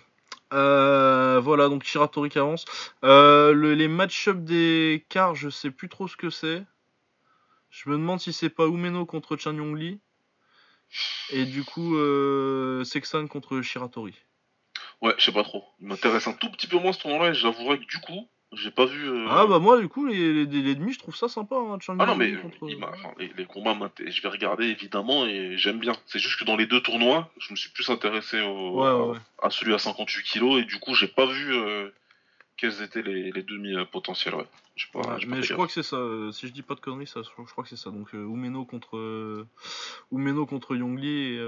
Euh, voilà, donc Shiratori qui avance. Euh, le- les match-up des quarts, je sais plus trop ce que c'est. Je me demande si c'est pas Umeno contre Chan Yong Lee. Et du coup, euh, Sexan contre Shiratori. Ouais, je sais pas trop. Il m'intéresse un tout petit peu moins ce tournoi-là, et j'avouerai que du coup, j'ai pas vu. euh, Ah bah moi, du coup, les, les, les demi, je trouve ça sympa. Hein, Ah non, mais euh, contre... enfin, les, les combats, je vais regarder évidemment et j'aime bien. C'est juste que dans les deux tournois, je me suis plus intéressé au, Ouais, ouais, ouais. à celui à 58 kilos et du coup, j'ai pas vu euh, quels étaient les, les demi euh, potentiels. Ouais. Pas, pas mais je crois que c'est ça. euh, Si je dis pas de conneries, ça, je je crois que c'est ça. Donc Umeno contre Umeno contre Yongli et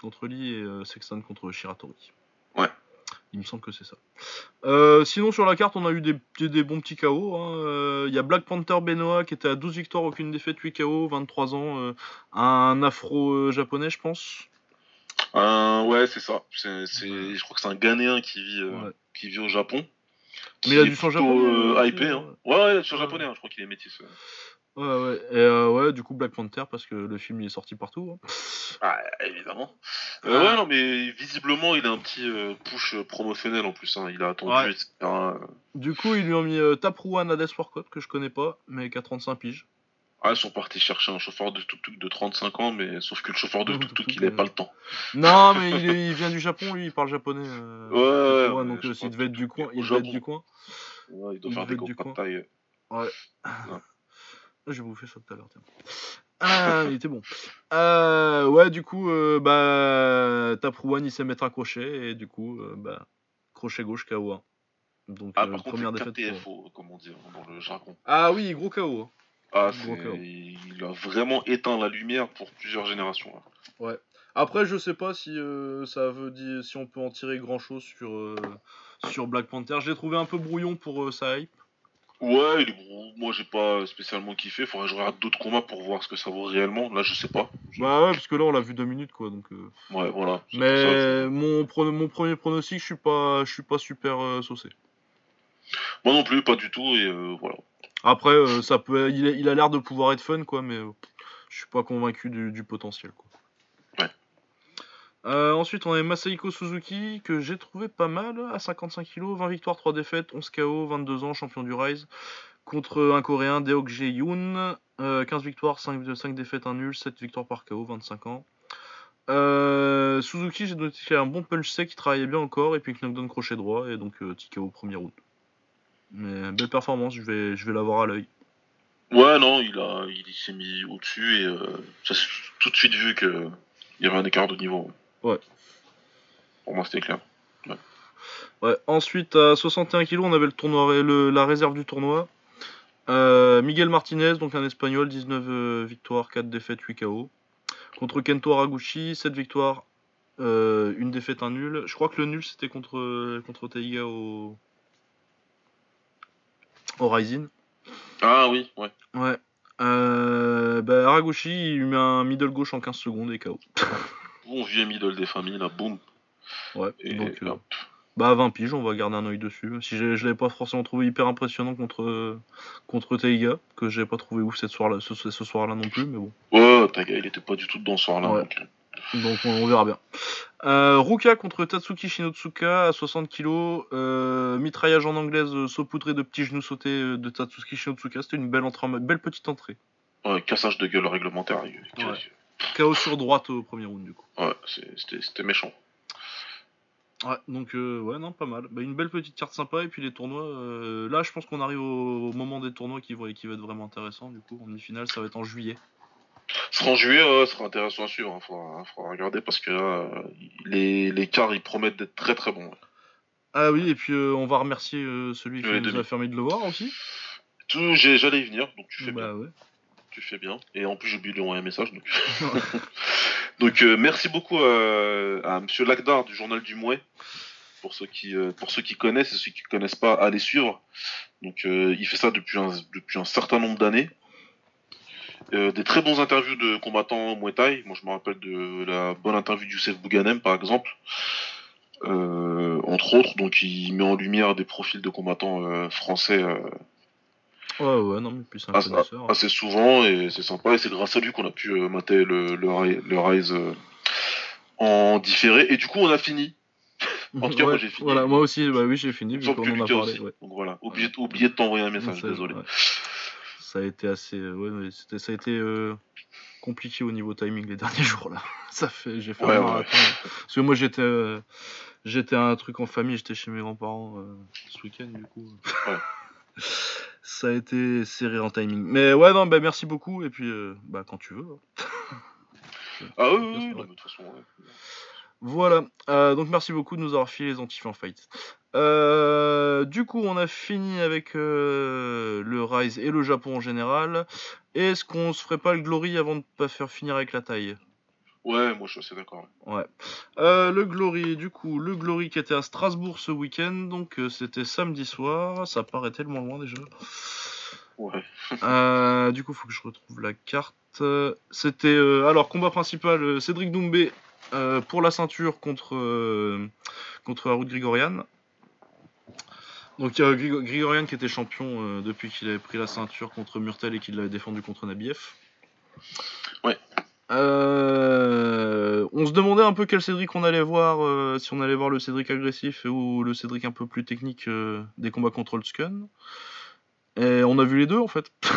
contre Lee et Sexton contre Shiratori. Ouais. Il me semble que c'est ça. Euh, sinon sur la carte, on a eu des, des, des bons petits KO. hein. Euh, Il y a Black Panther Benoit qui était à 12 victoires, aucune défaite, 8 KO, 23 ans, euh, un afro euh, japonais, je pense. Ouais, c'est ça. C'est, c'est- Je crois que c'est un Ghanéen qui vit, Ouais. qui vit au Japon. Mais il a du sang japonais, hypé, c'est- hein. Ouais, ouais, sur Ouais. japonais, hein, je crois qu'il est métis. ouais. Ouais, ouais. Et euh, ouais, du coup Black Panther parce que le film il est sorti partout. hein. Ah, évidemment. Euh, Ah. Ouais, non, mais visiblement, il a un petit euh, push euh, promotionnel en plus. hein. Il a attendu, Ouais. etc. Du coup, ils lui ont mis euh, Taprouan Hades Workout que je connais pas, mais qui a 35 piges. Ah, ils sont partis chercher un chauffeur de tuk-tuk de 35 ans, mais sauf que le chauffeur de tuk-tuk, il avait euh, pas le temps. Non, mais il, est- il vient du Japon, lui, il parle japonais. Ouais, ouais, donc s'il devait être du coin, il devait être du coin. Il doit Il faire des combats de taille. Ouais. Ah, J'ai bouffé ça tout à l'heure, tiens. Ah, il était bon. Euh, ouais, du coup, euh, bah, Taprouan, il sait mettre un crochet, et du coup, euh, bah, crochet gauche KO1. Donc, Ah, euh, par première défaite. pour- comme on dit hein, dans le jargon. Ah oui, gros KO. hein. Ah, Gros KO. il a vraiment éteint la lumière pour plusieurs générations. là. Après, je sais pas si ça veut dire si on peut en tirer grand chose sur, sur Black Panther. Je l'ai trouvé un peu brouillon pour sa hype. Ouais, il est gros. Moi, j'ai pas spécialement kiffé. Faudrait que je regarde d'autres combats pour voir ce que ça vaut réellement. Là, je sais pas. Bah ouais, parce que là, on l'a vu deux minutes quoi. Donc, euh. Ouais, voilà. Mais mon, pro- mon premier pronostic, je suis pas, je suis pas super euh, saucé. Moi non plus, pas du tout. Et euh, voilà. Après, euh, ça peut, il, a- il a l'air de pouvoir être fun quoi, mais je suis pas convaincu du, du potentiel quoi. Euh, ensuite, on a Masahiko Suzuki, que j'ai trouvé pas mal, à 55 kg, 20 victoires, 3 défaites, 11 KO, 22 ans, champion du Rise, contre un Coréen, Deok euh, 15 victoires, 5, 5 défaites, 1 nul, 7 victoires par KO, 25 ans. Euh, Suzuki, j'ai noté qu'il a un bon punch sec, il travaillait bien encore, et puis knockdown crochet droit, et donc euh, TKO premier round. Mais belle performance, je vais, je vais l'avoir à l'œil. Ouais, non, il a, il s'est mis au-dessus et euh, ça s'est tout de suite vu que il y avait un écart de niveau. Pour moi, c'était clair. Ouais. Ensuite, à 61 kg, on avait le tournoi, le- la réserve du tournoi. Euh, Miguel Martinez, donc un espagnol, 19 euh, victoires, 4 défaites, 8 KO. Contre Kento Haraguchi, 7 victoires, euh, une défaite, un nul. Je crois que le nul c'était contre, contre Taiga au, au Rising. Ah oui, ouais. Ouais. Euh, bah, Haraguchi, il met un middle gauche en 15 secondes et KO. Bon vieux middle des familles, là, boum. Ouais. Et donc, euh, hop. Bah à 20 piges, on va garder un œil dessus. Si j'ai- je l'avais pas forcément trouvé hyper impressionnant contre contre Taiga, que j'ai pas trouvé ouf cette soir -là, ce, ce soir-là non plus, mais bon. Ouais, ta gueule, il était pas du tout dedans ce soir-là. Ouais. donc, euh, Donc on, on verra bien. Euh, Ruka contre Tatsuki Shinotsuka à 60 kg. Euh, mitraillage en anglaise euh, saupoudré de petits genoux sautés euh, de Tatsuki Shinotsuka. C'était une belle, entrée, en- belle petite entrée. Ouais, cassage de gueule réglementaire. Ouais. KO sur droite au premier round du coup. Ouais, c'était méchant. Ouais, donc euh, ouais, non, pas mal. Bah, une belle petite carte sympa et puis les tournois. euh, là, je pense qu'on arrive au, au moment des tournois qui, qui va être vraiment intéressant. Du coup, en demi-finale, ça va être en juillet. Ce sera en juillet, ouais, ce sera intéressant à suivre. Il faudra, faudra regarder parce que là, euh, les, les quarts, ils promettent d'être très très bons. ouais. Ah oui, et puis euh, on va remercier euh, celui qui nous demi. a permis de le voir aussi. J'allais y venir, donc tu fais bien. Bah ouais. Tu fais bien. Et en plus, j'ai oublié de lui envoyer un message. Donc, donc euh, merci beaucoup euh, à Monsieur Lagdar du Journal du Mouet. Pour ceux qui, euh, pour ceux qui connaissent et ceux qui connaissent pas, allez suivre. Donc, euh, il fait ça depuis un, depuis un certain nombre d'années. Des très bons interviews de combattants Muay Thai. Moi, je me rappelle de la bonne interview du Youssef Bouganem, par exemple. Entre autres, donc il met en lumière des profils de combattants français Ouais, ouais, non, mais puis c'est un assez, connaisseur. assez souvent et c'est sympa et c'est grâce à lui qu'on a pu euh, mater le, le, Ri- le Rise euh, en différé et du coup on a fini. en tout cas, moi, j'ai fini. Voilà, moi aussi, bah oui, j'ai fini, vu qu'on en a parlé. aussi. ouais. Donc voilà, oublié de t'envoyer un message, désolé. Ça a été assez. euh, ouais, ça a été euh, compliqué au niveau timing les derniers jours là. Ça fait, j'ai fait Ouais, un ouais. Parce que moi j'étais, euh, j'étais un truc en famille, j'étais chez mes grands-parents euh, ce week-end du coup. Ouais. ça a été serré en timing. Mais ouais, non, bah merci beaucoup et puis euh, bah quand tu veux. Ah oui, de toute façon, ouais. Voilà, euh, donc merci beaucoup de nous avoir filé les anti fight. Euh, du coup, on a fini avec le Rise et le Japon en général. Est-ce qu'on se ferait pas le Glory avant de pas faire finir avec la taille? Ouais, moi je suis assez d'accord. Ouais. Euh, le Glory, du coup, le Glory qui était à Strasbourg ce week-end, donc euh, c'était samedi soir. Ça paraît tellement loin déjà. Ouais. Euh, du coup, faut que je retrouve la carte. Euh, C'était euh, alors combat principal euh, Cédric Doumbé euh, pour la ceinture contre euh, contre Harout Grigorian. Donc il y a Grigo- Grigorian qui était champion euh, depuis qu'il avait pris la ceinture contre Murtel et qu'il l'avait défendu contre Nabiev. Euh, on se demandait un peu quel Cédric on allait voir, euh, si on allait voir le Cédric agressif ou le Cédric un peu plus technique euh, des combats contre Oldskun. Et on a vu les deux en fait.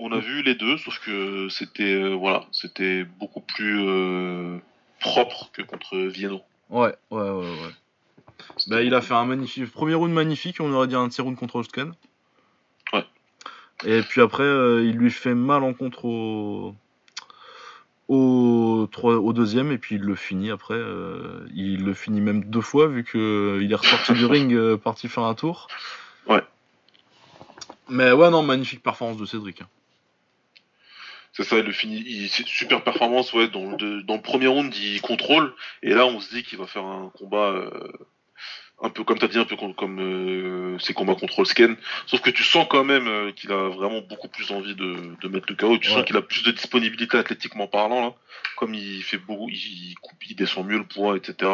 On a vu les deux, sauf que c'était voilà, c'était beaucoup plus propre que contre Vienno. Ouais, ouais, ouais, ouais. Bah, il a fait un magnifique premier round magnifique, on aurait dit un petit round contre Ostken. Ouais. Et puis après, il lui fait mal en contre au au, trois- au deuxième et puis il le finit après. euh, il le finit même deux fois vu que il est ressorti du ring euh, parti faire un tour. Ouais. Mais ouais non magnifique performance de Cédric. hein. C'est ça, il le finit. Il, super performance, ouais. Dans le, dans le premier round, il contrôle. Et là, on se dit qu'il va faire un combat euh, un peu, comme tu as dit, un peu com- comme euh, ses combats contre Sken. Sauf que tu sens quand même euh, qu'il a vraiment beaucoup plus envie de, de mettre le KO. Tu Ouais. sens qu'il a plus de disponibilité athlétiquement parlant, là. Comme il fait beaucoup, il, coupe, il descend mieux le poids, etc.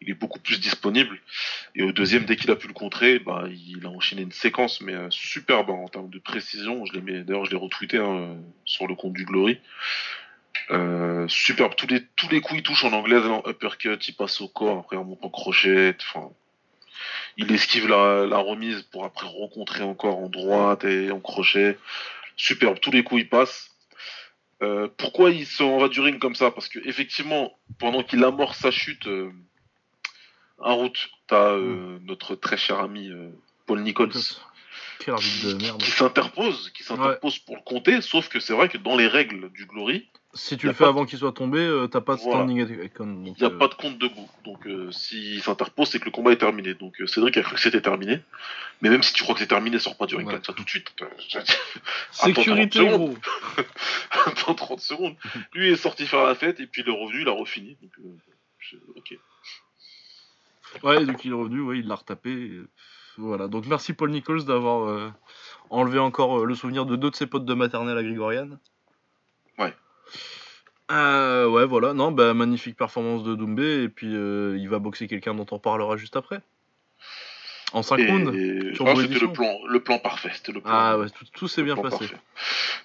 Il est beaucoup plus disponible. Et au deuxième, dès qu'il a pu le contrer, bah, il a enchaîné une séquence, mais euh, superbe hein, en termes de précision. Je l'ai mis, d'ailleurs, je l'ai retweeté hein, sur le compte du Glory. Euh, superbe. Tous les, tous les coups, il touche en anglaise, en uppercut, il passe au corps, après en montant crochet. Enfin, il esquive la, la remise pour après rencontrer encore en droite et en crochet. Superbe. Tous les coups, il passe. Euh, pourquoi il s'en va du ring comme ça? Parce que effectivement, pendant qu'il amorce sa chute euh, en route, t'as euh, notre très cher ami euh, Paul Nichols Quel arbitre de merde. qui s'interpose, qui s'interpose pour le compter. Sauf que c'est vrai que dans les règles du Glory, Si tu le fais avant qu'il soit tombé, euh, t'as pas de Voilà. standing icon. donc, il n'y a euh, pas de compte debout. Donc euh, s'il s'interpose, c'est que le combat est terminé. Donc euh, Cédric a cru que c'était terminé. Mais même si tu crois que c'est terminé, sors pas du ring Ouais. comme ça tout de suite. Sécurité Attends 30 gros. Attends 30 secondes. Lui est sorti faire la fête et puis il est revenu, il a refini. Donc, euh, ok. Ouais, donc il est revenu, ouais, il l'a retapé. et, euh, Voilà, donc merci Paul Nichols d'avoir euh, enlevé encore euh, le souvenir de deux de ses potes de maternelle à Grigorian. Ouais. Euh, ouais, voilà, non, bah magnifique performance de Doumbé, et puis euh, il va boxer quelqu'un dont on parlera juste après. En 5 Et, rounds. et- ah, c'était le plan, le plan parfait. Le plan. Ah ouais, tout, tout s'est bien passé. parfait.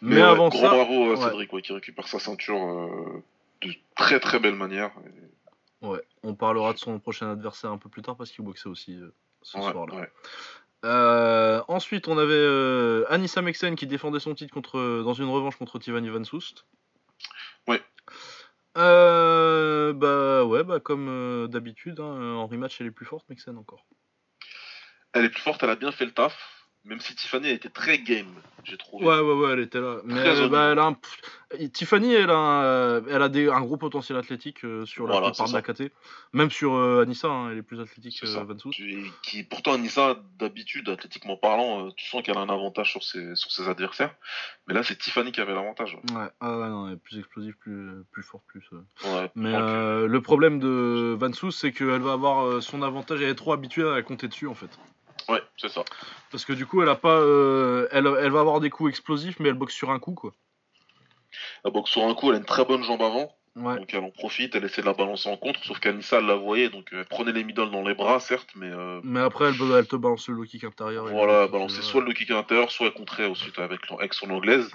Mais, ouais, avant gros ça, bravo à. Cédric ouais, qui récupère sa ceinture de très très belle manière. ouais, on parlera de son prochain adversaire un peu plus tard parce qu'il boxait aussi euh, ce Ouais, soir-là. ouais. Euh, ensuite, on avait euh, Anissa Mexen qui défendait son titre contre, dans une revanche contre Tiffany Van Soest. Ouais. Euh, bah ouais, bah comme d'habitude, hein, en rematch elle est plus forte, Mexen encore. Elle est plus forte, elle a bien fait le taf. Même si Tiffany été très game, j'ai trouvé. Ouais, ouais, ouais, elle était là. Mais euh, bah, elle a un... pff, Tiffany, elle a, un, elle a des, un gros potentiel athlétique euh, sur la Voilà, plupart de la KT. Même sur euh, Anissa, hein, elle est plus athlétique que ça. Van Soest. Tu- qui pourtant Anissa d'habitude athlétiquement parlant euh, tu sens qu'elle a un avantage sur ses, sur ses adversaires mais là c'est Tiffany qui avait l'avantage ouais. Ouais, ah ouais, non, elle est plus explosive, plus, plus forte, plus. euh. Ouais, Mais euh, le problème de Van Soest, c'est qu'elle va avoir euh, son avantage, elle est trop habituée à compter dessus en fait. Ouais c'est ça Parce que du coup, elle a pas, euh, elle, elle va avoir des coups explosifs, mais elle boxe sur un coup quoi. la boxe sur un coup elle a une très bonne jambe avant Ouais. donc elle en profite elle essaie de la balancer en contre sauf qu'Anissa elle la voyait donc euh, elle prenait les middle dans les bras certes mais euh, Mais après, elle, elle te balance le low kick intérieur. voilà le kick, balancer euh, soit le low kick à l'intérieur soit elle contrait ensuite avec, avec son anglaise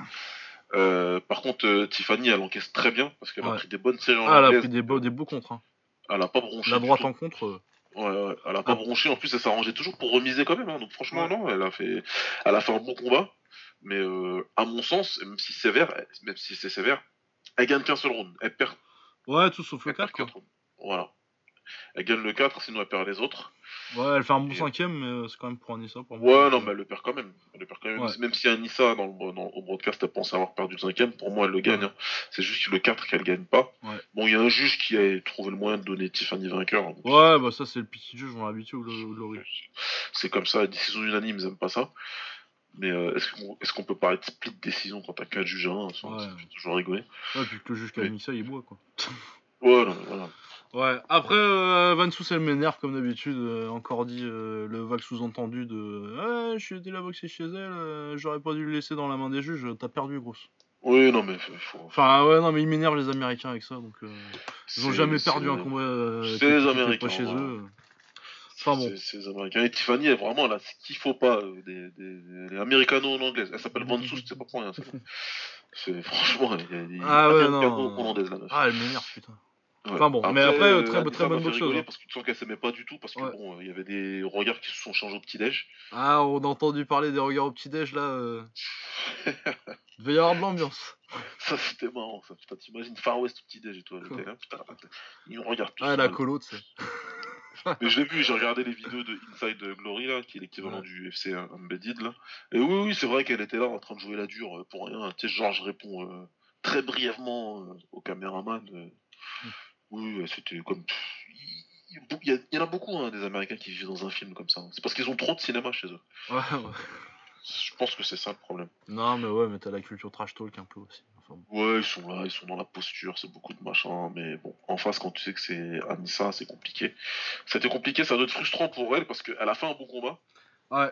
Euh, par contre euh, Tiffany elle encaisse très bien parce qu'elle a pris des bonnes séries en Ah, elle a pris des beaux, des beaux contres. hein. elle a pas bronché La droite en contre. Ouais, ouais, elle a pas Ah. bronché. En plus, elle s'arrangeait toujours pour remiser quand même. hein. Donc franchement, Ouais. non, elle a fait, elle a fait un bon combat. Mais euh, à mon sens, même si sévère, même si c'est sévère, elle gagne qu'un seul round. Elle perd, Ouais, tout sauf le elle perd 4 quoi. quatre rounds. Voilà. Elle gagne le 4, sinon elle perd les autres. Ouais, elle fait un bon Et- cinquième, mais euh, c'est quand même pour Anissa. Pour moi. Ouais, non, mais elle le perd quand même. Elle le perd quand même. Ouais. Même si Anissa, dans le, dans, au broadcast, elle pense avoir perdu le cinquième, pour moi, elle le gagne. Ouais. hein. C'est juste le 4 qu'elle gagne pas. Ouais. Bon, il y a un juge qui a trouvé le moyen de donner Tiffany vainqueur. donc Ouais, bah ça, c'est le petit juge, on l'a habitué au. C'est comme ça, décision unanime, ils aiment pas ça. Mais euh, est-ce qu'on est peut parler de split décision quand t'as 4 juges à 1 Ça, Ouais. ça fait toujours rigoler. Ouais, puis que le juge qui a mis ça, il boit quoi. Ouais, non, voilà. Ouais, après, euh, Van Soest, elle m'énerve comme d'habitude. euh, encore dit euh, le vague sous-entendu de je suis allé la boxer chez elle, euh, j'aurais pas dû le laisser dans la main des juges, t'as perdu, grosse. Oui, non, mais faut. Enfin, ouais, non, mais ils m'énervent les Américains avec ça, donc. ils ont jamais perdu un combat c'est les Américains, pas chez eux. Enfin bon. C'est les Américains. Et Tiffany, elle, vraiment, là, ce qu'il faut pas, des, des, des américano en anglaise. Elle s'appelle Van Soest, c'est pas pour rien. franchement, il y a des Ah ouais, non. Ah, elle m'énerve, putain. Ouais. enfin bon, mais après, euh, très- très bonne rigoler hein. Parce que tu sens qu'elle s'aimait pas du tout, parce que Ouais. bon, il y avait des regards qui se sont changés au petit-déj. Ah, on a entendu parler des regards au petit-déj là. euh. Il devait y avoir de l'ambiance. Ça, c'était marrant, ça. Putain, t'imagines Far West au petit-déj et toi, était là, putain. Ils nous regardent tous. Ah, la colo, tu sais. Mais je l'ai vu, j'ai regardé les vidéos de Inside Glory, là, qui est l'équivalent Ouais. du FC Embedded, là. Et oui, oui, c'est vrai qu'elle était là en train de jouer la dure euh, pour rien. Tu sais, genre, je réponds, euh, très brièvement euh, au caméraman. Euh. Oui, ouais, c'était comme. Il y, en a beaucoup hein, des Américains qui vivent dans un film comme ça. C'est parce qu'ils ont trop de cinéma chez eux. Ouais, ouais. Je pense que c'est ça le problème. Non, mais ouais, mais t'as la culture trash talk un peu aussi. Enfin. Ouais, ils sont là, ils sont dans la posture, c'est beaucoup de machin, mais bon, en face, quand tu sais que c'est Anissa, c'est compliqué. C'était compliqué, ça doit être frustrant pour elle parce qu'elle a fait un bon combat, Ouais.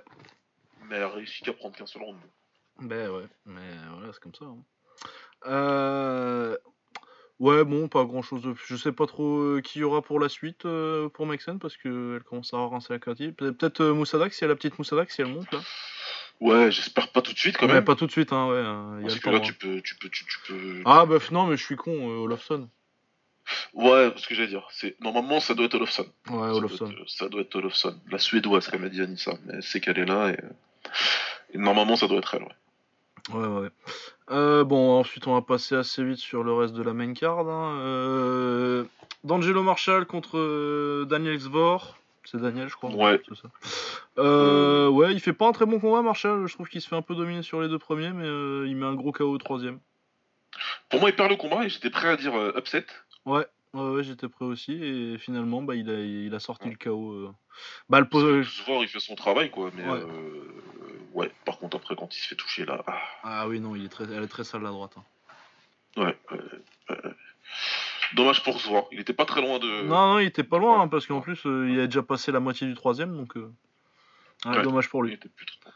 mais elle a réussi qu'à prendre qu'un seul round. Ben ouais, mais voilà, c'est comme ça. hein. Euh... Ouais, bon, pas grand chose de. Je sais pas trop euh, qui y aura pour la suite euh, pour Mexen parce qu'elle commence à rincer la. Peut- Peut-être euh, Moussadak, si elle a la petite Moussadak, si elle monte là. Ouais, j'espère pas tout de suite quand mais même. pas tout de suite, hein, ouais. y a parce que temps. là, hein. tu peux, tu peux, tu, tu peux. Ah, bah non, mais je suis con, euh, Olofsson. Ouais, ce que j'allais dire, c'est normalement ça doit être Olofsson. Ouais, Ça doit Olofsson. être- Ça doit être Olofsson. La suédoise, comme a dit Anissa, mais elle sait qu'elle est là et, et normalement ça doit être elle. Ouais. Ouais, ouais. Euh, bon, ensuite, on va passer assez vite sur le reste de la main card. hein. Euh, D'Angelo Marshall contre euh, Daniel Svor. C'est Daniel, je crois. Ouais. Ça. Euh, ouais, il fait pas un très bon combat, Marshall. Je trouve qu'il se fait un peu dominer sur les deux premiers, mais il met un gros KO au troisième. Pour moi, il perd le combat et j'étais prêt à dire upset. Ouais, ouais, ouais, j'étais prêt aussi. Et finalement, bah, il, a, il a sorti le KO. euh. Bah, le il fait son travail, quoi. Mais Ouais. euh, ouais, par contre, après, quand il se fait toucher là. ah, Ah oui, non, il est très, elle est très sale la droite. hein. ouais. dommage pour Svor. Il était pas très loin de. Non, non, il était pas loin, hein, parce qu'en plus, euh, il a déjà passé la moitié du troisième, donc. euh, ouais. Dommage pour Il lui. était plus très.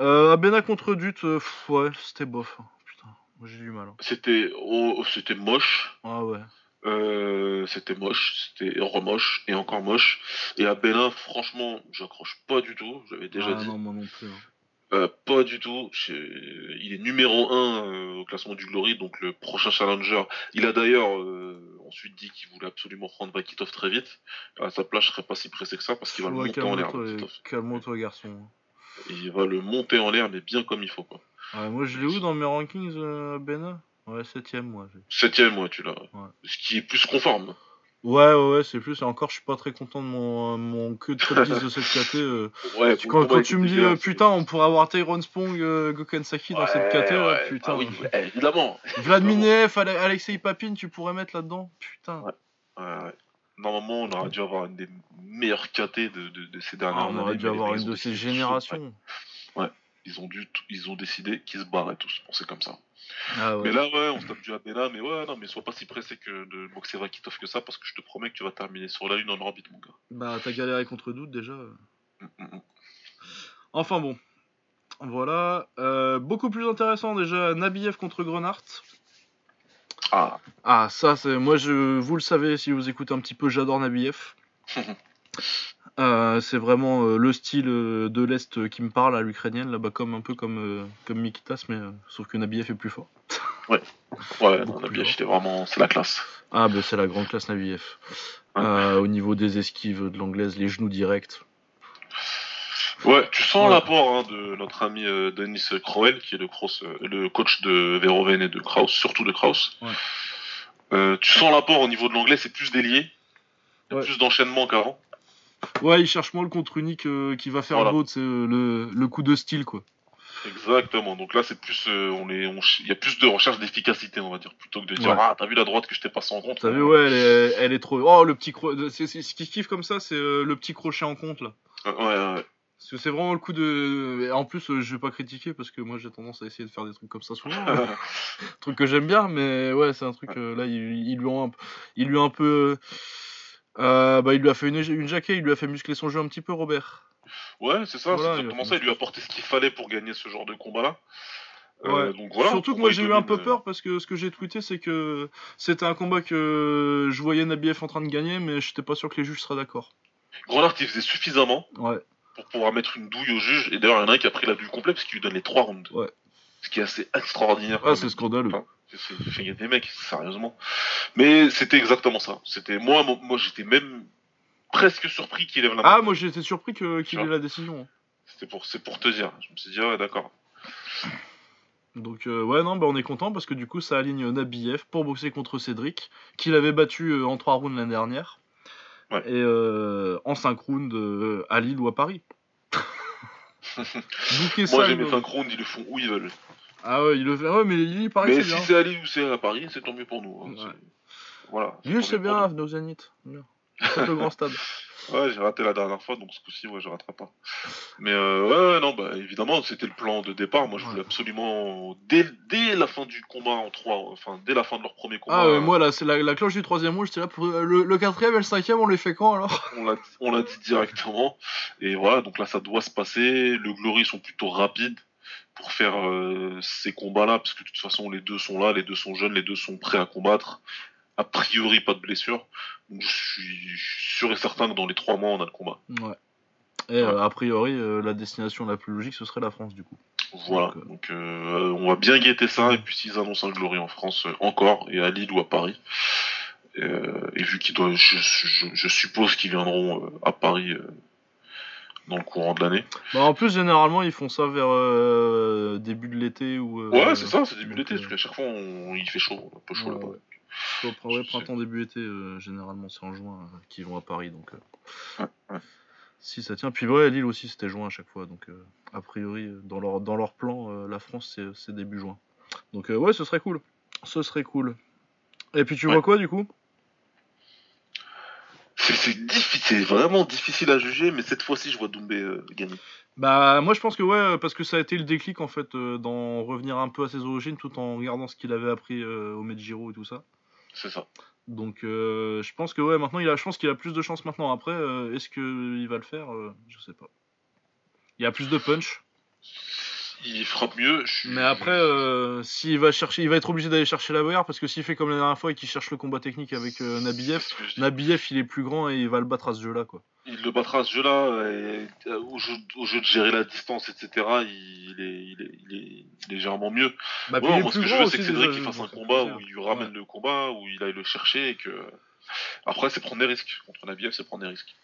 Euh, Abena contre Dut, euh, pff, ouais, c'était bof. hein. Putain, moi j'ai du mal. hein. C'était oh, c'était moche. Ah ouais. Euh, c'était moche, c'était remoche et encore moche. Et à Bénin, franchement, j'accroche pas du tout. J'avais déjà ah, dit. non, moi non plus. hein. Euh, pas du tout. Il est numéro 1 au classement du Glory, donc le prochain challenger. Il a d'ailleurs euh, ensuite dit qu'il voulait absolument prendre Vakitov très vite. À sa place, je serais pas si pressé que ça parce qu'il va le Ouais, monter en l'air. calme-toi, garçon. Il va le monter en l'air, mais bien comme il faut. Quoi. Ouais, moi je l'ai où dans mes rankings, euh, Abena Ouais, septième, moi. j'ai- Septième, moi, tu l'as. Ce qui est plus conforme. Ouais, ouais, ouais, c'est plus. Et encore, je suis pas très content de mon, euh, mon queue de top 10 de cette KT. euh. Ouais, quand quand tu me dis, euh, putain, on pourrait avoir Tyrone Spong, euh, Gokensaki dans cette Ouais, KT, ouais. putain. Ah oui, ouais, évidemment. Vlad Minev, Ale- Alexei Papine, tu pourrais mettre là-dedans Putain. Ouais. Ouais, ouais. Normalement, on aurait dû avoir une des meilleures KT de, de, de ces dernières Ah, années. on aurait dû avoir une de ces générations. Ouais. Ils ont, dû, ils ont décidé qu'ils se barraient tous. Bon, c'est comme ça. Ah ouais. Mais là, ouais, on se tape du Abena, mais ouais, non, mais sois pas si pressé que de boxer Vakitov que ça, parce que je te promets que tu vas terminer sur la lune en orbite, mon gars. Bah, t'as galéré contre Doute déjà. Mm, mm, mm. Enfin bon. Voilà. Euh, beaucoup plus intéressant déjà, Nabiev contre Grenard. Ah, Ah, ça, c'est. Moi, je... vous le savez, si vous écoutez un petit peu, j'adore Nabiev. Euh, c'est vraiment euh, le style euh, de l'Est qui me parle à l'ukrainienne, là-bas, comme un peu comme, comme Mikitas, mais sauf que Nabiev est plus fort. ouais, Beaucoup non, Nabiev, c'était vraiment, c'est la classe. Ah, bah, c'est la grande classe Nabiev. Ouais. Au niveau des esquives de l'anglaise, les genoux directs. Ouais, tu sens Ouais. l'apport hein, de notre ami Denis Crowell, qui est le, cross, le coach de Verhoeven et de Kraus, surtout de Kraus. Ouais. Tu sens l'apport au niveau de l'anglais, c'est plus délié. Il y a Ouais. plus d'enchaînement qu'avant. Ouais, il cherche moins le contre unique euh, qui va faire Voilà. beau, c'est le, le coup de style, quoi. Exactement. Donc là, c'est plus, euh, on on il y a plus de recherche d'efficacité, on va dire, plutôt que de dire Ouais. ah t'as vu la droite que je t'ai passé en compte. T'as vu, ouais, elle est, elle est trop. Oh, le petit crochet. Ce qui kiffe comme ça, c'est euh, le petit crochet en compte, là. Ouais, ouais, ouais. Parce que c'est vraiment le coup de. En plus, euh, je vais pas critiquer parce que moi j'ai tendance à essayer de faire des trucs comme ça souvent. hein. truc que j'aime bien, mais ouais, c'est un truc. euh, là, il, il lui a un, il lui a un peu. euh, bah, il lui a fait une, une jaquette, il lui a fait muscler son jeu un petit peu, Robert. Ouais, c'est ça, Voilà, c'est exactement ça. Il lui a apporté ce qu'il fallait pour gagner ce genre de combat-là. Euh, Ouais. donc voilà. Surtout que moi j'ai eu un peu euh, peur parce que ce que j'ai tweeté, c'est que c'était un combat que je voyais Nabiev en train de gagner, mais j'étais pas sûr que les juges seraient d'accord. Grenard, il faisait suffisamment Ouais. pour pouvoir mettre une douille au juge. Et d'ailleurs, il y en a un qui a pris la douille complète parce qu'il lui donne les trois rounds. Ouais. Ce qui est assez extraordinaire. Ah, c'est scandaleux. Enfin, Il y a des mecs, sérieusement. Mais c'était exactement ça. C'était moi, mo- moi, j'étais même presque surpris qu'il lève la main. Ah, moi été surpris que- qu'il ait la décision. C'était pour, c'est pour te dire. Je me suis dit, ah ouais, d'accord. Donc euh, ouais non bah on est content parce que du coup ça aligne Nabiev pour boxer contre Cédric qu'il avait battu euh, en 3 rounds l'année dernière Ouais. et euh, en 5 rounds euh, à Lille ou à Paris. Moi, ça, j'ai mes le- 5 rounds, ils le font où ils veulent. Ah ouais, il le fait. Ouais, mais il paraît Mais que si c'est bien. c'est à Lille ou c'est à Paris, c'est tant mieux pour nous. hein. Ouais. C'est- Voilà. Lille, c'est bien, nos Zénith. Bien. C'est le grand stade. Ouais, j'ai raté la dernière fois, donc ce coup-ci, ouais, je raterai pas. Mais euh, ouais, ouais, non, bah évidemment, c'était le plan de départ. Moi, je voulais absolument, dès, dès la fin du combat en 3, enfin, dès la fin de leur premier combat, Ah ouais, moi là, c'est la, la cloche du troisième rouge, j'étais là pour le, le quatrième et le cinquième, on les fait quand alors? On l'a on l'a dit directement. Et voilà, donc là, ça doit se passer. Le Glory sont plutôt rapides pour faire euh, ces combats-là, parce que de toute façon, les deux sont là, les deux sont jeunes, les deux sont prêts à combattre. A priori, pas de blessure. Donc, je suis sûr et certain que dans les trois mois, on a le combat. Ouais. Et euh, a priori, euh, la destination la plus logique, ce serait la France du coup. Voilà, Donc, on va bien guetter ça, et puis s'ils annoncent un Glory en France encore, et à Lille ou à Paris, et vu qu'ils doivent, je, je, je suppose qu'ils viendront à Paris dans le courant de l'année. Bah, en plus, généralement, ils font ça vers euh, début de l'été ou. euh, Ouais, c'est ça, c'est début d'été, euh, parce qu'à chaque fois on- il fait chaud, un peu chaud Ouais, là-bas. ouais. soit ouais, printemps, début été, euh, généralement, c'est en juin euh, qu'ils vont à Paris. Donc, euh, Ouais, ouais. Si ça tient. Puis ouais, Lille aussi, c'était juin à chaque fois. Donc, euh, a priori, euh, dans leur, dans leur plan, euh, la France, c'est- début juin. Donc, euh, ouais, ce serait cool. Ce serait cool. Et puis, tu vois quoi du coup? C'est difficile, vraiment difficile à juger, mais cette fois-ci je vois Doumbé euh, gagner. Bah moi je pense que ouais parce que ça a été le déclic en fait euh, d'en revenir un peu à ses origines tout en regardant ce qu'il avait appris euh, au Medjiro et tout ça. C'est ça. Donc euh, je pense que ouais maintenant il a pense qu'il a plus de chance maintenant après est-ce que il va le faire je sais pas. Il a plus de punch Il frappe mieux. Je mais après euh, s'il va chercher il va être obligé d'aller chercher la bagarre parce que s'il fait comme la dernière fois et qu'il cherche le combat technique avec euh, Nabiev dis. Nabiev il est plus grand et il va le battre à ce jeu là quoi. il le battra à ce jeu-là, et, euh, au, jeu, au jeu de gérer la distance, etc. Il est, il est, il est légèrement mieux. Bah, Ouais, moi, ce que je veux, c'est que Cédric déjà, il fasse un combat où il lui ramène le combat, où il aille le chercher, et que. Après, c'est prendre des risques. Contre Nabiev, c'est prendre des risques.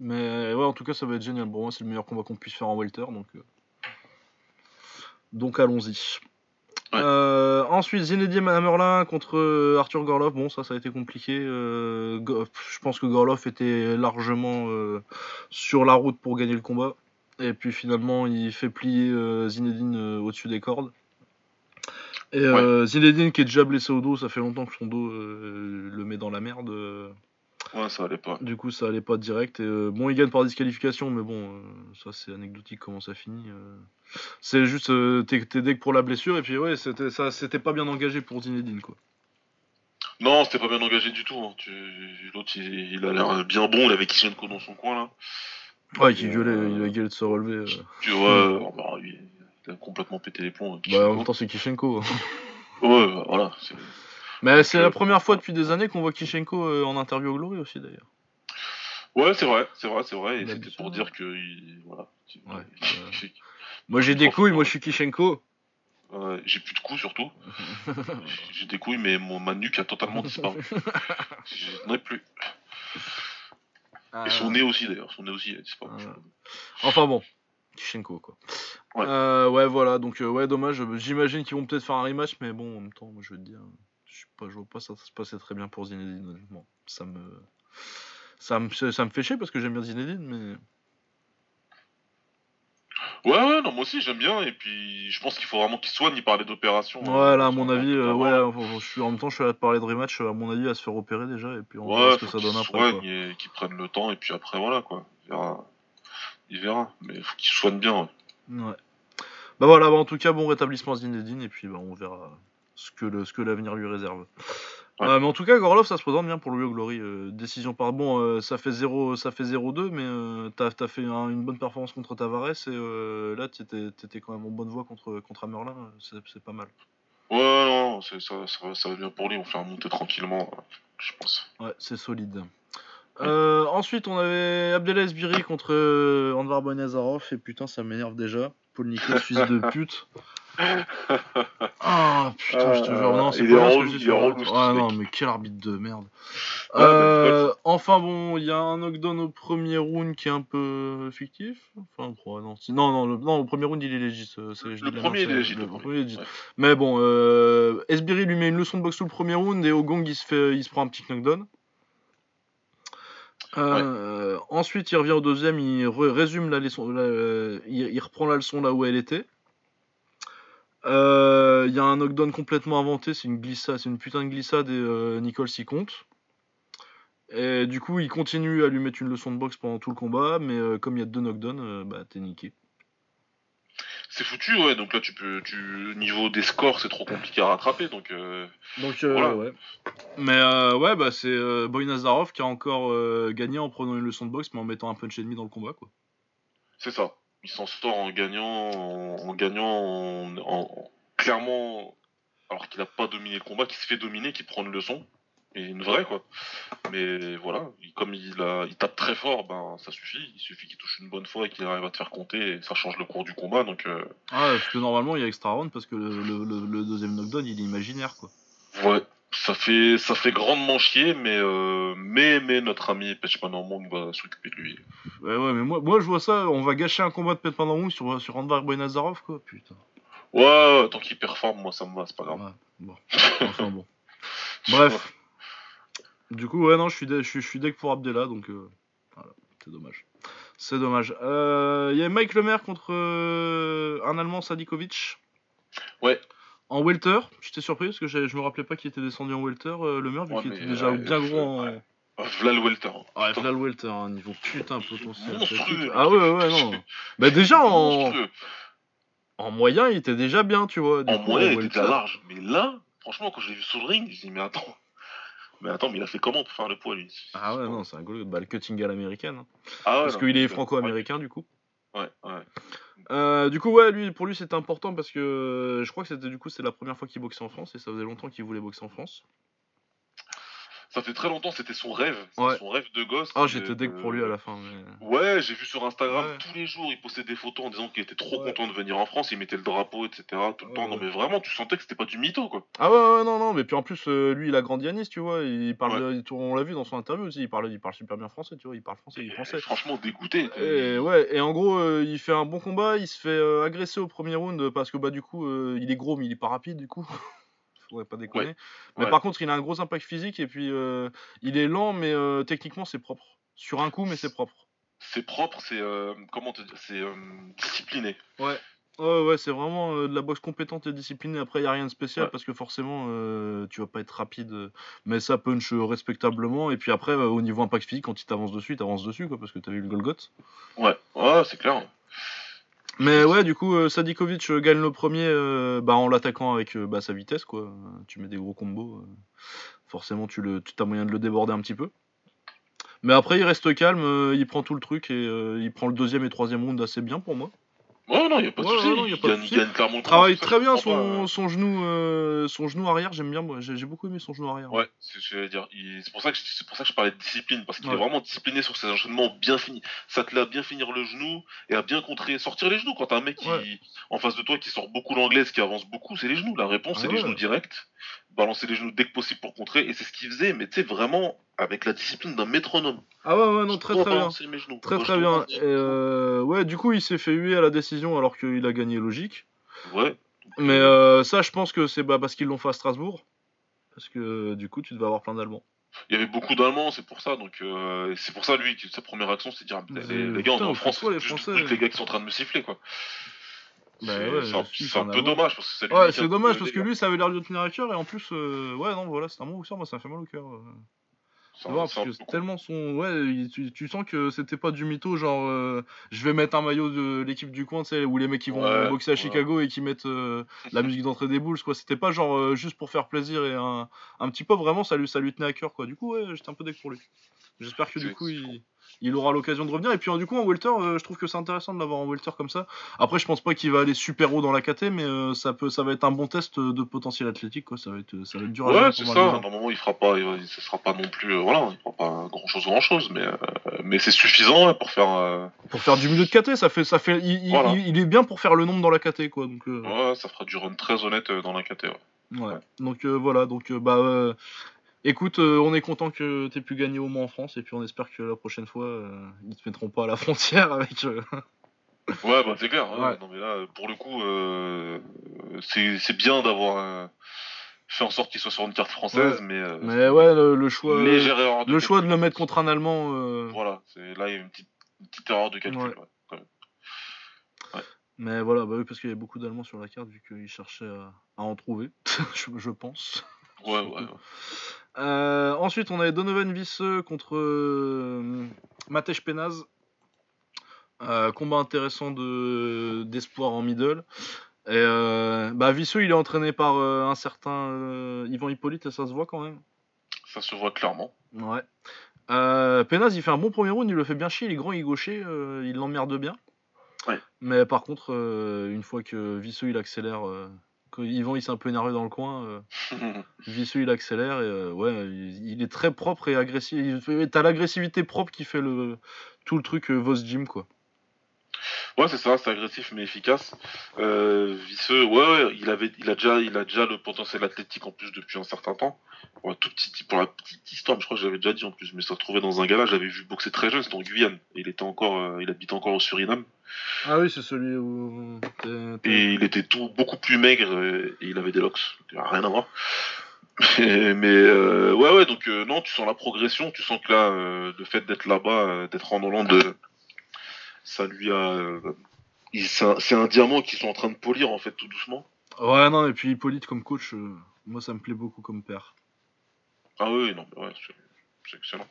Mais ouais, en tout cas, ça va être génial. Pour moi, c'est le meilleur combat qu'on puisse faire en welter, donc euh, donc allons-y. Ouais. Euh, ensuite, Zinedine Hamerlin contre euh, Arthur Gorlov. Bon, ça, ça a été compliqué. Euh, je pense que Gorlov était largement euh, sur la route pour gagner le combat. Et puis finalement, il fait plier Zinedine au-dessus des cordes. Et euh, Zinedine qui est déjà blessé au dos, ça fait longtemps que son dos le met dans la merde. Ouais, ça allait pas. du coup, ça allait pas direct. Et, euh, bon, il gagne par disqualification, mais bon, euh, ça c'est anecdotique comment ça finit. euh. C'est juste, euh, t'es t'es pour la blessure, et puis ouais, c'était ça, c'était pas bien engagé pour Zinedine quoi. Non, c'était pas bien engagé du tout. hein. Tu- L'autre, il, il a l'air bien bon, il avait Kishenko dans son coin là. Ouais, qui gueulait, il a gueulé de se relever. euh. Tu vois, euh, bah, lui, il a complètement pété les plombs. Bah, en Kishenko. même temps, c'est Kishenko. hein. Ouais, bah, voilà. c'est- mais c'est euh, la première fois depuis des années qu'on voit Kishenko euh, en interview au Glory aussi d'ailleurs. Ouais, c'est vrai, c'est vrai, c'est vrai. Et c'était pour dire que. il- Voilà. Ouais, Moi j'ai des couilles, moi je suis Kishenko. J'ai plus de coups surtout. J'ai des couilles, mais mon, ma nuque a totalement disparu. Je n'en ai plus. Et son nez aussi d'ailleurs, son nez aussi a disparu. Ah. Enfin bon, Kishenko quoi. Ouais. Euh, ouais, voilà, donc euh, ouais, dommage. J'imagine qu'ils vont peut-être faire un rematch, mais bon, en même temps, moi, je veux te dire, je pas, je vois pas ça se passer très bien pour Zinedine. honnêtement. Ça me, ça me, ça me fait chier parce que j'aime bien Zinedine, mais Ouais, ouais, non, moi aussi j'aime bien. Et puis je pense qu'il faut vraiment qu'il soigne. Il parlait d'opération. ouais, là, à mon avis, euh, ouais, je suis en même temps, je suis là de parler de rematch. À mon avis, à se faire opérer déjà, et puis on verra ce que faut ça donne après. soigne quoi. et qu'il prenne le temps. Et puis après, voilà quoi. Il verra. Il verra. Mais faut qu'il soigne bien. ouais. Ouais. Bah voilà, bah, en tout cas, bon rétablissement à Zinedine, et puis bah, on verra ce que le- ce que l'avenir lui réserve. Ouais. Euh, mais en tout cas, Gorlov, ça se présente bien pour le Rio Glory. euh, décision par bon, euh, ça fait 0 ça fait 0-2, mais euh, t'as as fait un- une bonne performance contre Tavares et là, t'étais étais quand même en bonne voie contre contre Amerlin. C'est c'est pas mal. Ouais, non, c'est- ça, ça, va- ça va bien pour lui. On fait remonter tranquillement, je pense. Ouais, c'est solide. Ensuite, on avait Abdelaziz Biri contre Anvar Bonazarov et putain, ça m'énerve déjà. Paul Nicolas, fils de pute. Ah putain, je te jure, non, c'est pas dis il est ce Ah non, mais quel arbitre de merde. Ouais, Euh, enfin bon, il y a un knockdown au premier round qui est un peu fictif. Enfin, non. Non, non, le, non, au premier round, il est légit. euh, je Le premier, il est légit, Le premier. Ouais. Mais bon, euh, Esbiri lui met une leçon de boxe tout le premier round et au gong, il se, fait, il se prend un petit knockdown. Euh, Ensuite, il revient au deuxième, il résume la leçon, la- il, il reprend la leçon là où elle était. Euh, Il y a un knockdown complètement inventé, c'est une glissade, c'est une putain de glissade et euh, Nicole s'y compte. Et du coup, il continue à lui mettre une leçon de boxe pendant tout le combat, mais euh, comme il y a deux knockdowns, euh, bah t'es niqué. C'est foutu, ouais. Donc là, tu peux, tu niveau des scores, c'est trop compliqué à rattraper. Donc euh, Donc euh, Voilà. ouais. Mais euh, ouais, bah c'est euh, Boy Nazarov qui a encore euh, gagné en prenant une leçon de boxe, mais en mettant un punch et demi dans le combat, quoi. c'est ça. Il s'en sort en gagnant, en, en gagnant, en, en- clairement, alors qu'il a pas dominé le combat, qu'il se fait dominer, qu'il prend une leçon. Et une vraie, quoi. Mais voilà, il- comme il, a, il tape très fort, ben ça suffit. Il suffit qu'il touche une bonne fois et qu'il arrive à te faire compter, et ça change le cours du combat. Donc euh, Ah, parce que normalement il y a extra round parce que le, le- le- le deuxième knockdown il est imaginaire, quoi. ouais, ça fait, ça fait grandement chier, mais, euh, mais, mais notre ami Pechman va s'occuper de lui. Ouais, ouais, mais moi, moi je vois ça, on va gâcher un combat de Pandorou sur, sur Randvar Boy Nazarov, quoi, putain. Ouais, ouais, tant qu'il performe, moi ça me va, c'est pas grave. Ouais, bon. Enfin bon. Bref. Du coup, ouais, non, je suis, je suis, je suis deck pour Abdella, donc euh, voilà, c'est dommage. C'est dommage. Euh, Il y a Mike Lemaire contre euh, un Allemand, Sadikovic? Ouais. En welter, j'étais surpris parce que je me rappelais pas qu'il était descendu en welter, euh, Lemaire, vu Ouais, qu'il était déjà euh, bien gros en. V'là le welter. Ouais, là le welter, un niveau putain potentiel. Monstrueux. Ah ouais, ouais, non. Bah déjà en, moyen, il était déjà bien, tu vois. En coup, moyen, il était déjà large. Mais là, franchement, quand je l'ai vu sur le ring, je me dit, mais attends. Mais attends, mais il a fait comment pour faire le poids, lui? Ah ouais, non, c'est un goal. Bah, le cutting à l'américaine. hein. Ah ouais, parce qu'il est franco-américain, du coup. Ouais, ouais. Euh, du coup, ouais, lui, pour lui, c'était important parce que euh, je crois que c'était du coup, c'est la première fois qu'il boxait en France et ça faisait longtemps qu'il voulait boxer en France. Ça fait très longtemps, c'était son rêve. Ouais. son rêve de gosse. Ah, Et, j'étais euh, pour lui à la fin. Mais... Ouais, j'ai vu sur Instagram Ouais. tous les jours, il postait des photos en disant qu'il était trop Ouais. content de venir en France, il mettait le drapeau, etc. tout le temps. Non, mais vraiment, tu sentais que c'était pas du mytho, quoi. Ah ouais, ouais, non, non, mais puis en plus, euh, lui, il a grandi à Nice, tu vois. Il parle, il- on l'a vu dans son interview aussi, il parle, il parle super bien français, tu vois. Il parle français, il est Et français. Franchement, dégoûté. Et ouais, et en gros, euh, il fait un bon combat, il se fait euh, agresser au premier round parce que bah du coup, euh, il est gros mais il est pas rapide du coup. Faudrait pas déconner. Mais ouais. par contre, il a un gros impact physique et puis euh, il est lent mais euh, techniquement c'est propre. Sur un coup mais c'est propre. C'est propre, c'est. euh, comment te dire C'est discipliné. Ouais. Ouais, ouais, c'est vraiment euh, de la boxe compétente et disciplinée. Après, il a rien de spécial Ouais. parce que forcément, euh, tu vas pas être rapide, mais ça punch respectablement. Et puis après, euh, au niveau impact physique, quand il t'avance dessus, il t'avance dessus, quoi, parce que t'as vu le Golgoth. Ouais, ouais, c'est clair. Mais ouais, du coup, euh, Sadikovic euh, gagne le premier euh, bah, en l'attaquant avec bah, sa vitesse, quoi. Tu mets des gros combos, forcément, tu le, as moyen de le déborder un petit peu. Mais après, il reste calme, il prend tout le truc et il prend le deuxième et troisième round assez bien pour moi. Ouais, non, y a pas de Ouais, souci. ouais, non, y a il, pas de gagne, souci. il gagne clairement le Il travaille très bien je son, pas, son genou, euh, son genou arrière, j'aime bien, moi. J'ai beaucoup aimé son genou arrière. Ouais, c'est ce que j'allais dire. Il- C'est pour ça que je- c'est pour ça que je parlais de discipline parce qu'il Ouais. est vraiment discipliné sur ses enchaînements bien finis. Ça te l'a bien finir le genou et à bien contrer, sortir les genoux. Quand t'as un mec qui en face de toi qui sort beaucoup l'anglaise, qui avance beaucoup, c'est les genoux. La réponse Ah c'est les genoux directs. Balancer les genoux dès que possible pour contrer et c'est ce qu'il faisait. Mais tu sais vraiment avec la discipline d'un métronome. Ah ouais, ouais, non, très très bien. mes genoux. Très très bien. Et euh, ouais, du coup, il s'est fait huer à la décision alors qu'il a gagné logique. Ouais. Mais euh, ça, je pense que c'est bah, parce qu'ils l'ont fait à Strasbourg. Parce que du coup, tu devais avoir plein d'Allemands. Il y avait beaucoup d'Allemands, c'est pour ça. Donc euh, c'est pour ça lui, sa première action, c'est de dire les, les gars, on est en France, les Français que les gars qui sont en train de me siffler quoi. Bah C'est- ouais, c'est un, peu dommage parce que Ouais, c'est dommage parce que lui, ça avait l'air de tenir à cœur et en plus, euh, ouais, non, voilà, c'est un bon boxeur, moi ça me fait mal au cœur. euh. Parce que tellement son. Ouais, tu, tu sens que c'était pas du mytho, genre euh, je vais mettre un maillot de l'équipe du coin, tu sais, où les mecs qui vont Ouais, boxer à. Chicago et qui mettent euh, la musique d'entrée des Bulls, quoi. C'était pas genre euh, juste pour faire plaisir et un, un petit peu vraiment, ça lui, ça lui tenait à cœur, quoi. Du coup, ouais, j'étais un peu deck pour lui. J'espère que du coup, il, il aura l'occasion de revenir. Et puis, euh, du coup, en welter, euh, je trouve que c'est intéressant de l'avoir en welter comme ça. Après, je pense pas qu'il va aller super haut dans la KT, mais euh, ça, peut, ça va être un bon test de potentiel athlétique, quoi. Ça va être, ça va être dur Ouais, c'est ça. moment, il fera pas, il, va- ce sera pas non plus, euh, voilà, il fera pas grand chose, grand chose, mais, mais c'est suffisant ouais, pour faire. Pour faire du milieu de KT, ça fait, ça fait, il, il- Voilà. il- il est bien pour faire le nombre dans la KT, quoi. Donc, ouais, ça fera du run très honnête dans la KT. Ouais. ouais. Donc euh, voilà, donc euh, bah, euh, écoute, euh, on est content que t'aies pu gagner au moins en France, et puis on espère que la prochaine fois, euh, ils te mettront pas à la frontière avec. euh, Ouais, bah c'est clair. ouais. Ouais. Non mais là, pour le coup, euh, c'est bien d'avoir fait en sorte qu'il soit sur une carte française, mais, Mais ouais, le, le choix, de le choix de le mettre contre un Allemand. Voilà, c'est là il y a une petite, une petite erreur de calcul. Ouais. ouais, quand même. Mais voilà, bah oui, parce qu'il y avait beaucoup d'Allemands sur la carte, vu qu'ils cherchaient à, à en trouver, je, je pense. Ouais, ouais. Euh, ensuite, on avait Donovan Visseux contre euh, Matej Penaz. Euh, combat intéressant de d'espoir en middle. Et bah, Visseux, il est entraîné par un certain Yvan Hippolyte, et ça se voit quand même. Ça se voit clairement. Ouais. Penaz, il fait un bon premier round, il le fait bien chier, il est grand, il est gaucher, il l'emmerde bien. Ouais. Mais par contre, une fois que Visseux il accélère, Yvan il s'est un peu énervé dans le coin, euh, Visseux il accélère et euh, ouais, il, est très propre et agressif. T'as l'agressivité propre qui fait le tout le truc euh, Vos Gym quoi. Ouais, c'est ça, c'est agressif mais efficace. Euh, Visseux, ouais, ouais, il avait, il a déjà, il a déjà le potentiel athlétique en plus depuis un certain temps. Pour la, tout petit, pour la petite histoire, je crois que j'avais déjà dit en plus, mais ça se trouvait dans un gala, j'avais vu boxer très jeune, c'était en Guyane. Et il était encore, euh, il habitait encore au Suriname. Ah oui, c'est celui où. Et il était tout beaucoup plus maigre euh, et il avait des locks. Rien à voir. Mais, mais, euh, ouais, ouais, donc euh, non, tu sens la progression, tu sens que là, euh, le fait d'être là-bas, d'être en Hollande, ça lui a. c'est un, diamant qu'ils sont en train de polir en fait tout doucement. Ouais, non, et puis Hippolyte comme coach, euh, moi ça me plaît beaucoup comme père. Ah oui, non, mais ouais, c'est excellent.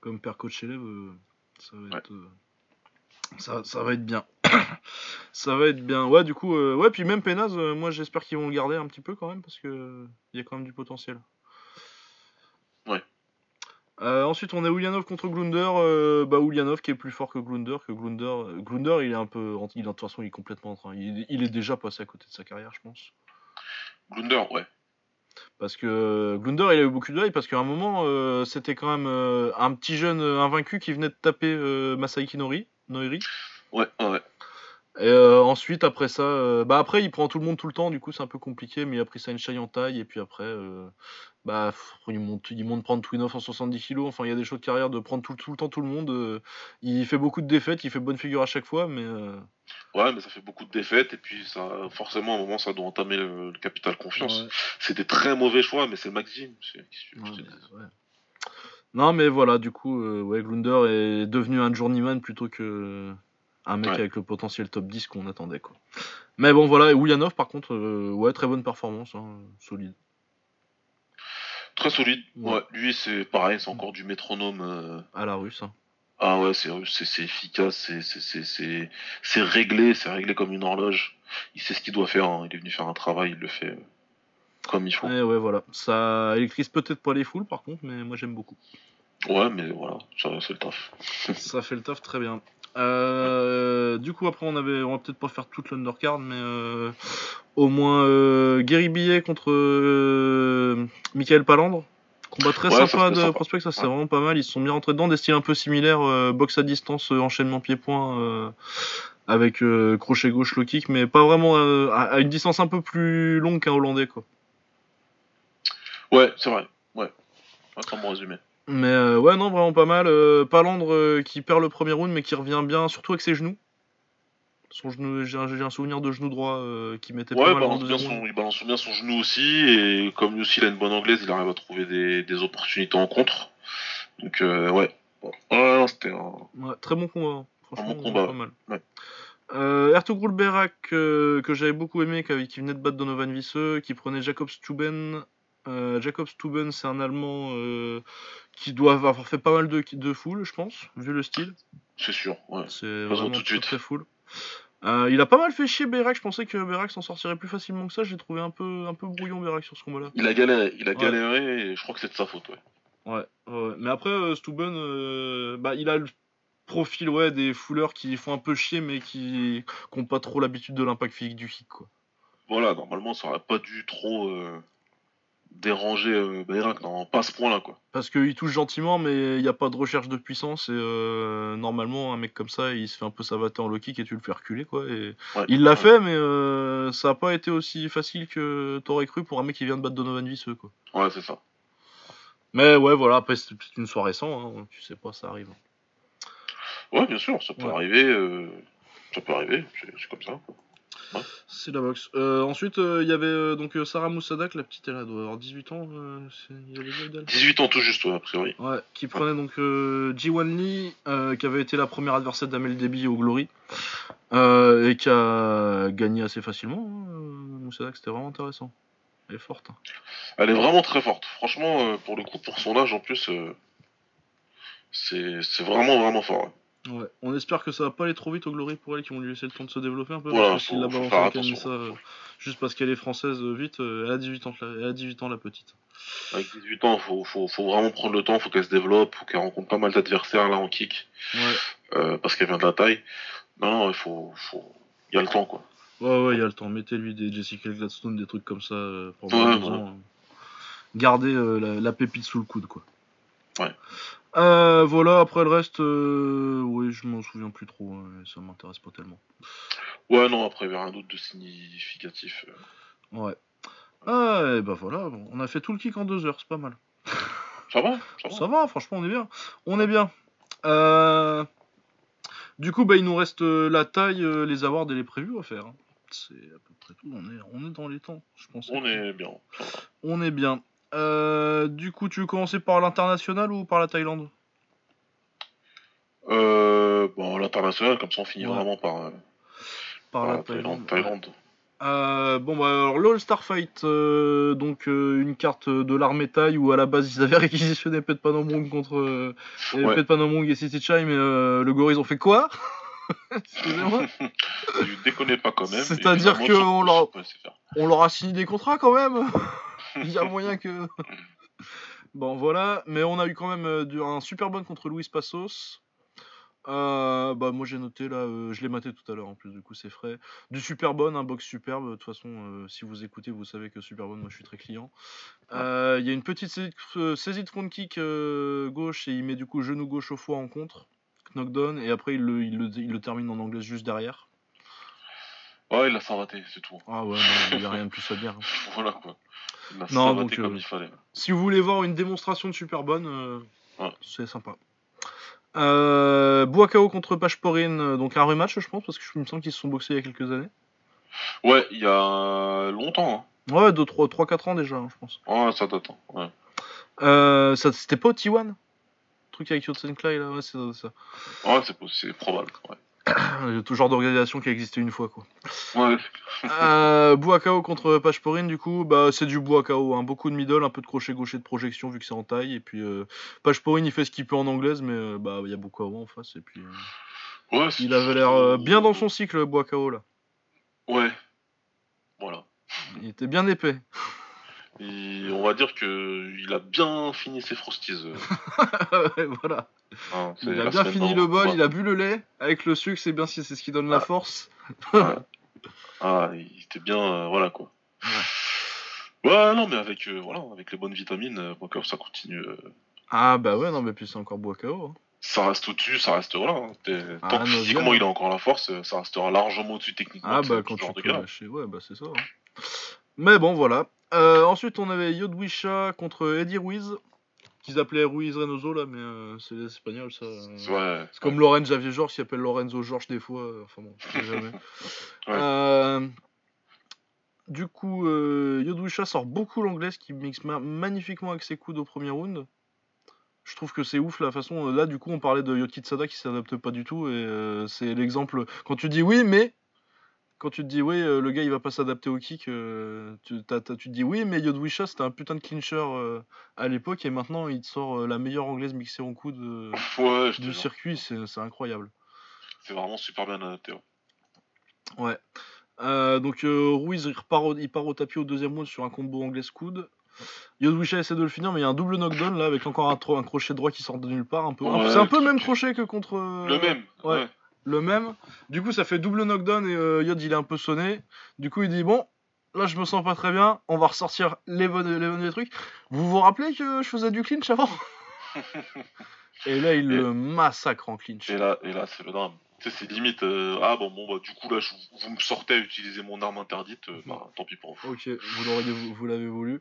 Comme père coach élève, euh, ça va Ouais. être. euh, ça, ça va être bien. ça va être bien. Ouais, du coup, euh, ouais, puis même Penaz, euh, moi j'espère qu'ils vont le garder un petit peu quand même parce que il y a quand même du potentiel. Ouais. Euh, ensuite, on a Ulyanov contre Glunder. euh, bah, Ulyanov qui est plus fort que Glunder. Que Glunder, euh, Glunder, il est un peu. Il, de toute façon, il est complètement en train. Il, il est déjà passé à côté de sa carrière, je pense. Glunder, ouais. Parce que euh, Glunder, il a eu beaucoup de hype parce qu'à un moment, euh, c'était quand même un petit jeune invaincu qui venait de taper euh, Masaiki Nori, Noiri. Ouais, ouais. Et euh, ensuite, après ça, euh, bah après, il prend tout le monde tout le temps, du coup, c'est un peu compliqué, mais il a pris Sunshine en taille, et puis après, euh, bah, il monte, il monte prendre Twin Off en 70 kg. Enfin, il y a des choses de carrière de prendre tout, tout le temps tout le monde. il fait beaucoup de défaites, il fait bonne figure à chaque fois, mais Ouais, mais ça fait beaucoup de défaites et puis ça, forcément, à un moment, ça doit entamer le, le capital confiance. ouais, C'est des très mauvais choix, mais c'est le Maxime. Non, mais voilà, du coup, ouais, Glunder est devenu un journeyman plutôt que un mec Ouais. avec le potentiel top 10 qu'on attendait, quoi. Mais bon, voilà, et Ulyanov, par contre, euh, ouais, très bonne performance, hein, solide. Très solide. Ouais. Ouais, lui, c'est pareil, c'est encore du métronome. euh, À la russe. hein. Ah ouais, c'est c'est efficace, c'est c'est c'est c'est c'est réglé, c'est réglé comme une horloge. Il sait ce qu'il doit faire. hein. Il est venu faire un travail, il le fait euh, comme il faut. Et ouais, voilà. Ça électrise peut-être pas les foules, par contre, mais moi j'aime beaucoup. Ouais, mais voilà, ça c'est le taf. Ça fait le taf très bien. Euh, du coup, après, on avait, on va peut-être pas faire toute l'undercard, mais euh, au moins euh, Gary Billet contre euh, Michael Palandre. Combat très Ouais, sympa de prospect, ça c'est Ouais. vraiment pas mal. Ils se sont bien rentrés dedans, des styles un peu similaires, euh, boxe à distance, euh, enchaînement pied-point, euh, avec euh, crochet gauche, low kick, mais pas vraiment euh, à, une distance un peu plus longue qu'un Hollandais, quoi. Ouais, c'est vrai. Ouais. Un bon résumé. Mais euh, ouais, non, vraiment pas mal. Euh, Palandre euh, qui perd le premier round, mais qui revient bien, surtout avec ses genoux. Son genou, j'ai un, j'ai un souvenir de genou droit euh, qui mettait Ouais, pas mal balance, bien son, il balance bien son genou aussi, et comme lui aussi il a une bonne anglaise, il arrive à trouver des, des opportunités en contre. Donc, euh, ouais. Ouais, non, c'était un. Ouais, très bon combat. hein. Franchement, bon combat, pas mal. ouais. Euh, Ertugrul Berak, euh, que j'avais beaucoup aimé, qui, qui venait de battre Donovan Visseux, qui prenait Jacob Stuben. Euh, Jacob Stuben, c'est un Allemand euh, qui doit avoir fait pas mal de, de foule, je pense, vu le style. C'est sûr, ouais. C'est vraiment tout de très, suite. très full. Euh, il a pas mal fait chier Berak, je pensais que Berak s'en sortirait plus facilement que ça, j'ai trouvé un peu, un peu brouillon Berak sur ce combat-là. Il a galéré, il a Ouais. galéré, et je crois que c'est de sa faute, ouais. Ouais, ouais. mais après euh, Stuben, bah, il a le profil ouais, des fouleurs qui font un peu chier mais qui n'ont pas trop l'habitude de l'impact physique du kick. Quoi. Voilà, normalement, ça aurait pas dû trop euh, déranger euh, Bayrak, non, pas à ce point-là, quoi. Parce qu'il touche gentiment mais il n'y a pas de recherche de puissance et euh, normalement un mec comme ça il se fait un peu savater en low kick et tu le fais reculer quoi. Et... Ouais. Il l'a Ouais. fait mais euh, ça n'a pas été aussi facile que t'aurais cru pour un mec qui vient de battre Donovan Visseux quoi. Ouais, c'est ça. Mais ouais voilà, après c'est une soirée sans, hein, tu sais pas, ça arrive. Ouais, bien sûr, ça peut Ouais. arriver, euh, ça peut arriver, c'est c'est comme ça. quoi. C'est la boxe. Euh, ensuite, euh, il y avait euh, donc Sarah Moussadak, la petite, elle doit avoir 18 ans. il avait dit, elle 18 ans tout juste, ouais, a priori. Ouais, qui prenait donc Ji-Wan Lee, qui avait été la première adversaire d'Amel Debi au Glory. Et qui a gagné assez facilement. Hein, Moussada, c'était vraiment intéressant. Elle est forte. hein. Elle est vraiment très forte. Franchement, pour le coup, pour son âge en plus, c'est c'est vraiment, vraiment fort. ouais. Ouais. On espère que ça va pas aller trop vite au Glory pour elle, qui vont lui laisser le temps de se développer un peu. Parce faut- l'a balancé euh, juste parce qu'elle est française euh, vite, euh, elle a 18 ans, la- elle a 18 ans la petite. Avec 18 ans, faut, faut, faut vraiment prendre le temps, faut qu'elle se développe, faut qu'elle rencontre pas mal d'adversaires là en kick, Ouais. parce qu'elle vient de la taille. Non, non, il faut, faut, il y a le temps quoi. Ouais, ouais, il y a le temps. Mettez-lui des Jessica Gladstone, des trucs comme ça pendant Ouais. Gardez la, la pépite sous le coude, quoi. Ouais. Euh, voilà, après le reste, euh, oui, je m'en souviens plus trop. hein, ça m'intéresse pas tellement. Ouais, non, après, il y avait rien d'autre de significatif. euh. Ouais. Ah, et bah voilà, on a fait tout le kick en deux heures, c'est pas mal. Ça va Ça va Ça va, franchement, on est bien. On est bien. Du coup, bah, il nous reste la taille, les awards et les previews à faire. hein. C'est à peu près tout. On est, on est dans les temps, je pense. On est bien. On est bien. Euh, du coup, tu veux commencer par l'international ou par la Thaïlande? Euh, bon, l'international, comme ça, on finit Ouais. vraiment par, euh, Par par la la Thaïlande. Thaïlande. Bon, bah, alors, l'All Star Fight, donc une carte de l'armée Thaï où à la base ils avaient réquisitionné Pet Panomong contre Ouais. Pet Panomong et City Chai, mais le gorille ils ont fait quoi? Excusez-moi. Tu déconnes pas quand même. C'est-à-dire et que finalement, on tu- leur- tu peux laisser faire. On leur a signé des contrats quand même? Il y a moyen que. bon, voilà. Mais on a eu quand même euh, un super bon contre Luis Passos. Euh, bah, moi j'ai noté là, euh, je l'ai maté tout à l'heure en plus, du coup c'est frais. Du super bon, un box superbe. De toute façon, euh, si vous écoutez, vous savez que super bon, moi je suis très client. Il y a une petite saisie de, saisie de front kick gauche et il met du coup genou gauche au foie en contre, knockdown, et après il le, il le, il le termine en anglais juste derrière. Ouais, il a savaté, c'est tout. Ah ouais, non, il n'y a rien de plus à dire. hein. Voilà quoi. Il a Non, donc, comme euh, il fallait. Si vous voulez voir une démonstration de super bonne, euh, Ouais. c'est sympa. Euh, Boakao contre Pashporin, euh, donc un rematch, je pense, parce que je me sens qu'ils se sont boxés il y a quelques années. Ouais, il y a longtemps. Ouais, 3-4 ans déjà, hein, je pense. Hein. Ouais, ça date. hein. Ouais. Euh, ça, C'était pas au T1 Truc avec Yotsenklai, là, ouais, c'est ça. Ouais, c'est c'est probable. Ouais. Il y a tout genre d'organisation qui a existé une fois, quoi. Ouais, Euh, Buakao contre Pashporin, du coup, bah, c'est du Buakao. Hein. Beaucoup de middle, un peu de crochet gaucher de projection vu que c'est en taille. Et puis euh, Pashporin, il fait ce qu'il peut en anglaise, mais euh, bah, il y a Buakao en face. Et puis, euh, ouais il avait l'air euh, bien dans son cycle, Buakao, là. Ouais. Voilà. Il était bien épais. Et on va dire que il a bien fini ses frosties. euh. Ouais, voilà. Hein, Il a bien fini le bol, Ouais. il a bu le lait. Avec le sucre, c'est bien si c'est ce qui donne la force. Ah, il était bien, euh, voilà quoi. Ouais, non, mais avec, euh, voilà, avec les bonnes vitamines, euh, ça continue. Ah bah ouais, non, mais puis c'est encore Buakao. hein. ça reste au-dessus, ça reste, voilà. hein, Ah, tant que physiquement il a encore la force, ça restera largement au-dessus techniquement. Ah bah quand tu peux lâcher, ouais, bah c'est ça. hein. Mais bon, voilà. Euh, ensuite, on avait Yodwisha contre Eddie Ruiz, qu'ils appelaient Ruiz Reynoso, là, mais euh, c'est les Espagnols, ça. C'est- Ouais. C'est comme Lorenz Javier Georges qui appelle Lorenzo Georges des fois. euh, Enfin bon, je sais jamais. Euh, du coup, Yodwisha sort beaucoup l'anglais, ce qui mixe ma- magnifiquement avec ses coudes au premier round. Je trouve que c'est ouf la façon. Là, du coup, on parlait de Yokitsada qui s'adapte pas du tout, et c'est l'exemple. Quand tu dis oui, mais. Quand tu te dis oui, euh, le gars il va pas s'adapter au kick, euh, tu, te dis oui, mais Yodwisha c'était un putain de clincher euh, à l'époque, et maintenant il te sort euh, la meilleure anglaise mixée en coude Ouais, du circuit, c'est incroyable. C'est vraiment super bien adapté. ouais. Ouais. Donc Ruiz il, repart au, il part au tapis au deuxième round sur un combo anglais coude. Yodwisha essaie de le finir, mais il y a un double knockdown là avec encore un, crochet droit qui sort de nulle part. Un peu. Ouais, c'est un peu le même crochet que contre. Le même. ouais. Le même. Du coup, ça fait double knockdown et euh, Yod il est un peu sonné. Du coup, il dit bon. Là, je me sens pas très bien. On va ressortir les bonnes, les bonnes trucs. Vous vous rappelez que je faisais du clinch avant? Et là, il Et- le massacre en clinch. Et là, et là c'est le drame. Tu sais, c'est limite. euh, ah bon, bon, bah, du coup, là, je- vous me sortez à utiliser mon arme interdite. euh, bah, tant pis pour vous. Ok, vous l'avez voulu.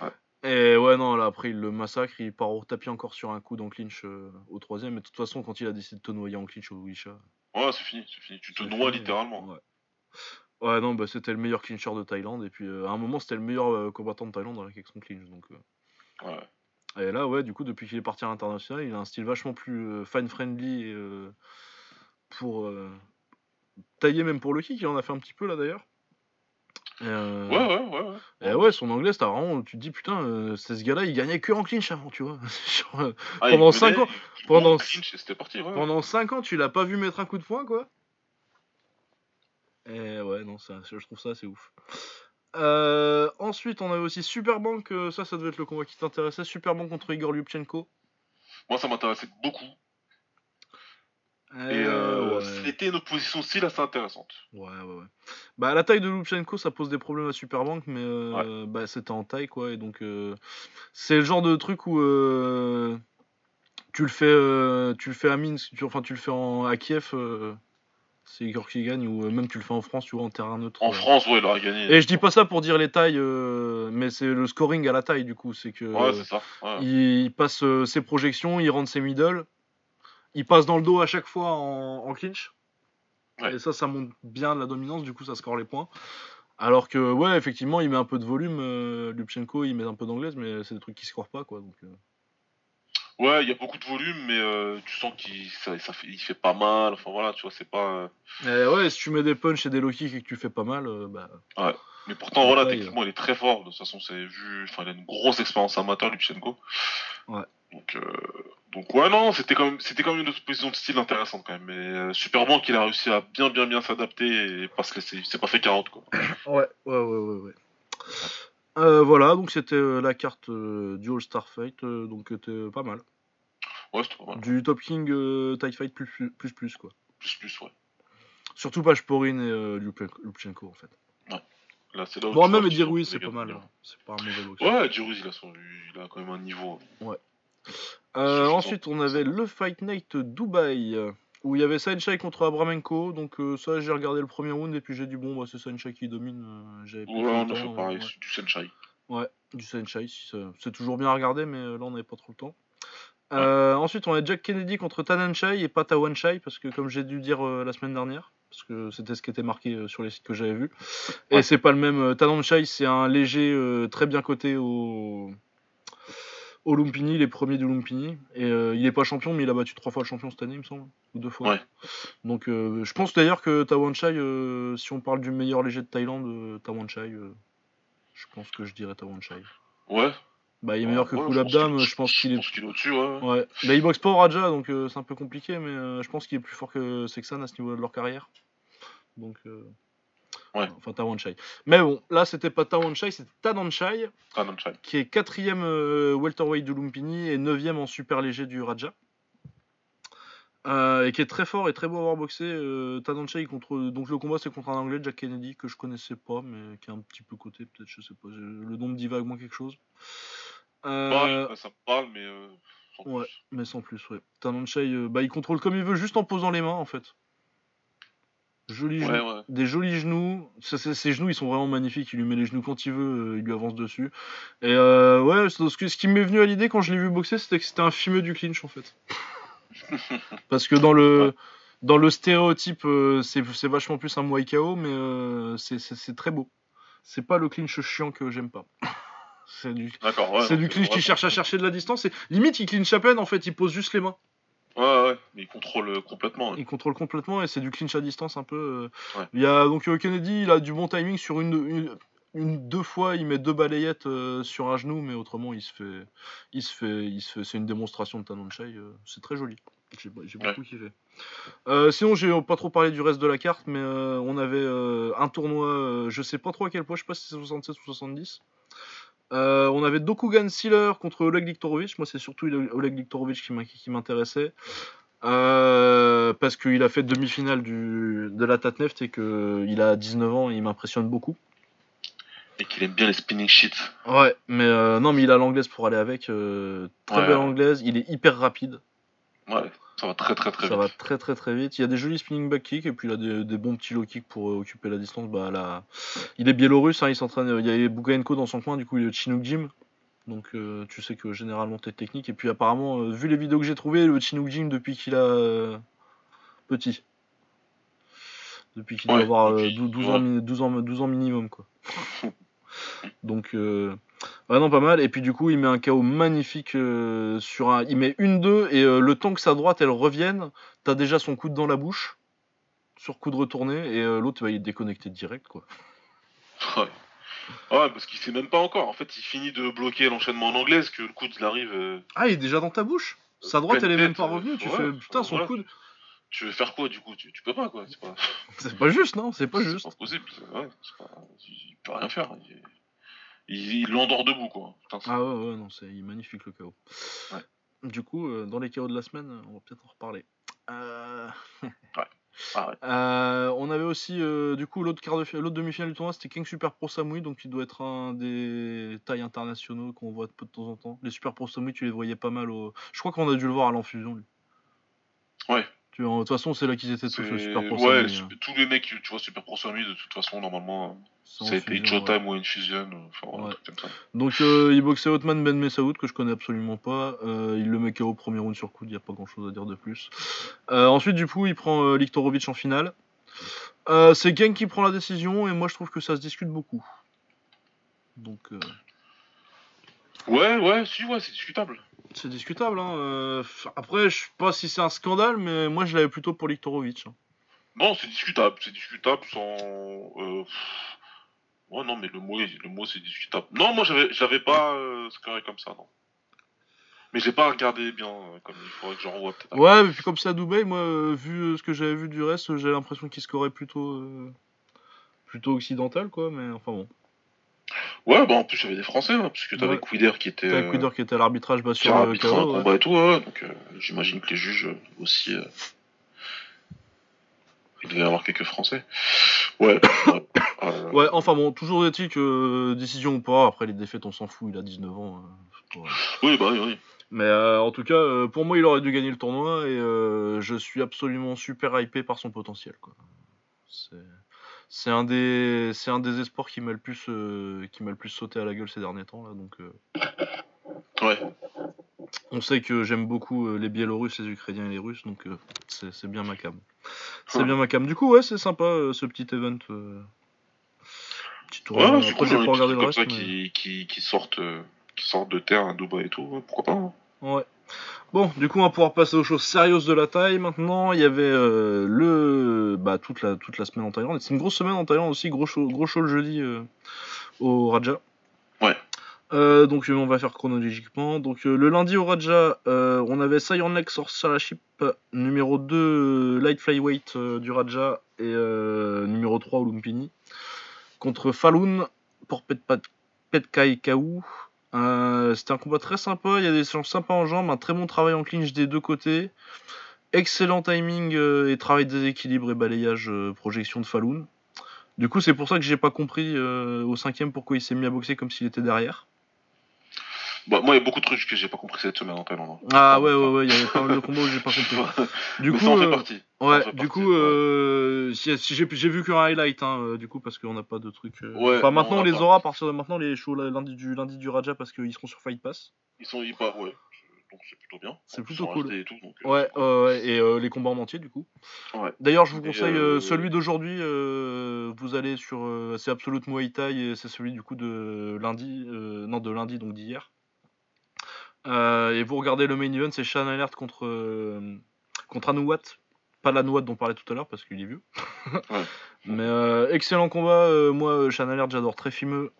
Ouais. Et ouais, non, là après il le massacre, il part au tapis encore sur un coup dans clinch euh, au troisième. Mais de toute façon, quand il a décidé de te noyer en clinch au Wisha, Ouais, c'est fini, c'est fini. Tu te noies littéralement. Ouais. Ouais, non, bah c'était le meilleur clincher de Thaïlande. Et puis euh, à un moment, c'était le meilleur euh, combattant de Thaïlande avec son clinch. Donc, euh. Ouais. Et là, ouais, du coup, depuis qu'il est parti à l'international, il a un style vachement plus fan friendly et, euh, pour, taillé même pour le kick, il en a fait un petit peu là d'ailleurs. Euh, Ouais, ouais, ouais. ouais. Et ouais, son anglais, t'as vraiment, tu te dis putain, euh, c'est ce gars-là, il gagnait que en clinch avant, tu vois. Genre, euh, Ah, Pendant menait, cinq ans- il- il pendant- clinch et c'était parti, ouais. pendant 5 ans, tu l'as pas vu mettre un coup de poing, quoi. Et ouais, non, ça, je trouve ça assez ouf. Ensuite, on avait aussi Superbank, ça, ça devait être le combat qui t'intéressait. Superbank contre Igor Lyubchenko. Moi, ça m'intéressait beaucoup. Et Et euh, ouais. c'était une opposition style assez intéressante. Ouais, ouais, ouais. Bah, la taille de Lubchenko, ça pose des problèmes à Superbank, mais euh, bah, c'était en taille, quoi. Et donc, euh, c'est le genre de truc où euh, tu le fais, euh, tu le fais à Minsk, tu, enfin, tu le fais en, à Kiev, c'est Igor qui gagne, ou même tu le fais en France, tu vois, en terrain neutre. En. France, ouais, il aurait gagné. Et je dis pas ça pour dire les tailles, mais c'est le scoring à la taille, du coup. C'est que Ouais, c'est ça. ouais. il, il passe ses projections, il rentre ses middle, il passe dans le dos à chaque fois en, en clinch. Ouais. Et ça, ça monte bien de la dominance, du coup, ça score les points. Alors que, ouais, effectivement, il met un peu de volume, euh, Lubchenko, il met un peu d'anglaise, mais c'est des trucs qui scorent pas, quoi. Donc, euh. Ouais, il y a beaucoup de volume, mais euh, tu sens qu'il ça, ça fait, il fait pas mal. Enfin voilà, tu vois, c'est pas. Et ouais, si tu mets des punches et des low kicks et que tu fais pas mal, bah. Mais pourtant, Ouais, voilà, ouais, techniquement, il est très fort. De toute façon, c'est vu. Enfin, il a une grosse expérience amateur, Lubchenko. Ouais. Donc, euh, donc ouais, non, c'était quand même, c'était quand même une opposition de style intéressante quand même. Mais euh, Superman, qu'il a réussi à bien, bien, bien s'adapter et laisser. Il s'est pas fait 40 quoi. Ouais, ouais, ouais, ouais. ouais. Euh, voilà, donc c'était euh, la carte du All-Star Fight, euh, donc c'était pas mal. Ouais, c'était pas mal. Du Top King TIE Fight plus plus, plus plus, quoi. Plus, plus, ouais. Surtout Pashporin et Lubchenko en fait. Là, c'est là où Bon, même sont c'est pas mal. dominants. hein. C'est pas un mauvais boxeur. Ouais, Jiruz, il a, son, il a quand même un niveau. Euh, ensuite, on avait le Fight Night Dubaï où il y avait Sanchai contre Abramenko. Donc, euh, ça, j'ai regardé le premier round et puis j'ai dit, bon, bah, c'est Sanchai qui domine. euh, Ouais, on a fait pareil, ouais. c'est du Senshai. Ouais, du Sanchai, c'est toujours bien à regarder, mais euh, là, on n'avait pas trop le temps. Ensuite, on a Jack Kennedy contre Tananchai et pas Tawanchai, parce que comme j'ai dû dire la semaine dernière, parce que c'était ce qui était marqué sur les sites que j'avais vus. Et c'est pas le même. Tananchai, c'est un léger très bien coté au, au Lumpini, les premiers du Lumpini. Et euh, il est pas champion, mais il a battu trois fois le champion cette année, il me semble, ou deux fois. Ouais. Donc euh, je pense d'ailleurs que Tawanchai, euh, si on parle du meilleur léger de Thaïlande, euh, Tawanchai, euh, je pense que je dirais Tawanchai. Ouais. Bah, il est meilleur que Ouais, Kulabdam, je pense qu'il est. Qu'il est au-dessus, ouais. Ouais. Là, il boxe pas au Raja, donc euh, c'est un peu compliqué, mais euh, je pense qu'il est plus fort que Sexan à ce niveau de leur carrière. Donc. Ouais. Enfin, Tawanchai. Mais bon, là, c'était pas Tawanchai, c'était Tananchai, Tananchai. qui est quatrième euh, welterweight du Lumpini et neuvième en super léger du Raja. Euh, et qui est très fort et très beau à avoir boxé. Euh, contre. Donc le combat c'est contre un anglais, Jack Kennedy, que je connaissais pas, mais qui est un petit peu coté, peut-être, je sais pas. Le nom me dit vaguement quelque chose. Euh, Ouais, ça me parle, mais. Euh, sans Ouais. plus. mais sans plus, ouais. Tananchai, euh, bah, il contrôle comme il veut, juste en posant les mains, en fait. Joli Ouais, genoux- ouais. Des jolis genoux. Ses genoux, ils sont vraiment magnifiques. Il lui met les genoux quand il veut, euh, il lui avance dessus. Et euh, ouais, ce, qui m'est venu à l'idée quand je l'ai vu boxer, c'était que c'était un fumeux du clinch, en fait. Parce que dans le, Ouais. dans le stéréotype, euh, c'est c'est vachement plus un Muay KO, mais euh, c'est- très beau. C'est pas le clinch chiant que j'aime pas. C'est du, ouais. du clinch qui cherche à chercher de la distance. Et limite, il clinch à peine, en fait, il pose juste les mains. Ouais, ouais, mais il contrôle euh, complètement. Il contrôle complètement et c'est du clinch à distance un peu. euh. Ouais. Il y a donc euh, Kennedy, il a du bon timing sur une, une, une- deux fois, il met deux balayettes euh, sur un genou, mais autrement il se fait, il se fait, il se fait, c'est une démonstration de Tanonchai, euh, c'est très joli. J'ai beaucoup kiffé. Euh, sinon, j'ai pas trop parlé du reste de la carte, mais on avait un tournoi, je sais pas trop à quel point, je sais pas si c'est 67 ou 70. Euh, on avait Dokugan Sealer contre Oleg Liktorovic. Moi, c'est surtout Oleg Liktorovic qui m'intéressait. Euh, parce qu'il a fait demi-finale de la Tatneft et qu'il a 19 ans et il m'impressionne beaucoup. Et qu'il aime bien les spinning shit. Ouais, mais euh, non, mais il a l'anglaise pour aller avec. très Ouais. belle anglaise. Il est hyper rapide. Ouais, ça va très très très ça va vite. très très très vite. Il y a des jolis spinning back kicks et puis il a des, des bons petits low kicks pour euh, occuper la distance. Bah, là, il est biélorusse, hein, il s'entraîne. Il y a Bugaenko dans son coin, du coup il est Chinook Gym. Donc euh, tu sais que généralement t'es technique. Et puis apparemment, euh, vu les vidéos que j'ai trouvées, le Chinook Gym depuis qu'il a euh, petit. Depuis qu'il doit avoir euh, depuis- 12, 12 ouais. ans, mi- 12, ans, 12 ans minimum quoi. Donc ouais, non pas mal. Et puis du coup il met un KO magnifique euh, sur un. Il met une 2 et euh, le temps que sa droite elle revienne, t'as déjà son coude dans la bouche. sur coup de retourné, et euh, l'autre, bah, il est déconnecté direct, quoi. Ouais. Ouais, parce qu'il sait même pas encore. En fait, il finit de bloquer l'enchaînement en anglaise, que le coude il arrive. Ah, il est déjà dans ta bouche? Sa droite, elle est même pas revenue, tu ouais, fais, putain, son voilà. coude. Tu veux faire quoi du coup? Tu, tu peux pas quoi. C'est pas, C'est pas juste, non C'est pas c'est juste. pas possible. c'est- Ouais, c'est pas- il peut rien faire. Il, il, l'endort debout quoi. Putain, Ah ouais, ouais, non, c'est magnifique le chaos. Ouais. Du coup, euh, dans les chaos de la semaine, on va peut-être en reparler. Euh, Ah ouais. euh, on avait aussi, du coup, l'autre quart de fi- l'autre demi-finale du tournoi, c'était King Super Pro Samui, donc il doit être un des tailles internationaux qu'on voit de peu de temps en temps. Les Super Pro Samui, tu les voyais pas mal au. Je crois qu'on a dû le voir à l'enfusion, lui. Tu vois, de toute façon, c'est là qu'ils étaient tous, Super Pro ouais, sup- tous les mecs, tu vois, Super Pro Sammy, de toute façon, normalement, C'est ça a été ouais. Ou Infusion, euh, enfin, Ouais. un truc comme ça. Donc euh, il boxait Otman Ben Messaoud que je connais absolument pas. Euh, il le met KO au premier round sur coude, il n'y a pas grand chose à dire de plus. Euh, ensuite du coup il prend euh, Liktorovic en finale. Euh, c'est Gang qui prend la décision et moi je trouve que ça se discute beaucoup. Donc euh, Ouais, ouais, si, ouais, c'est discutable. c'est discutable. Hein. Euh, après je sais pas si c'est un scandale mais moi je l'avais plutôt pour Liktorovic. hein. Non, c'est discutable, c'est discutable sans. Euh... Ouais, non, mais le mot, le mot c'est discutable. Non, moi, j'avais, j'avais pas euh, scoré comme ça, non. Mais j'ai pas regardé bien, euh, comme il faudrait que j'en revoie peut-être. Ouais mais puis comme c'est à Dubaï moi euh, vu euh, ce que j'avais vu du reste j'ai l'impression qu'il scorait plutôt euh, plutôt occidental quoi mais enfin bon. Ouais, bah en plus, il y avait des Français, hein, parce que t'avais Ouais. Quider qui était. Euh, Quider qui était à l'arbitrage bah, qui sur a le ouais. combat et tout, ouais, donc euh, j'imagine que les juges euh, aussi. euh, Il devait y avoir quelques Français. Ouais. ouais, euh, Ouais, enfin bon, toujours est-il que euh, décision ou pas, après les défaites on s'en fout, il a 19 ans. euh, pas- Oui, bah oui, oui. Mais euh, en tout cas, euh, pour moi il aurait dû gagner le tournoi et euh, je suis absolument super hypé par son potentiel. quoi. C'est... C'est un des c'est un des espoirs qui m'a le plus euh, qui m'a le plus sauté à la gueule ces derniers temps là donc euh, Ouais. on sait que j'aime beaucoup euh, les Biélorusses, les Ukrainiens et les Russes donc euh, c'est, bien ma cam. C'est Ouais. bien ma cam. Du coup ouais c'est sympa euh, ce petit event. euh, Petit tournoi. Ouais, Après cool, j'ai hein, pas regardé le reste. mais- qui, qui, qui sortent, qui sortent de terre à Dubaï et tout, ouais, pourquoi pas. hein. Ouais. Bon, du coup, on va pouvoir passer aux choses sérieuses de la taille. Maintenant, il y avait euh, le, bah, toute la toute la semaine en Thaïlande. C'est une grosse semaine en Thaïlande aussi, gros show, gros show le jeudi euh, au Raja. Ouais. Euh, donc on va faire chronologiquement. Donc le lundi au Raja, on avait Sion Lex sur Salaship, numéro 2 euh, light flyweight du Raja et numéro 3 au Lumpini contre Falun pour Pet Petkai Kaou. Euh, C'était un combat très sympa, il y a des échanges sympas en jambes, un très bon travail en clinch des deux côtés. Excellent timing euh, et travail de déséquilibre et balayage euh, projection de Falun. Du coup, c'est pour ça que j'ai pas compris euh, au cinquième pourquoi il s'est mis à boxer comme s'il était derrière. Bah, moi, il y a beaucoup de trucs que j'ai pas compris cette semaine en Thaïlande. hein. Ah ouais, ouais, ouais, il y avait pas mal de combats où j'ai pas compris. Du Mais coup, ça en fait euh, partie. Ouais, fait du partie, coup, ouais. euh, si, si j'ai vu qu'un highlight, hein, euh, du coup, parce qu'on n'a pas de trucs. euh, Ouais, enfin, maintenant on on a les aura à partir de maintenant les shows lundi du lundi du Raja parce qu'ils seront sur Fight Pass. Ils sont hyper, ouais. Donc c'est plutôt bien. C'est plutôt cool. Et tout, donc, Ouais, ouais, et les combats en entier du coup. Ouais. D'ailleurs, je vous conseille celui d'aujourd'hui. vous allez sur, c'est Absolute Muay Thai et c'est celui du coup de lundi, non de lundi donc d'hier. Euh, et vous regardez le main event, c'est Shan Alert contre euh, contre Anouat, pas l'Anouat dont on parlait tout à l'heure parce qu'il est vieux. Ouais. Mais euh, excellent combat. euh, moi, Shan Alert, j'adore, très fimeux.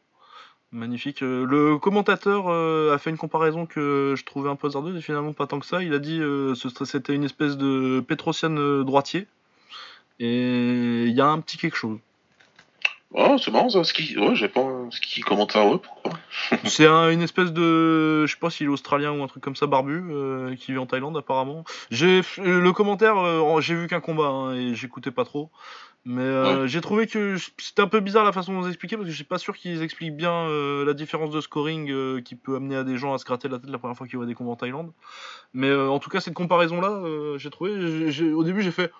Magnifique. Le commentateur a fait une comparaison que je trouvais un peu hasardeuse et finalement pas tant que ça. Il a dit serait- c'était une espèce de Petrosian droitier. Et il y a un petit quelque chose. Ah, c'est marrant ça. Ski, ouais, j'ai pas. Ski commente ça, ouais, pourquoi C'est un- une espèce de. Je sais pas s'il est australien ou un truc comme ça, barbu, euh, qui vit en Thaïlande apparemment. J'ai euh, Le commentaire, euh, j'ai vu qu'un combat hein, et j'écoutais pas trop. Mais euh, j'ai trouvé que c'était un peu bizarre la façon dont ils expliquaient parce que je suis pas sûr qu'ils expliquent bien euh, la différence de scoring euh, qui peut amener à des gens à se gratter la tête la première fois qu'ils voient des combats en Thaïlande. Mais euh, en tout cas, cette comparaison là, j'ai trouvé. j'ai- j'ai- au début, j'ai fait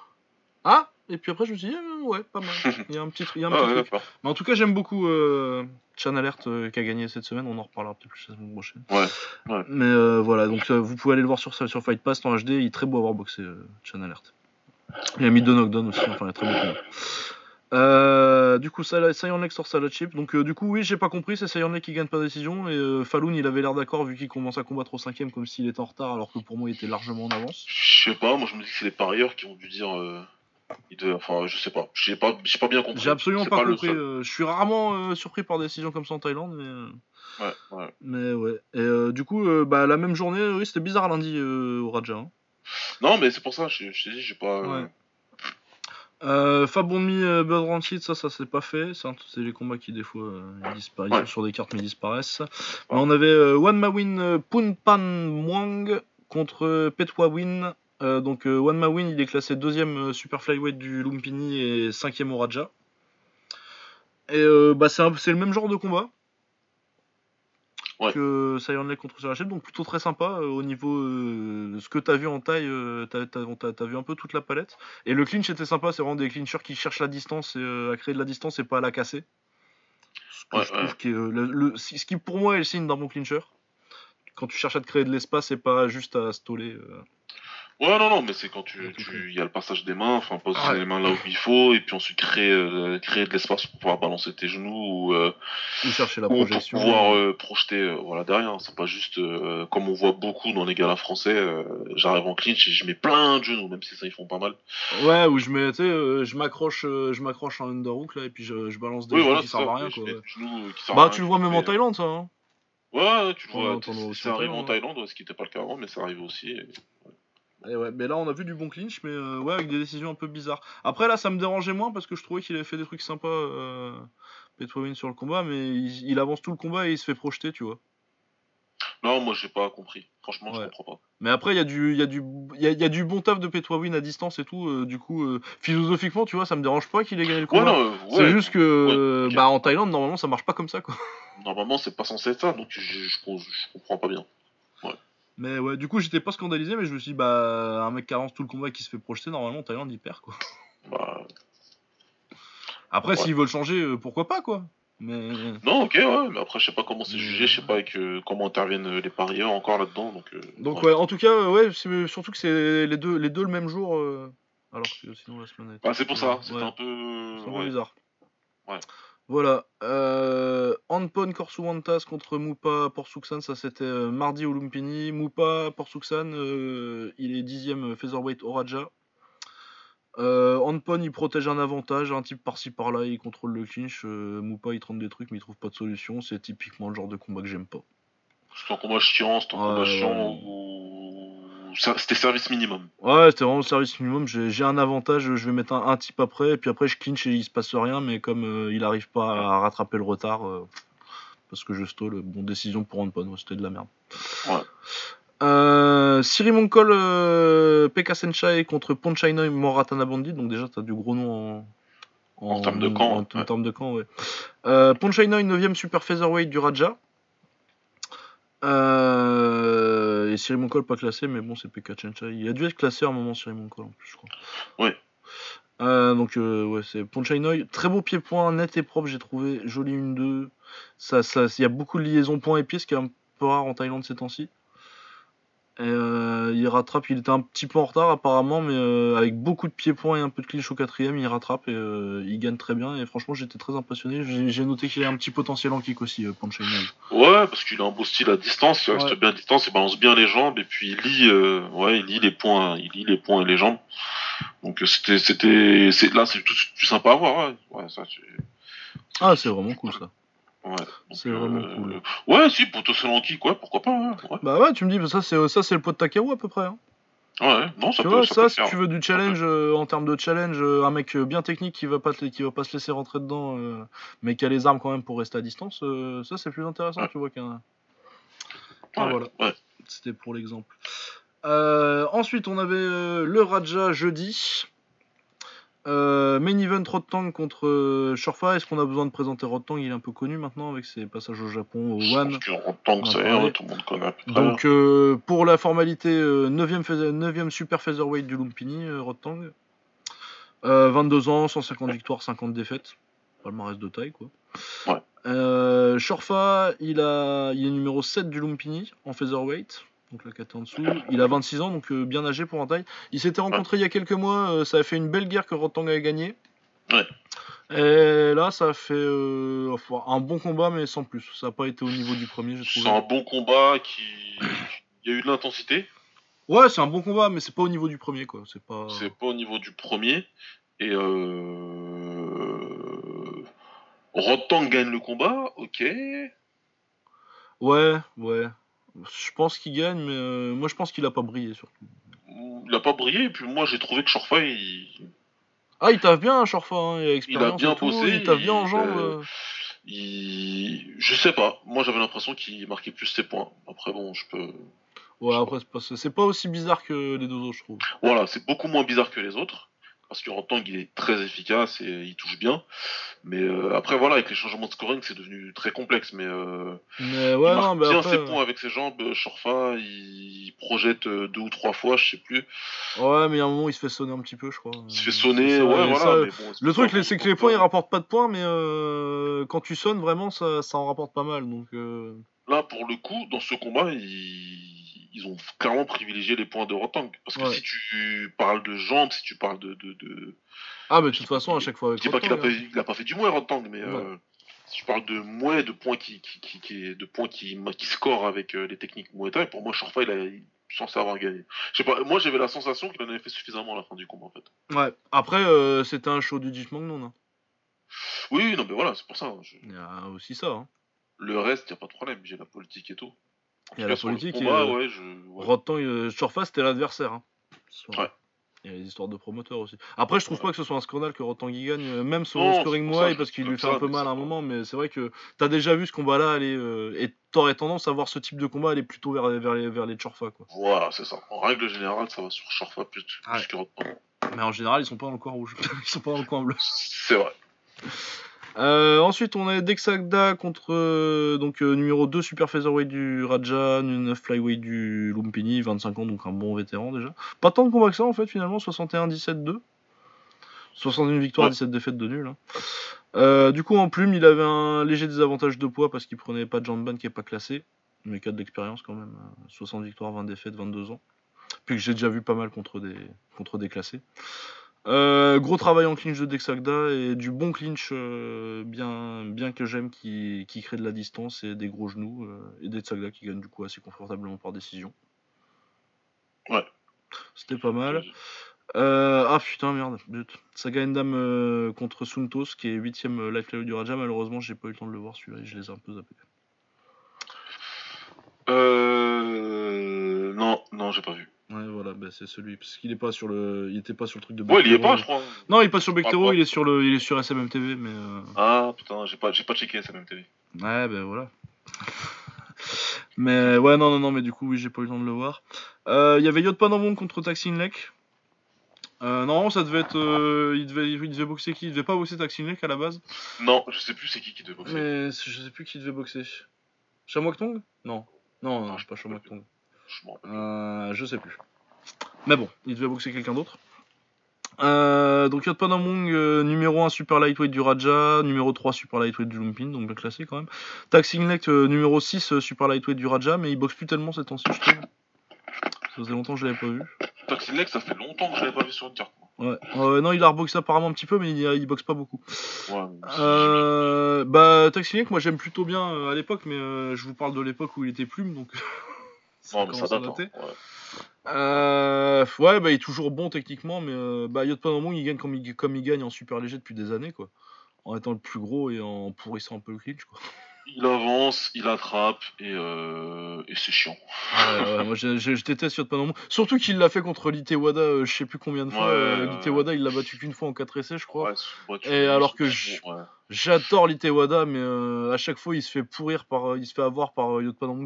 Ah Et puis après, je me suis dit Ah, Ouais, pas mal. Il y a un petit, il y a un Ah, petit ouais, truc. Mais en tout cas, j'aime beaucoup euh, Chan Alert euh, qui a gagné cette semaine. On en reparlera peut-être plus la semaine prochaine. Ouais, ouais. Mais euh, voilà, donc euh, vous pouvez aller le voir sur, sur Fight Pass en HD. Il est très beau à avoir boxé, euh, Chan Alert. Il a mis deux knockdowns aussi. Enfin, il a très beau. Euh, du coup, Sion Lake sur Salad Chip. Donc, euh, du coup, oui, j'ai pas compris. C'est Sion Lake qui gagne par décision. Et euh, Falun, il avait l'air d'accord vu qu'il commence à combattre au cinquième comme s'il était en retard, alors que pour moi, il était largement en avance. Je sais pas, moi je me dis que c'est les parieurs qui ont dû dire. Devait- enfin, je sais pas. J'ai pas, j'ai pas bien compris. J'ai absolument pas, compris. euh, je suis rarement euh, surpris par des décisions comme ça en Thaïlande, mais. euh, Ouais, ouais. Mais ouais. Et euh, du coup, bah, la même journée, oui, c'était bizarre lundi au Raja. hein. Non, mais c'est pour ça. Je, je t'ai dit, j'ai pas. Ouais. Euh, Fabonmi, Bird Rancid, ça, ça s'est pas fait. C'est C'est les combats qui, des fois, ils, dispara- ils Ouais. sont sur des cartes mais ils disparaissent. Mais on avait Wan Mawin Punpan Mwang contre euh, Petwa Win. Euh, donc, euh, Wan Mawin, il est classé deuxième euh, super flyweight du Lumpini et cinquième au Raja. Et euh, bah, c'est un- c'est le même genre de combat. Ouais. que Lake contre Sarachel, donc plutôt très sympa au niveau euh, ce que t'as vu en taille, t'as t'as- t'as- vu un peu toute la palette. Et le clinch était sympa, c'est vraiment des clinchers qui cherchent la distance et à créer de la distance et pas à la casser. Ce que Ouais, je trouve ouais. qui est, le, le- ce qui pour moi est le signe d'un bon clincher. Quand tu cherches à te créer de l'espace et pas juste à stoler. euh. Ouais, non, non, mais c'est quand tu, il y a le passage des mains, enfin, poser les mains là où il faut, et puis ensuite créer, euh, créer de l'espace pour pouvoir balancer tes genoux ou, euh, Ou chercher la ou pour projection. pouvoir euh, projeter, euh, voilà, derrière. C'est pas juste, comme on voit beaucoup dans les galas français, j'arrive en clinch et je mets plein de genoux, même si ça ils font pas mal. Ouais, où je mets, tu sais, je m'accroche, je m'accroche en underhook là et puis je, je balance des Oui, genoux voilà, qui servent ça. à rien quoi. ouais. qui à Bah rien, tu le vois même en Thaïlande ça. Hein. Ouais, tu le vois. arrivé longtemps, en ouais. Thaïlande, ce qui était pas le cas avant, mais c'est arrivé aussi. et- Et ouais, mais là on a vu du bon clinch, mais euh, ouais, avec des décisions un peu bizarres. Après là, ça me dérangeait moins parce que je trouvais qu'il avait fait des trucs sympas, euh, Petwawin sur le combat, mais il, il avance tout le combat et il se fait projeter, tu vois. Non, moi j'ai pas compris. Franchement, je Ouais. comprends pas. Mais après, il y, a du- y, a du- il y, a, y a du bon taf de Petwawin à distance et tout, euh, du coup, euh, philosophiquement, tu vois, ça me dérange pas qu'il ait gagné le combat. C'est juste que bah, en Thaïlande, normalement, ça marche pas comme ça, quoi. Normalement, c'est pas censé être ça, donc je, je, je- je comprends pas bien. Mais ouais, du coup, j'étais pas scandalisé, mais je me suis dit, bah, un mec qui avance tout le combat et qui se fait projeter, normalement, en Thaïlande, il perd, quoi. Bah, Après, Ouais. s'ils veulent changer, euh, pourquoi pas, quoi. Mais. non, ok, ouais, mais après, je sais pas comment c'est jugé, je sais pas avec, euh, comment interviennent les parieurs encore là-dedans, donc. euh, Donc ouais. ouais, en tout cas, euh, ouais, surtout que c'est les deux, les deux le même jour, alors que sinon la semaine Bah, c'est pour ça, c'était un peu. c'est un peu bizarre. Ouais. Voilà, euh, Anpon Korsuwantas contre Mupa Porsuksan, ça c'était euh, mardi au Lumpini. Mupa Porsuksan, euh, il est dixième featherweight au Raja. Euh, Anpon il protège un avantage, un type par-ci par-là, il contrôle le clinch. euh, Mupa il tente des trucs mais il trouve pas de solution. C'est typiquement le genre de combat que j'aime pas. C'était un combat chiant, c'était un combat chiant où. C'était service minimum. Ouais, c'était vraiment service minimum. J'ai un avantage, je vais mettre un, un type après, et puis après je clinch et il se passe rien, mais comme euh, il arrive pas à rattraper le retard, euh, parce que je stall, bon, décision pour Anpon, ouais, c'était de la merde. Ouais. Euh, Siri Monkol, euh, Pekka Senchai contre Ponchainoy Moratana Bandit, donc déjà t'as du gros nom en, En termes de camp, En, ouais. en termes de camp, ouais. Euh, Ponchainoy, 9ème super featherweight du Raja. Euh, et Siri Monkol pas classé, mais bon, c'est Pekka Senchai. Il a dû être classé à un moment, Siri Monkol en plus, je crois. Ouais. Euh, donc, euh, ouais, c'est Ponchainoy. Très beau pied-point, net et propre, j'ai trouvé. Joli 1-2. Ça, ça, il y a beaucoup de liaisons points et pieds, ce qui est un peu rare en Thaïlande ces temps-ci. Et euh, il rattrape, il était un petit peu en retard apparemment, mais euh, avec beaucoup de pieds-points et un peu de clinch au quatrième, il rattrape et euh, il gagne très bien. Et franchement, j'étais très impressionné. J'ai noté qu'il a un petit potentiel en kick aussi, euh, Ponchainoy. Ouais, parce qu'il a un beau style à distance, il reste Ouais. bien à distance, il balance bien les jambes, et puis il lit, ouais, il lit les points, il lit les points et les jambes. Donc c'était, c'était, là c'est tout plus sympa à voir, ouais. Ouais, ça, c'est, Ah, c'est vraiment cool ça. Ouais. C'est vraiment cool. Ouais, si, pour Tosselon quoi, pourquoi pas, ouais. Bah ouais, tu me dis, bah ça c'est ça c'est le pot de Takaru à peu près. hein. Ouais, non, ça Tu peut, vois, ça, ça, peut si faire. tu veux du challenge euh, en termes de challenge, euh, un mec euh, bien technique qui va pas te, qui va pas se laisser rentrer dedans, euh, mais qui a les armes quand même pour rester à distance, euh, ça c'est plus intéressant, Ouais. tu vois qu'un. Ah, voilà. C'était pour l'exemple. Euh, ensuite, on avait euh, le Raja jeudi. Euh, main event Rotang contre euh, Shorfa. Est-ce qu'on a besoin de présenter Rotang Il est un peu connu maintenant avec ses passages au Japon, au Je One. pense qu'en tant que ça, y est, tout le monde connaît. Donc euh, pour la formalité, euh, 9ème, super featherweight du Lumpini, Rotang. Euh, 22 ans, 150 victoires, 50 défaites. Palmarès de taille quoi. Ouais. Shorfa, il, a, il est numéro 7 du Lumpini en featherweight. Donc la 4 en dessous. Il a 26 ans, donc euh, bien âgé pour un taille. Ils s'étaient rencontrés il y a quelques mois, euh, ça a fait une belle guerre que Rotang a gagné. Ouais. Et là, ça a fait euh, un bon combat, mais sans plus. Ça n'a pas été au niveau du premier, j'ai C'est trouvé. un bon combat qui. Il y a eu de l'intensité. Ouais, c'est un bon combat, mais c'est pas au niveau du premier, quoi. C'est pas. C'est pas au niveau du premier, Et euh... Rotang gagne le combat, ok. Ouais, ouais. Je pense qu'il gagne, mais euh, moi je pense qu'il a pas brillé surtout. Il a pas brillé, et puis moi j'ai trouvé que Shorfa, il... Ah, il taffe bien, Shorfa, hein, il a il a expérience bien bossé. il taffe bien en jambes. euh, euh. il- Je sais pas, moi j'avais l'impression qu'il marquait plus ses points. Après bon, je peux... Ouais, après, c'est pas, c'est pas aussi bizarre que les deux autres, je trouve. Voilà, c'est beaucoup moins bizarre que les autres. Parce que Rotang, il est très efficace et il touche bien. Mais euh, après, voilà, avec les changements de scoring, c'est devenu très complexe. Mais euh, Mais ouais, il non, marque bien après. ses points avec ses jambes. Shorfa, il, il projette euh, deux ou trois fois, je sais plus. Ouais, mais il y a un moment, il se fait sonner un petit peu, je crois. Il se fait Euh, sonner, ça, ouais, voilà. ça, mais bon, Le truc, c'est que les points, ils rapportent pas de points, mais euh, quand tu sonnes, vraiment, ça, ça en rapporte pas mal. Donc, euh, Là, pour le coup, dans ce combat, ils, ils ont clairement privilégié les points de Rotang. Parce que Ouais. si tu parles de jambes, si tu parles de. de, de... Ah, mais de toute façon, à chaque fois avec Je dis pas qu'il a, pas- hein. il a pas fait du moins Rotang, mais euh, si tu parles de moins de points qui, qui, qui, qui- de points qui, qui score avec euh, les techniques Muay Thai, pour moi, Shorfa, il a il est censé avoir gagné. Je sais pas, moi j'avais la sensation qu'il en avait fait suffisamment à la fin du combat en fait. Ouais. Après, euh, c'était un show du Jeet Magnon. Hein. Oui, non, mais voilà, c'est pour ça. hein, je- Il y a aussi ça. Hein. Le reste, y a pas de problème, j'ai la politique et tout. Il y a la politique et combat, euh, ouais, je. ouais. Rotang, euh, c'était l'adversaire. Hein. Ouais. Il y a les histoires de promoteurs aussi. Après, je trouve Ouais. pas que ce soit un scandale que Rotang y gagne, euh, même sur Non, le scoring je parce qu'il lui fait ça, un peu mal à un moment, mais c'est vrai que t'as déjà vu ce combat-là aller, euh, et t'aurais tendance à voir ce type de combat aller plutôt vers, vers, les, vers les Chorfa, quoi. Voilà, c'est ça. En règle générale, ça va sur Shorfa plus, plus Ouais. que Rotang. Mais en général, ils sont pas dans le coin rouge, ils sont pas dans le coin bleu. C'est vrai. Euh, ensuite, on a Dexagda contre euh, donc euh, numéro 2 super featherweight du Raja, 9 flyweight du Lumpini, 25 ans, donc un bon vétéran déjà. Pas tant de combats que ça en fait, finalement, 61-17-2. 61 victoires, Ouais. 17 défaites de nul. hein. Euh, du coup, en plume, il avait un léger désavantage de poids parce qu'il prenait pas de Jamban qui est pas classé, mais qui a de l'expérience quand même. euh, 60 victoires, 20 défaites, 22 ans. Puis que j'ai déjà vu pas mal contre des, contre des classés. Euh, gros travail en clinch de Dexagda et du bon clinch euh, bien, bien que j'aime qui, qui crée de la distance et des gros genoux euh, et Dexagda qui gagne du coup assez confortablement par décision. Ouais. C'était pas mal. Ah putain merde, zut. Saga Endam contre Suntos qui est 8ème life flyweight du Raja. Malheureusement j'ai pas eu le temps de le voir celui-là et je les ai un peu zappés. Euh. Non, non, j'ai pas vu. Ouais voilà, bah, c'est celui parce qu'il est pas sur le, il était pas sur le truc de. Ouais, il y est Bectero. pas, je crois. Non il est pas sur Bectero, pas. il est sur le, il est sur SMM TV mais. euh, Ah putain, j'ai pas, j'ai pas checké ça même TV. Ouais, ben voilà. mais ouais, non, non, non, mais du coup, oui, j'ai pas eu le temps de le voir. Euh, Il y avait Yotpanamon contre Taksin Lek. Euh, non, ça devait être. euh, il, devait, il devait boxer qui? Il devait pas boxer Lek à la base? Non, je sais plus c'est qui qui devait boxer. Mais je sais plus qui devait boxer. Shamwak Tong? Non. Non, non, Ah, c'est pas Shamwak Tong. Je. Euh, je sais plus. Mais bon, il devait boxer quelqu'un d'autre. Euh, donc Yotpanamong, euh, numéro 1 super lightweight du Raja, numéro 3 super lightweight du Lumpin, donc bien classé quand même. Taxinglek, euh, numéro 6 euh, super lightweight du Raja, mais il boxe plus tellement ces temps-ci, je trouve. Ça faisait longtemps que je l'avais pas vu. Lex, ça fait longtemps que je l'avais pas vu sur une carte. Ouais. Euh, non, il a reboxé apparemment un petit peu, mais il, il boxe pas beaucoup. Ouais, Euh, bah, Taxinglek, moi j'aime plutôt bien euh, à l'époque, mais je vous parle de l'époque où il était plume, donc. Non, mais ça date. hein, ouais. Euh, ouais, bah, il est toujours bon techniquement, mais euh, bah, Yotpanamong, il gagne comme il, comme il gagne en super léger depuis des années, quoi. En étant le plus gros et en pourrissant un peu le clinch, quoi. Il avance, il attrape et, euh, et c'est chiant. Ouais, ouais, moi, je, je, je déteste Yotpanamong. Surtout qu'il l'a fait contre Litewada, euh, je sais plus combien de fois. Ouais, Euh. Litewada, il l'a battu qu'une fois en 4 essais, je crois. Et alors que J'adore Litewada, mais euh, à chaque fois, il se fait pourrir par, euh, il se fait avoir par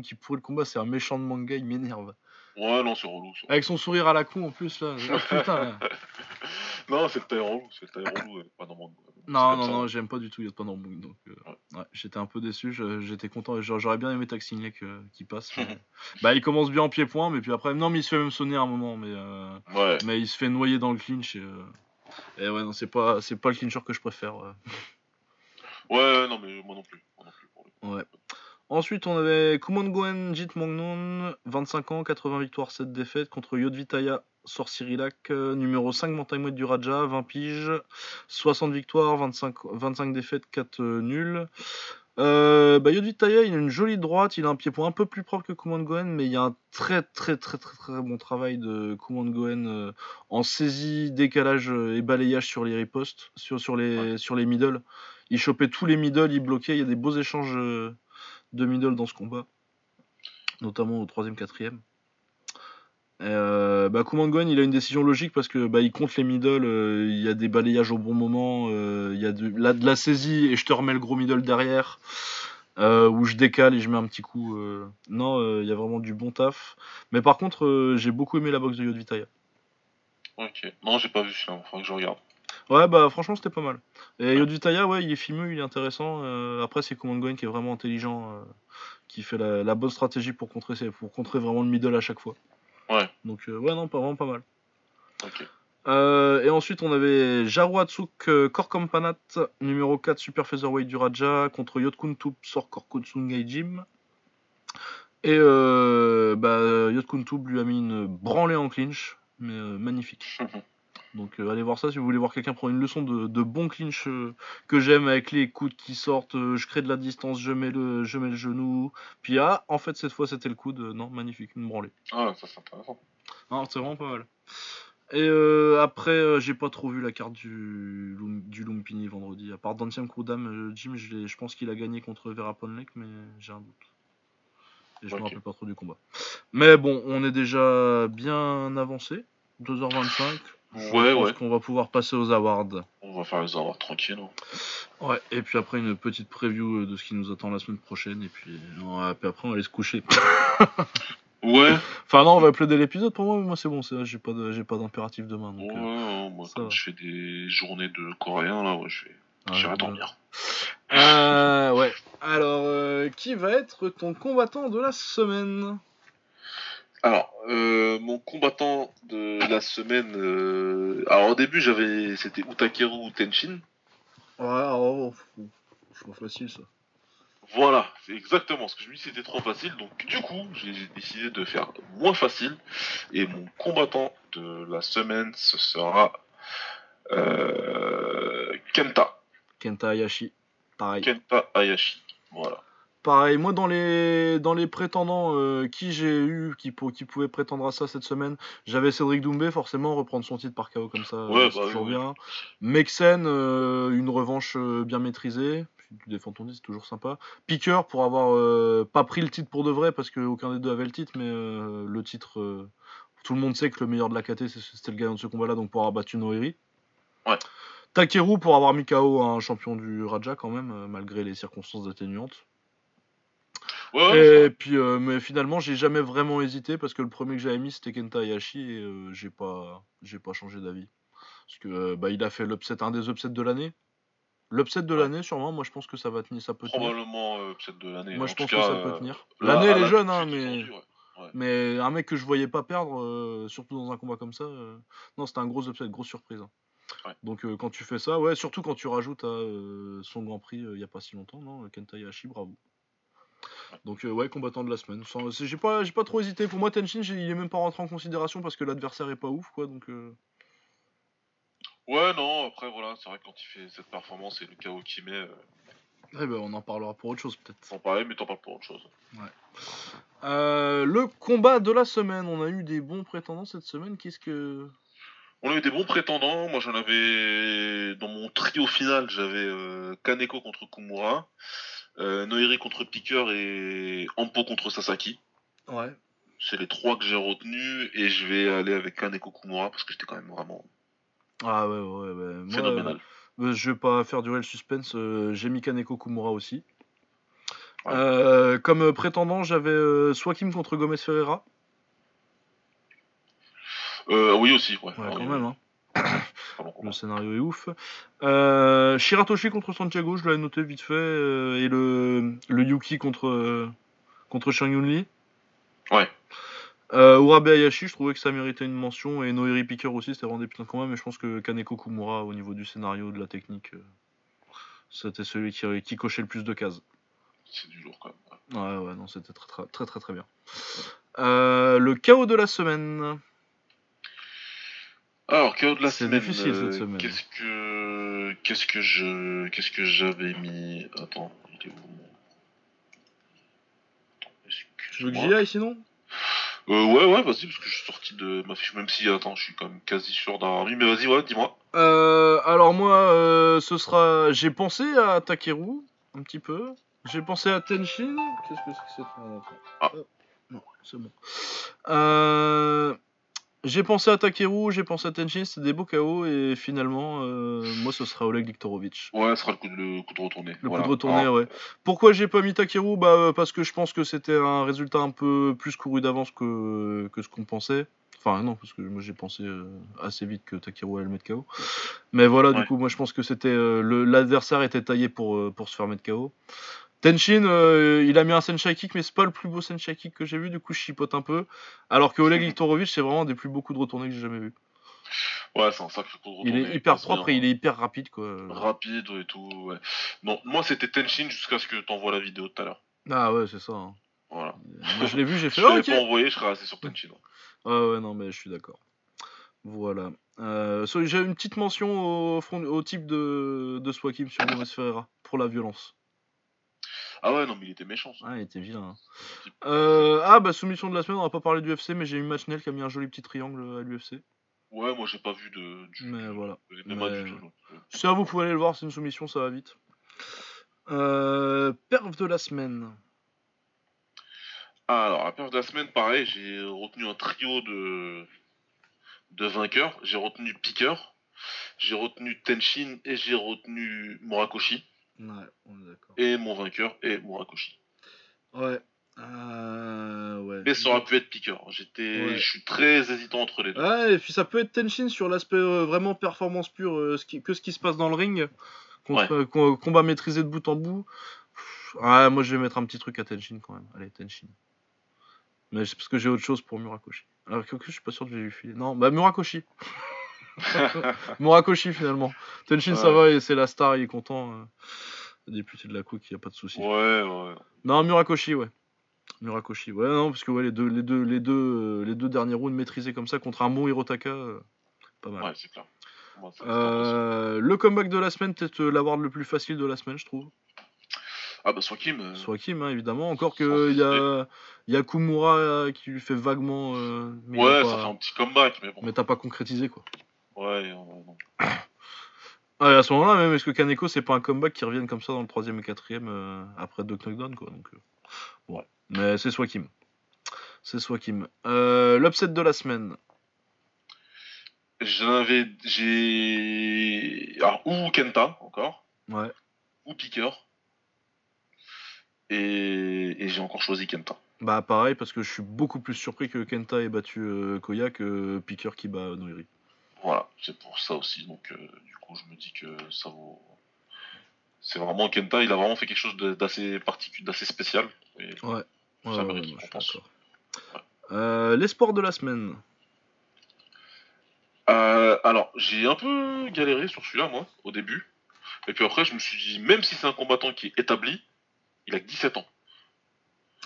qui pourrit le combat. C'est un méchant de manga, il m'énerve. Ouais, non, c'est relou. ça. Avec son sourire à la con en plus, là. Oh, putain, là. Non, c'est le relou, c'est le relou, euh, pas c'est Non, non, non, j'aime pas du tout Yotpan Dortmund, donc euh, ouais, j'étais un peu déçu, j'étais content, j'aurais bien aimé Taxinlek euh, qui passe. mais- bah, il commence bien en pied-point, mais puis après, non, mais il se fait même sonner à un moment, mais, euh, Ouais, mais il se fait noyer dans le clinch, et, et ouais, non, c'est pas, c'est pas le clincher que je préfère. ouais, non, mais moi non plus. Moi non plus pour le coup. Ouais. Ensuite, on avait Kumongoen Jit Mongnon, 25 ans, 80 victoires, 7 défaites, contre Yodvitaya Sorcirilak, euh, numéro 5 bantamweight du Raja, 20 piges, 60 victoires, 25, 25 défaites, 4 euh, nuls. Euh, bah, il a une jolie droite, il a un pied point un peu plus propre que Kuman Goen, mais il y a un très très très très très bon travail de Kuman Goen euh, en saisie, décalage et balayage sur les ripostes, sur, sur, les, sur les middle. Il chopait tous les middle, il bloquait, il y a des beaux échanges de middle dans ce combat, notamment au troisième, quatrième. Euh, bah, Kuman Goen, il a une décision logique parce que bah, il compte les middle, euh, il y a des balayages au bon moment, euh, il y a de la, de la saisie et je te remets le gros middle derrière, euh, où je décale et je mets un petit coup. Non, il y a vraiment du bon taf. Mais par contre, j'ai beaucoup aimé la boxe de Yodvitaya. Ok. Non, j'ai pas vu celui-là, faudrait que je regarde. Ouais, bah franchement, c'était pas mal. Et Yodvitaya, ouais, il est fimeux, il est intéressant. après, c'est Kuman Goen qui est vraiment intelligent, qui fait la, la bonne stratégie pour contrer, pour contrer vraiment le middle à chaque fois. Ouais. Donc, euh, ouais, non, pas, vraiment pas mal. Ok. Euh, et ensuite, on avait Jaru Hatsuk euh, Korkampanat, numéro 4 Super Featherweight du Raja, contre Yotkuntup Sor Korkotsungai Jim. Et euh, bah, Yotkuntup lui a mis une branlée en clinch, mais euh, magnifique. Donc euh, allez voir ça si vous voulez voir quelqu'un prendre une leçon de, de bon clinch euh, que j'aime avec les coudes qui sortent, euh, je crée de la distance, je mets le, je mets le genou, puis ah en fait cette fois c'était le coude, non magnifique, une branlée. Ah, ça c'est intéressant. Non, c'est vraiment pas mal. Et après, j'ai pas trop vu la carte du, Lum- du Lumpini vendredi. À part Danciam Krudam, Jim, je, pense qu'il a gagné contre Vera Ponlek, mais j'ai un doute. Et je me Ok. rappelle pas trop du combat. Mais bon, on est déjà bien avancé. 2h25. Je Ouais, pense ouais. qu'on va pouvoir passer aux awards. On va faire les avoir tranquille. hein. Ouais, et puis après une petite preview euh, de ce qui nous attend la semaine prochaine. Et puis, après, on va aller se coucher. Ouais. Enfin, non, on va plaider l'épisode pour moi, mais moi c'est bon, j'ai pas de- j'ai pas d'impératif demain. Donc, Ouais, euh, moi, va. je fais des journées de coréen, là, ouais, je vais, ouais, j'irai bon. dormir. Euh, ouais. Alors, euh, qui va être ton combattant de la semaine? Alors, euh, mon combattant de la semaine. euh, Alors, au début, j'avais. C'était Utakeru ou Tenshin. Ouais, c'est pas facile ça. Voilà, c'est exactement ce que je me dis, c'était trop facile. Donc, du coup, j'ai décidé de faire moins facile. Et mon combattant de la semaine, ce sera. euh, Kenta. Kenta Hayashi, pareil. Kenta Hayashi. Voilà. Pareil, moi dans les dans les prétendants euh, qui j'ai eu qui, pour, qui pouvaient prétendre à ça cette semaine, j'avais Cédric Doumbé forcément reprendre son titre par KO comme ça, Ouais, euh, c'est bah, toujours oui, bien. Mexen, euh, une revanche bien maîtrisée, tu défends ton titre, c'est toujours sympa. Piqueur pour avoir euh, pas pris le titre pour de vrai parce qu'aucun des deux avait le titre, mais le titre, tout le monde sait que le meilleur de la KT c'est- c'était le gagnant de ce combat-là, donc pour avoir battu Noiri. Ouais. Takeru pour avoir mis KO un champion du Raja quand même, malgré les circonstances atténuantes. Ouais, ouais, Et puis, euh, mais finalement, j'ai jamais vraiment hésité parce que le premier que j'avais mis c'était Kenta Hayashi et euh, j'ai pas, j'ai pas changé d'avis. Parce que euh, bah, il a fait l'upset, un des upsets de l'année. L'upset de l'année, sûrement. Moi, je pense que ça va tenir, ça peut tenir. probablement peut-être de l'année. Moi, En je pense cas, que ça peut tenir. L'année, elle est jeune, hein, mais, ouais. mais un mec que je voyais pas perdre, euh, surtout dans un combat comme ça, euh, non, c'était un gros upset, grosse surprise. hein. Ouais. Donc, euh, quand tu fais ça, ouais, surtout quand tu rajoutes à son Grand Prix il y a pas si longtemps, non, Kenta Hayashi, bravo. Donc euh, ouais, combattant de la semaine. Sans- J'ai pas, j'ai pas trop hésité. Pour moi, Tenshin, il est même pas rentré en considération parce que l'adversaire est pas ouf, quoi. Donc euh, Ouais, non, après, voilà, c'est vrai que quand il fait cette performance et le chaos qu'il met, euh, eh ben, on en parlera pour autre chose peut-être. t'en parlais, mais t'en parles pour autre chose. Euh, le combat de la semaine. On a eu des bons prétendants cette semaine. Qu'est-ce que On a eu des bons prétendants. Moi, j'en avais. Dans mon trio final, j'avais euh, Kaneko contre Kumura, Noiri contre Piqueur et Ampo contre Sasaki. Ouais. C'est les trois que j'ai retenus et je vais aller avec Kaneko Kumura parce que j'étais quand même vraiment Ah ouais, ouais, ouais. Phénoménal. euh, je vais pas faire durer le suspense. euh, j'ai mis Kaneko Kumura aussi. Ouais. Euh, comme euh, prétendant, j'avais euh, Swakim contre Gomez Ferreira. Euh, oui, aussi, ouais. Ouais, Ah quand oui, même. Hein. Pardon, Le scénario est ouf. Euh, Shiratoshi contre Santiago, je l'avais noté vite fait. euh, et le, le Yuki contre, euh, contre Shang Yun Lee. Ouais. Urabe Hayashi, je trouvais que ça méritait une mention. Et Noiri Picker aussi, c'était vraiment des putains de combats. Mais je pense que Kaneko Kumura, au niveau du scénario, de la technique, c'était celui qui, qui cochait le plus de cases. C'est du lourd quand même. ouais. Ouais, ouais, non, c'était très, très, très, très, très bien. Le chaos de la semaine. Alors, chaos de la C'est semaine. difficile, cette euh, semaine. Qu'est-ce que qu'est-ce que je qu'est-ce que j'avais mis? Attends, il est où Tu veux que j'y aille sinon? Euh, Ouais, ouais, vas-y, parce que je suis sorti de ma fiche, même si, attends, je suis quand même quasi sûr d'avoir mis, mais vas-y, ouais, dis-moi. Euh, alors moi, euh, ce sera... J'ai pensé à Takeru, un petit peu. J'ai pensé à Tenshin. Qu'est-ce que c'est que cette... Ah. Euh, Non, c'est bon. Euh... J'ai pensé à Takeru, j'ai pensé à Tenshin, c'était des beaux KO, et finalement, euh, moi, ce sera Oleg Viktorovic. Ouais, ce sera le coup de, le coup de retourner. Le voilà. coup de retourner, Ah, ouais. Pourquoi j'ai pas mis Takeru? Bah euh, parce que je pense que c'était un résultat un peu plus couru d'avance que, que ce qu'on pensait. Enfin non, parce que moi j'ai pensé euh, assez vite que Takeru allait le mettre KO. Mais voilà, du coup, moi je pense que c'était l'adversaire était taillé pour, pour se faire mettre KO. Tenshin, euh, il a mis un Senshai Kick, mais c'est pas le plus beau Senshai Kick que j'ai vu, du coup je chipote un peu. Alors que Oleg Viktorovic, c'est vraiment des plus beaux coups de retournée que j'ai jamais vu. Ouais, c'est un sacré coup de Il retourner. est hyper propre bien. et il est hyper rapide, quoi. Rapide et tout, ouais. Non, moi c'était Tenshin jusqu'à ce que t'envoies la vidéo tout à l'heure. Ah ouais, c'est ça. hein. Voilà. Moi je l'ai vu, j'ai fait je ah, l'avais ok. pas envoyé, je serais resté sur Tenshin. ouais. Ouais, ouais, non, mais je suis d'accord. Voilà. Euh, so- J'ai une petite mention au type de, de Swakim sur Gomez Ferreira pour la violence. Ah ouais, non, mais il était méchant. ça. Ah, il était vilain. hein. Euh, ah, bah, soumission de la semaine, on va pas parler du UFC, mais j'ai eu Matchnell qui a mis un joli petit triangle à l'UFC. Ouais, moi j'ai pas vu de. Du, Mais voilà. Mais- du tout. ouais. Ça, vous pouvez aller le voir, c'est une soumission, ça va vite. Euh, perf de la semaine. Ah, alors, la période de la semaine, pareil, j'ai retenu un trio de, de vainqueurs. J'ai retenu Picker, j'ai retenu Tenshin et j'ai retenu Murakoshi. Ouais, on est d'accord. Et mon vainqueur est Murakoshi. Ouais. Euh, ouais. Mais ça aurait pu être Picker. J'étais, Ouais. Je suis très hésitant entre les deux. Ouais, et puis ça peut être Tenshin sur l'aspect euh, vraiment performance pure, euh, ce qui- que ce qui se passe dans le ring, contre, combat maîtrisé de bout en bout. Pff, Ouais, moi je vais mettre un petit truc à Tenshin quand même. Allez, Tenshin. Mais c'est parce que j'ai autre chose pour Murakoshi. Alors que je suis pas sûr que je vais lui filer. Non, bah Murakoshi. Murakoshi finalement. Tenshin ça va et c'est la star, il est content. euh, député de la coupe, il y a pas de souci. ouais, ouais. Non, Murakoshi, ouais. Murakoshi, ouais, non, parce que ouais, les deux, les deux, les deux, euh, les deux derniers rounds maîtrisés comme ça contre un bon Hirotaka, euh, pas mal. Ouais, c'est clair. Euh, le comeback de la semaine, peut-être l'award le plus facile de la semaine, je trouve. Ah bah Swakim. euh, Soit Kim, hein, évidemment. Encore Sans que il y a, y a Kumura qui lui fait vaguement. euh, mais Ouais, pas- ça fait un petit comeback, mais bon. Mais t'as pas concrétisé quoi. Ouais, non. Ah, et à ce moment-là, même, est-ce que Kaneko c'est pas un comeback qui revienne comme ça dans le troisième et quatrième euh, après deux knockdowns quoi. Donc, euh, ouais. Mais c'est soit Kim. C'est soit Kim. Euh, L'upset de la semaine. J'avais. J'ai. Alors, ou Kenta, encore. Ouais. Ou Picker. Et, et j'ai encore choisi Kenta. Bah pareil parce que je suis beaucoup plus surpris que Kenta ait battu euh, Koya que Picker qui bat Noiri. Voilà, c'est pour ça aussi. Donc, euh, du coup, je me dis que ça vaut. C'est vraiment Kenta, il a vraiment fait quelque chose d'assez particulier, d'assez spécial. Et Ouais. Ça Ouais, mérite ouais, une je d'accord. Euh, les sports de la semaine. Euh, alors, j'ai un peu galéré sur celui-là, moi, au début. Et puis après, je me suis dit, même si c'est un combattant qui est établi, il a que 17 ans.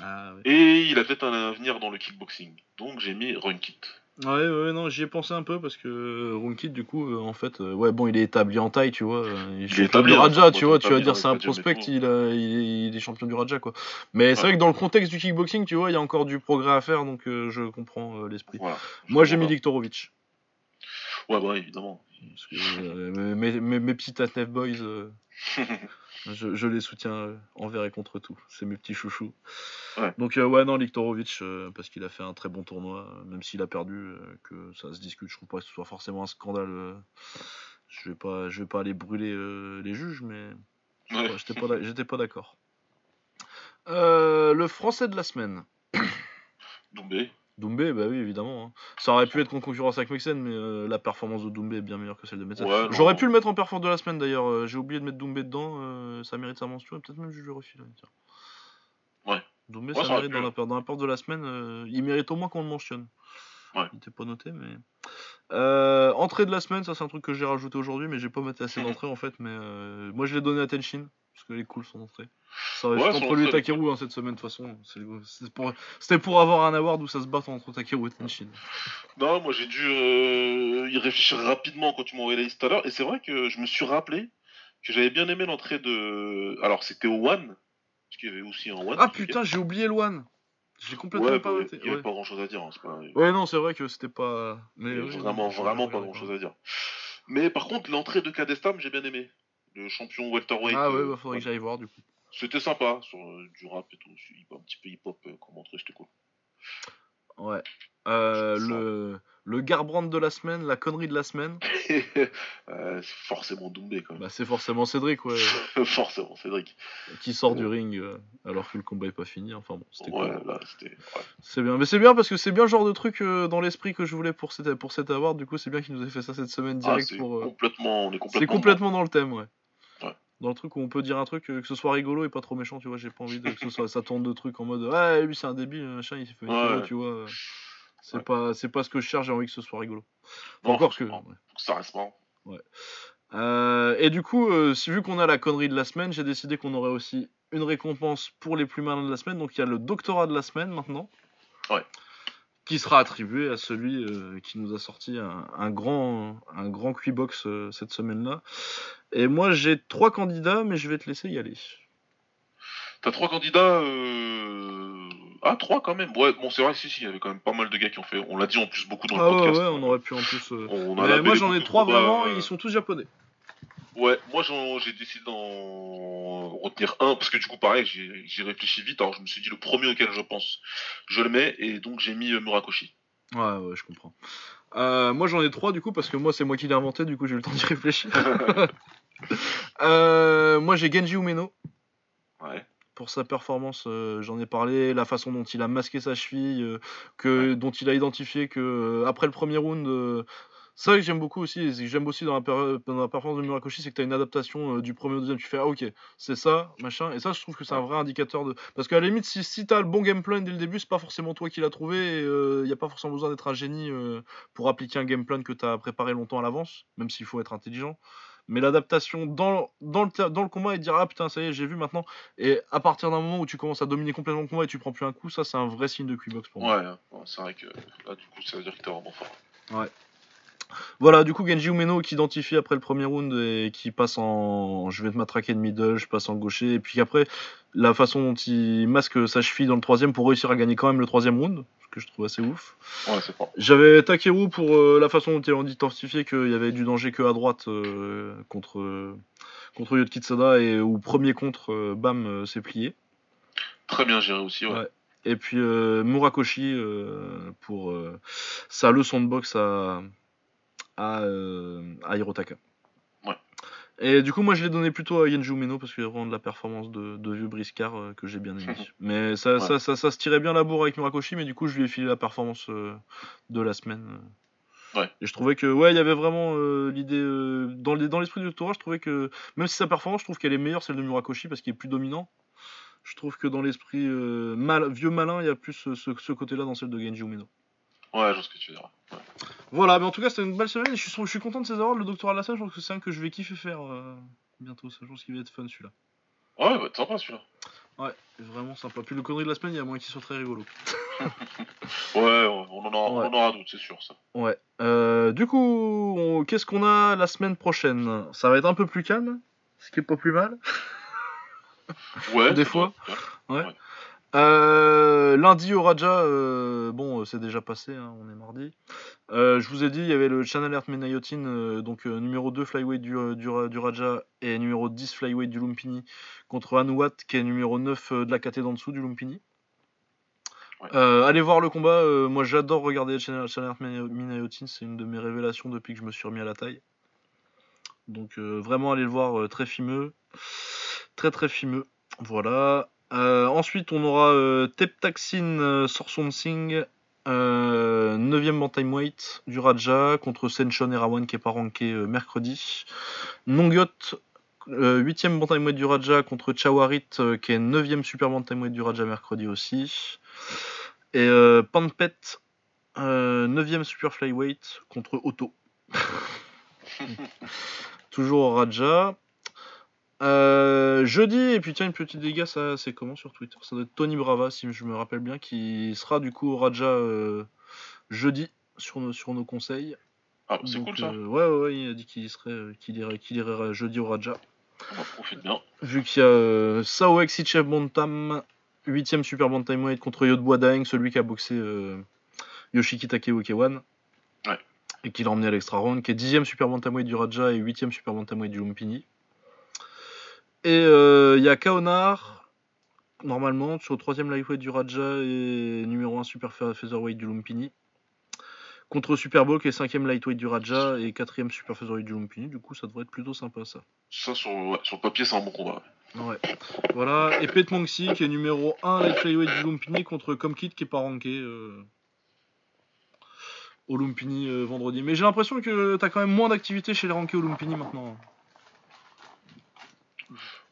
Ah ouais. Et il a peut-être un avenir dans le kickboxing. Donc j'ai mis Runkit. Ouais, ouais, non, j'y ai pensé un peu parce que Runkit, du coup, euh, en fait, euh, ouais, bon, il est établi en taille, tu vois. euh, il est est champion établi, du hein, Raja, tu vois, tu vas dire c'est un prospect, il, a- il, est, il est champion du Raja, quoi. Mais c'est vrai que dans le contexte du kickboxing, tu vois, il y a encore du progrès à faire, donc euh, je comprends euh, l'esprit. Voilà. Moi, j'ai mis Voilà. Viktorovic. Ouais, bah évidemment. Parce que euh, mes, mes, mes petits Atnef Boys, euh, je, je les soutiens euh, envers et contre tout. C'est mes petits chouchous. Ouais. Donc, euh, ouais, non, Viktorovic, euh, parce qu'il a fait un très bon tournoi, euh, même s'il a perdu, que ça se discute. Je trouve pas que ce soit forcément un scandale. je vais pas, je vais pas aller brûler les juges, mais Ouais. J'étais pas, d'accord. Le français de la semaine. Doumbé. Doumbé, bah oui, évidemment. hein. Ça aurait pu être en concurrence avec Mexen, mais euh, la performance de Doumbé est bien meilleure que celle de Mexen. Ouais, non. J'aurais pu le mettre en performance de la semaine d'ailleurs. euh, J'ai oublié de mettre Doumbé dedans. euh, ça mérite sa mention et peut-être même je lui refile. tiens. Ouais. Doumbé, Ouais, ça ça aurait mérite pu, dans la, dans la porte de la semaine. euh, il mérite au moins qu'on le mentionne. Ouais. Il était pas noté, mais. Euh, entrée de la semaine, ça c'est un truc que j'ai rajouté aujourd'hui, mais j'ai pas mettre assez d'entrées en fait. Mais euh, moi je l'ai donné à Tenshin, parce que les cool son entrée. Ça reste Ouais, entre lui et Takeru hein, cette semaine de toute façon. Pour- C'était pour avoir un award où ça se bat entre Takeru et Tenshin. Non, moi j'ai dû euh, y réfléchir rapidement quand tu m'as envoyé la liste tout à l'heure. Et c'est vrai que je me suis rappelé que j'avais bien aimé l'entrée de. Alors c'était au One. Parce qu'il y avait aussi un One. Ah putain, j'ai oublié le One. J'ai complètement Ouais, pas bah, arrêté. il y avait Ouais. pas grand chose à dire. hein, pas- Ouais, non, c'est vrai que c'était pas. Mais vraiment, vraiment pas grand chose à dire. Mais par contre, l'entrée de Kadestam, j'ai bien aimé. Le champion welterweight. Ah ouais, euh, bah faudrait que j'aille voir du coup. C'était sympa sur euh, du rap et tout. Un petit peu hip-hop euh, comme c'était cool. Ouais. Euh, le, le Garbrand de la semaine, la connerie de la semaine, Euh, c'est forcément Doumbé quand même. bah c'est forcément Cédric, ouais, forcément, Cédric. qui sort du ring euh, alors que le combat est pas fini. Enfin bon, c'était Ouais, cool. ouais. C'est bien, mais c'est bien parce que c'est bien le genre de truc euh, dans l'esprit que je voulais pour cette, pour cette award. Du coup, c'est bien qu'il nous ait fait ça cette semaine Ah, direct c'est pour. euh, complètement, on est complètement. C'est complètement dans le thème, ouais. Ouais. Dans le truc où on peut dire un truc, euh, que ce soit rigolo et pas trop méchant, tu vois. J'ai pas envie de, que ce soit ça tourne de trucs en mode Ouais, lui c'est un débile, machin, il fait une Ouais. photo, tu vois. euh, C'est Ouais. pas, c'est pas ce que je cherche, j'ai envie que ce soit rigolo. Encore que. ouais. Ça reste marrant. Euh, et du coup, euh, si, vu qu'on a la connerie de la semaine, j'ai décidé qu'on aurait aussi une récompense pour les plus malins de la semaine. Donc il y a le doctorat de la semaine maintenant. Ouais. Qui sera attribué à celui euh, qui nous a sorti un, un grand, un grand Quibox euh, cette semaine-là. Et moi j'ai trois candidats, mais je vais te laisser y aller. T'as trois candidats. Euh... Ah, trois quand même. Ouais, bon, c'est vrai, si, si, il y avait quand même pas mal de gars qui ont fait. On l'a dit en plus beaucoup dans le Ah ouais, podcast. ouais, on aurait pu en plus. euh, On a Mais moi j'en ai trois combats, vraiment, ils sont tous japonais. Ouais, moi j'ai décidé d'en retenir un parce que du coup pareil j'ai réfléchi vite alors je me suis dit le premier auquel je pense je le mets et donc j'ai mis euh, Murakoshi. Ouais, ouais, je comprends. Euh, moi j'en ai trois du coup parce que moi c'est moi qui l'ai inventé, du coup j'ai eu le temps d'y réfléchir. Euh, moi j'ai Genji Umeno Ouais. pour sa performance, euh, j'en ai parlé, la façon dont il a masqué sa cheville, euh, que, dont il a identifié que euh, après le premier round, ça que j'aime beaucoup aussi, et que j'aime aussi dans la, per- dans la performance de Murakoshi, c'est que tu as une adaptation euh, du premier au deuxième, tu fais ah ok, c'est ça, machin, et ça je trouve que c'est un vrai indicateur de... Parce qu'à la limite, si, si tu as le bon game plan dès le début, c'est pas forcément toi qui l'as trouvé, il n'y a pas forcément besoin d'être un génie euh, pour appliquer un game plan que tu as préparé longtemps à l'avance, même s'il faut être intelligent. Mais l'adaptation dans, dans, le, ter- dans le combat et dire ah putain ça y est j'ai vu maintenant et à partir d'un moment où tu commences à dominer complètement le combat et tu prends plus un coup ça c'est un vrai signe de Q-Box pour moi. Ouais, ouais, c'est vrai que là du coup ça veut dire que t'es vraiment fort. Voilà du coup Genji Umeno qui identifie après le premier round et qui passe en je vais te matraquer de middle, je passe en gaucher et puis après la façon dont il masque sa cheville dans le troisième pour réussir à gagner quand même le troisième round ce que je trouve assez ouf. Ouais. J'avais Takeru pour euh, la façon dont il a identifié qu'il y avait du danger que à droite euh, contre, euh, contre Yod Kitsada et où premier contre, euh, bam, s'est plié. Très bien géré aussi, ouais. Ouais. Et puis Murakoshi pour sa leçon de boxe à, à, euh, à Hirotaka. Ouais. Et du coup, moi je l'ai donné plutôt à Genji Umeno parce qu'il y a vraiment de la performance de, de vieux briscard euh, que j'ai bien aimé. mais ça, Ouais. ça, ça, ça se tirait bien la bourre avec Murakoshi, mais du coup, je lui ai filé la performance euh, de la semaine. Ouais. Et je trouvais que, ouais, il y avait vraiment euh, l'idée. dans les- dans l'esprit du doctorat, je trouvais que, même si sa performance, je trouve qu'elle est meilleure, celle de Murakoshi, parce qu'il est plus dominant. Je trouve que dans l'esprit mal, vieux malin, il y a plus ce, ce côté-là dans celle de Genji Umeno. Ouais, je vois ce que tu veux dire. Voilà, mais en tout cas, c'était une belle semaine et je suis, je suis content de ces awards. Le doctorat de la semaine, je pense que c'est un que je vais kiffer faire euh, bientôt. Ça, je pense qu'il va être fun celui-là. Ouais, bah, sympa celui-là. Ouais, vraiment sympa. Puis le connerie de la semaine, il y a moins qu'il soit très rigolo. Ouais, on en aura, Ouais. on en aura d'autres, c'est sûr ça. Ouais. Euh, du coup, on- qu'est-ce qu'on a la semaine prochaine? Ça va être un peu plus calme, ce qui est pas plus mal. Ouais. Des fois. Ouais. Euh, lundi au Raja, euh, bon, euh, c'est déjà passé, hein, on est mardi. Euh, je vous ai dit, il y avait le Channel Earth Menayotin, donc numéro 2 flyweight du, du, du Raja et numéro 10 flyweight du Lumpini, contre Anuat, qui est numéro 9 euh, de la caté d'en dessous du Lumpini. Ouais. Allez voir le combat, moi j'adore regarder le Channel, Channel Earth Menayotin, c'est une de mes révélations depuis que je me suis remis à la taille. Donc vraiment allez le voir, très fimeux, très très fimeux. Voilà. Euh, ensuite, on aura euh, Teptaxin euh, Sorson Singh, euh, 9ème bantamweight du Raja contre Senchon Erawan qui est pas ranké mercredi. Nongyot, euh, 8ème bantamweight du Raja contre Chawarit qui est 9ème super bantamweight du Raja mercredi aussi. Et euh, Panpet, euh, 9ème super flyweight contre Otto. Toujours au Raja. Euh, jeudi, et puis tiens, une petite dégâts, ça c'est comment sur Twitter? Ça doit être Tony Brava, si je me rappelle bien, qui sera du coup au Raja euh, jeudi sur nos, sur nos conseils. Ah, c'est cool ça. euh, ouais, ouais, ouais, il a dit qu'il serait, qu'il irait, qu'il irait jeudi au Raja. On en profite bien. Vu qu'il y a Sao Exichev Montam, 8ème Super Bantamweight contre Yodbois Daeng, celui qui a boxé Yoshiki Takeokewan. Ouais. Et qui l'a emmené à l'extra round, qui est 10ème Super Bantamweight du Raja et 8ème Super Bantamweight du Lumpini. Et euh, il y a Kaonar, normalement, sur le 3ème lightweight du Raja et numéro 1 Super Featherweight du Lumpini. Contre Super Bowl qui est 5ème lightweight du Raja et 4ème Super Featherweight du Lumpini. Du coup, ça devrait être plutôt sympa ça. Ça, sur, ouais, sur le papier, c'est un bon combat. Ouais. Voilà, et Pete Monksy qui est numéro 1 light flyweight du Lumpini contre Comkit qui est pas ranké euh, au Lumpini euh, vendredi. Mais j'ai l'impression que t'as quand même moins d'activité chez les rankés au Lumpini maintenant.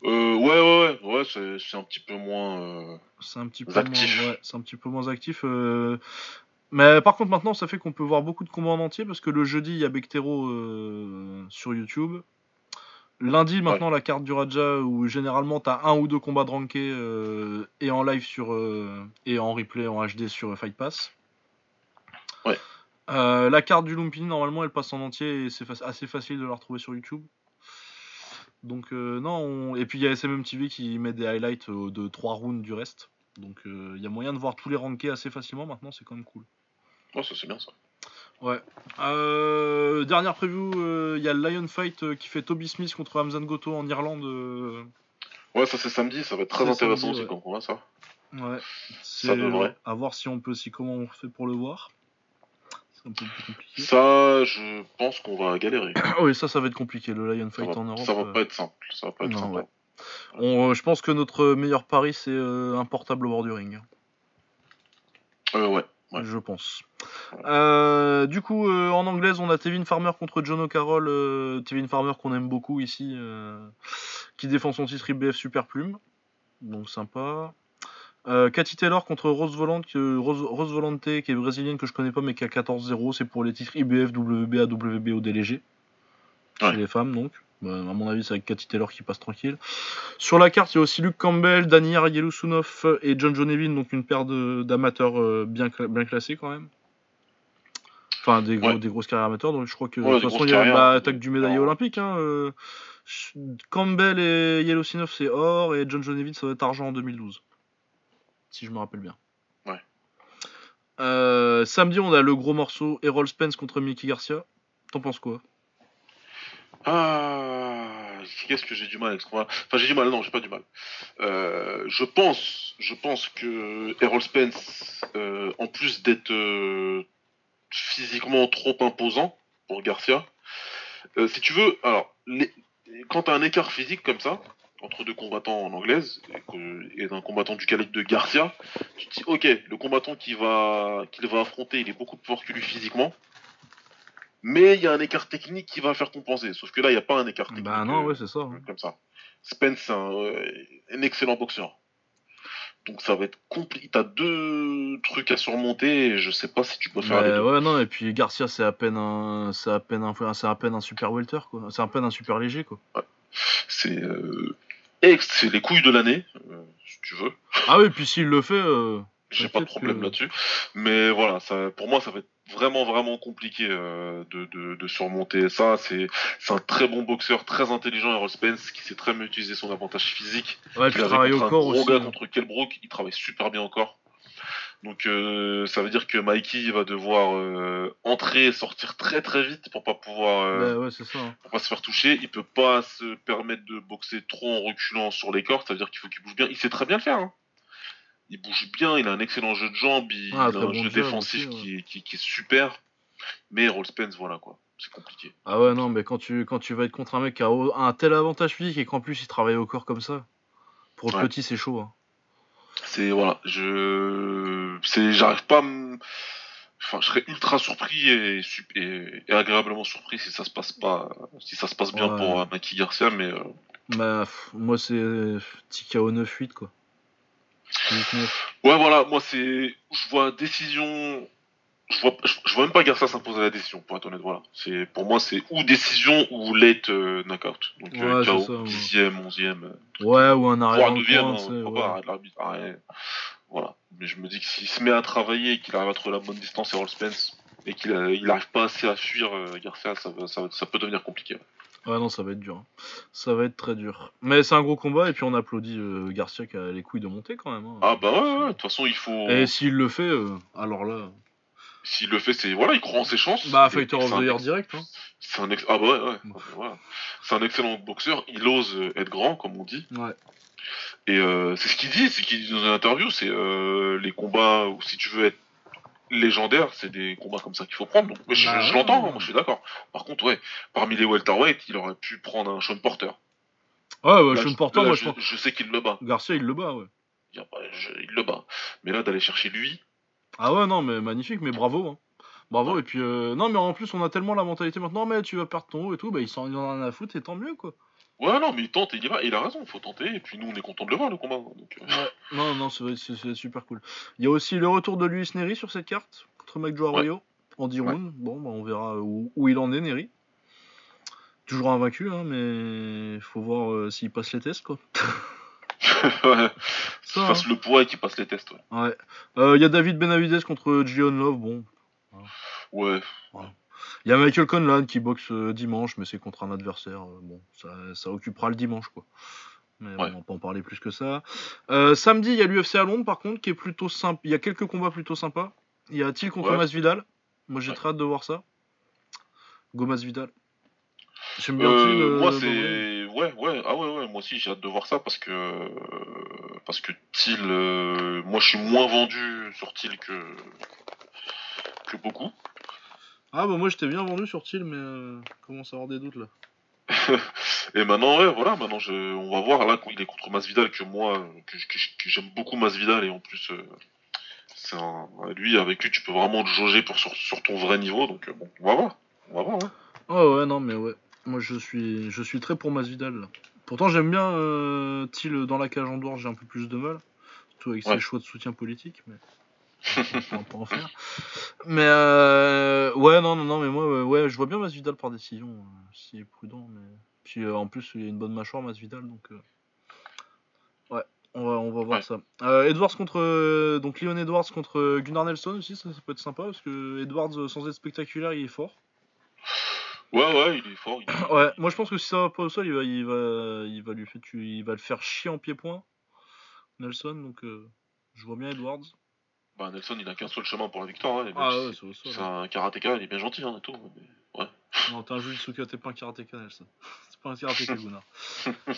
Euh, ouais, ouais, ouais, ouais c'est, un petit peu moins. euh, C'est un petit peu Actif. moins, ouais, c'est un petit peu moins actif. euh. Mais par contre maintenant ça fait qu'on peut voir beaucoup de combats en entier parce que le jeudi il y a Bectero euh, sur YouTube. Lundi maintenant la carte du Raja où généralement t'as un ou deux combats de ranké euh, et en live sur euh, et en replay en HD sur Fight Pass. Ouais. Euh, la carte du Lumpini normalement elle passe en entier et c'est fa- assez facile de la retrouver sur YouTube. Donc euh, non on- et puis il y a SMM TV qui met des highlights euh, de 3 rounds du reste. Donc euh, il y a moyen de voir tous les rankés assez facilement maintenant c'est quand même cool. Ouais, ça, c'est bien ça. Ouais. Euh, dernière preview, il y a le Lion Fight qui fait Toby Smith contre Hamzan Goto en Irlande. Ouais, ça, c'est samedi, ça va être très intéressant samedi, aussi ouais. comme combat, ça. Ouais. Ça C'est devrait. à voir si on peut, si comment on fait pour le voir. C'est un peu plus compliqué. Ça, je pense qu'on va galérer. Oui, ça, ça va être compliqué. Le Lion Fight va, en Europe. ça va euh, pas être simple. Ça va pas être non, sympa. ouais. on- euh, je pense que notre meilleur pari c'est euh, un portable au bord du ring. Euh, ouais. Ouais. Je pense. Euh, du coup, euh, en anglaise, on a Tevin Farmer contre John O'Carroll. euh, Tevin Farmer qu'on aime beaucoup ici, qui défend son titre IBF Super Plume. Donc sympa. Euh, Cathy Taylor contre Rose Volante, que- Rose, Rose Volante, qui est brésilienne que je connais pas mais qui a 14-0. C'est pour les titres IBF, WBA, WBO DLG. Chez les femmes donc. Bah, à mon avis, c'est avec Cathy Taylor qui passe tranquille. Sur la carte, il y a aussi Luke Campbell, Daniyar Yelusunov et John Jonevin, donc une paire d'amateurs euh, bien, cla- bien classés quand même. Enfin, des, gros- Ouais. des grosses carrières amateurs, donc je crois que Ouais, de toute façon, il y a carrières. bah, attaque du médaillé olympique. Hein, euh, Campbell et Yelusunov, c'est or, et John Jonevin, ça doit être argent en 2012. Si je me rappelle bien. Ouais. Euh, samedi, on a le gros morceau Errol Spence contre Mickey Garcia. T'en penses quoi? Ah, qu'est-ce que j'ai du mal avec ce combat Enfin, j'ai du mal, non, j'ai pas du mal. Euh, je pense, je pense que Errol Spence, euh, en plus d'être physiquement trop imposant pour Garcia, si tu veux, alors, les- quand t'as un écart physique comme ça, entre deux combattants en anglaise, et, d'un combattant du calibre de Garcia, tu te dis, ok, le combattant qu'il va, qu'il va affronter, il est beaucoup plus fort que lui physiquement, mais il y a un écart technique qui va faire compenser. Sauf que là, il n'y a pas un écart technique. Bah non, euh, ouais, c'est ça. hein. comme ça. Spence, c'est un, euh, un excellent boxeur. Donc ça va être compliqué. T'as deux trucs à surmonter et je sais pas si tu peux faire les Ouais, deux. ouais, non, et puis Garcia, c'est à peine un, c'est à peine un, c'est à peine un super welter, quoi. C'est à peine un super léger, quoi. C'est euh, c'est les couilles de l'année, euh, si tu veux. Ah oui, puis s'il le fait, euh, J'ai pas de problème que- là-dessus. Mais voilà, ça, pour moi, ça va être vraiment, vraiment compliqué euh, de, de, de surmonter ça. C'est c'est un très bon boxeur, très intelligent, Errol Spence, qui sait très bien utiliser son avantage physique. ouais, Il travailler au corps un gros aussi. gars hein. contre Kell Brook, il travaille super bien au corps. Donc euh, ça veut dire que Mikey va devoir euh, entrer et sortir très très vite pour pas pouvoir euh, Bah ouais, c'est ça. hein. pour pas se faire toucher. Il peut pas se permettre de boxer trop en reculant sur les cordes, ça veut dire qu'il faut qu'il bouge bien. Il sait très bien le faire. hein. Il bouge bien, il a un excellent jeu de jambes, il Ah, a un bon jeu défensif aussi, ouais. qui, est, qui- qui est super. Mais Roll Spence, voilà quoi, c'est compliqué. Ah ouais, non, mais quand tu, quand tu vas être contre un mec qui a un tel avantage physique et qu'en plus il travaille au corps comme ça, pour le Ouais. petit, c'est chaud. hein. C'est voilà, je, c'est, j'arrive pas. à Enfin, je serais ultra surpris et, et, et agréablement surpris si ça se passe pas, si ça se passe bien Ouais. pour euh, Maki Garcia, mais euh, Bah, moi, c'est euh, petit KO 9-8, quoi. 8-9. ouais, voilà, moi c'est, je vois décision, je vois, je, je vois même pas Garcia s'imposer la décision, pour être honnête, voilà. C'est, pour moi, c'est ou décision ou late euh, knockout, donc euh, Ouais, c'est KO, ça, ouais. 10e, 11e, euh, Ouais, ou un arrêt voire dans le 9e, coin, hein, tu sais, pourquoi ouais. pas, l'arbitre. Voilà. Mais je me dis que s'il se met à travailler et qu'il arrive à trouver la bonne distance et Roll Spence et qu'il a- il arrive pas assez à fuir euh, Garcia, ça, va- ça, ça peut devenir compliqué. Ouais, non, ça va être dur. hein. Ça va être très dur. Mais c'est un gros combat, et puis on applaudit euh, Garcia qui a les couilles de monter quand même. hein. Ah bah ouais, ouais, de toute façon, il faut. Et s'il le fait, euh, alors là. S'il le fait, c'est. Voilà, il croit en ses chances. Bah, Fighter of the Year direct. Hein. C'est un ex... Ah bah ouais, ouais. Bon. Voilà. C'est un excellent boxeur, il ose être grand, comme on dit. Ouais. Et euh, c'est ce qu'il dit, c'est qu'il dit dans une interview, c'est euh, les combats où si tu veux être légendaire, c'est des combats comme ça qu'il faut prendre. Donc je, Bah je l'entends, ouais. moi je suis d'accord. Par contre, ouais, parmi les welterweight, il aurait pu prendre un Sean Porter. Ouais, ouais, Là, Sean je- Porter, là, moi je, je pense. je sais qu'il le bat. Garcia, il le bat, ouais. Il le bat. Mais là, d'aller chercher lui, Ah ouais, non, mais magnifique, mais bravo. Hein. Bravo, Ouais. et puis. euh, Non, mais en plus, on a tellement la mentalité maintenant, mais tu vas perdre ton haut et tout, bah il s'en a rien à foutre, et tant mieux, quoi. ouais, non, mais il tente et il y va. Et il a raison, il faut tenter. Et puis nous, on est content de le voir, le combat. Donc, euh, Non, non, c'est super cool. Il y a aussi le retour de Luis Neri sur cette carte, contre Mike Joe Arroyo, en 10 Ouais. rounds. Bon, bah on verra où, où il en est, Neri. Toujours invaincu, hein, mais faut voir euh, s'il passe les tests, quoi. ouais. Ça, fasse le poids et qu'il passe les tests. Ouais. Ouais. Euh, Il y a David Benavides contre Gion Love, bon. ouais. Il y a Michael Conlan qui boxe euh, dimanche, mais c'est contre un adversaire. euh, bon, ça, ça occupera le dimanche, quoi. Mais Ouais. on va pas en parler plus que ça. Euh, samedi, il y a l'UFC à Londres, par contre, qui est plutôt sympa. Il y a quelques combats plutôt sympas. Il y a Thiel contre Ouais. Masvidal. Moi, j'ai Ouais. très hâte de voir ça. Go Masvidal. J'aime bien Euh, Thiel, moi c'est ouais ouais ah ouais ouais moi aussi j'ai hâte de voir ça parce que parce que Thiel euh, moi je suis moins vendu sur Thiel que que beaucoup Ah, bah moi, j'étais bien vendu sur Thiel, mais euh, commence à avoir des doutes là? et maintenant ouais voilà maintenant je on va voir là il est contre Masvidal que moi que, que- que j'aime beaucoup Masvidal et en plus euh, c'est un lui avec lui tu peux vraiment te jauger pour sur, sur ton vrai niveau donc euh, bon on va voir on va voir hein. Oh ouais, non, mais ouais. Moi, je suis, je suis très pour Masvidal. Pourtant, j'aime bien euh, Thiel dans la cage en dehors, j'ai un peu plus de mal. Surtout avec ses choix de soutien politique, mais. on pas en faire. Mais euh, ouais, non, non, non, mais moi, ouais, je vois bien Masvidal par décision, euh, s'il est prudent. Mais... Puis euh, en plus, il y a une bonne mâchoire, Masvidal, donc. euh, Ouais, on va, on va voir Ouais. ça. Edwards contre. donc, Leon Edwards contre Gunnar Nelson aussi, ça, ça peut être sympa, parce que Edwards, sans être spectaculaire, il est fort. Ouais ouais il est fort il est- Ouais, moi je pense que si ça va pas au sol, il va, il va, il va lui faire, tu- il va le faire chier en pied-point, Nelson. Donc euh, je vois bien Edwards. bah Nelson il a qu'un seul chemin pour la victoire hein, Ah ouais, c'est- sol. c'est un karatéka il est bien gentil hein, et tout mais- ouais Non, t'es un Jujutsuka, t'es pas un karatéka, Nelson. C'est pas un karatéka, Gunnar.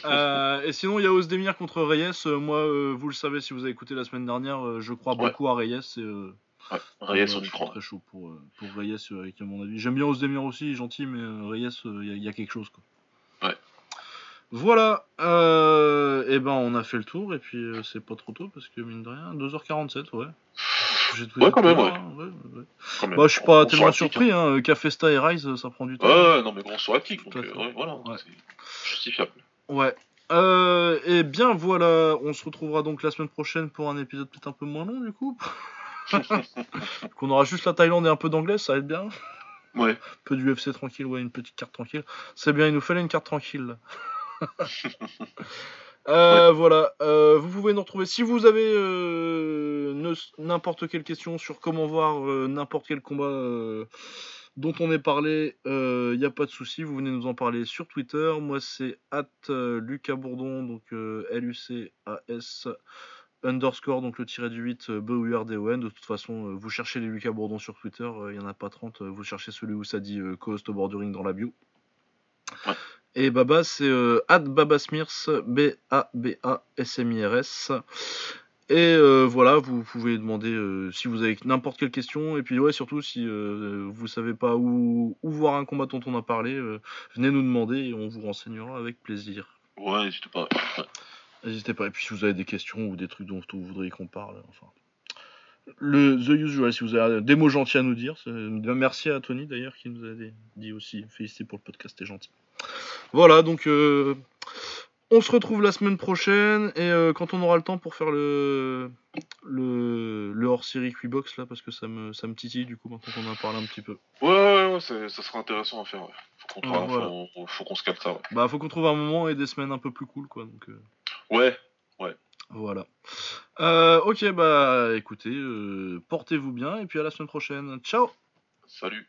euh, et sinon, il y a Ozdemir contre Reyes. Euh, moi, euh, vous le savez si vous avez écouté la semaine dernière, je crois Ouais. beaucoup à Reyes. Et, euh, ouais Reyes on y croit très chaud pour, euh, pour Reyes, euh, avec à mon avis. J'aime bien Ozdemir aussi, gentil, mais euh, Reyes, il y, a- y a quelque chose. Quoi. Ouais. Voilà, euh, et ben on a fait le tour, et puis euh, c'est pas trop tôt, parce que mine de rien, 2h47, ouais. J'ai tout Ouais, dit quand tout à même, l'heure, ouais. hein, ouais, ouais. quand même. Bah, je suis On- pas on tellement surpris, hein. Cafesta et Rise, ça prend du temps. Ouais, ouais, non, mais sur la kick, Tout donc euh, ouais, voilà, Ouais. c'est justifiable. Ouais. Euh, et bien voilà, on se retrouvera donc la semaine prochaine pour un épisode peut-être un peu moins long du coup. Qu'on aura juste la Thaïlande et un peu d'anglais, ça va être bien. Ouais, Un peu du UFC tranquille, ouais, une petite carte tranquille. C'est bien, il nous fallait une carte tranquille. Euh, Voilà, euh, vous pouvez nous retrouver si vous avez euh, n'importe quelle question sur comment voir n'importe quel combat dont on est parlé, il n'y a pas de souci, vous venez nous en parler sur Twitter. Moi, c'est at Lucas Bourdon, donc L-U-C-A-S underscore, donc le tiré du 8, euh, B-U-R-D-O-N. De toute façon, euh, vous cherchez les Lucas Bourdon sur Twitter, il n'y en a pas 30, euh, vous cherchez celui où ça dit euh, au bordering dans la bio. Ouais. Et Baba, c'est euh, at Babasmirs, B-A-B-A-S-M-I-R-S. Et euh, voilà, vous pouvez demander euh, si vous avez n'importe quelle question. Et puis, ouais, surtout, si euh, vous savez pas où, où voir un combat dont on a parlé, euh, venez nous demander et on vous renseignera avec plaisir. ouais, n'hésitez pas. Ouais. N'hésitez pas. Et puis, si vous avez des questions ou des trucs dont vous voudriez qu'on parle, enfin. Le The Usual, si vous avez des mots gentils à nous dire. c'est- Merci à Tony d'ailleurs qui nous a dit- aussi félicité pour le podcast, c'est gentil. Voilà, donc euh, on se retrouve la semaine prochaine et euh, quand on aura le temps pour faire le le, le hors série Quibox là parce que ça me ça me titille du coup maintenant qu'on en parle un petit peu. Ouais, ouais, ouais, ça sera intéressant à faire. Ouais. Faut qu'on Ouais, trouve- voilà. faut, faut qu'on se calme ça. Ouais. Bah faut qu'on trouve un moment et des semaines un peu plus cool quoi donc. euh, ouais. Voilà. Euh, ok, bah écoutez, euh, portez-vous bien et puis à la semaine prochaine. Ciao Salut.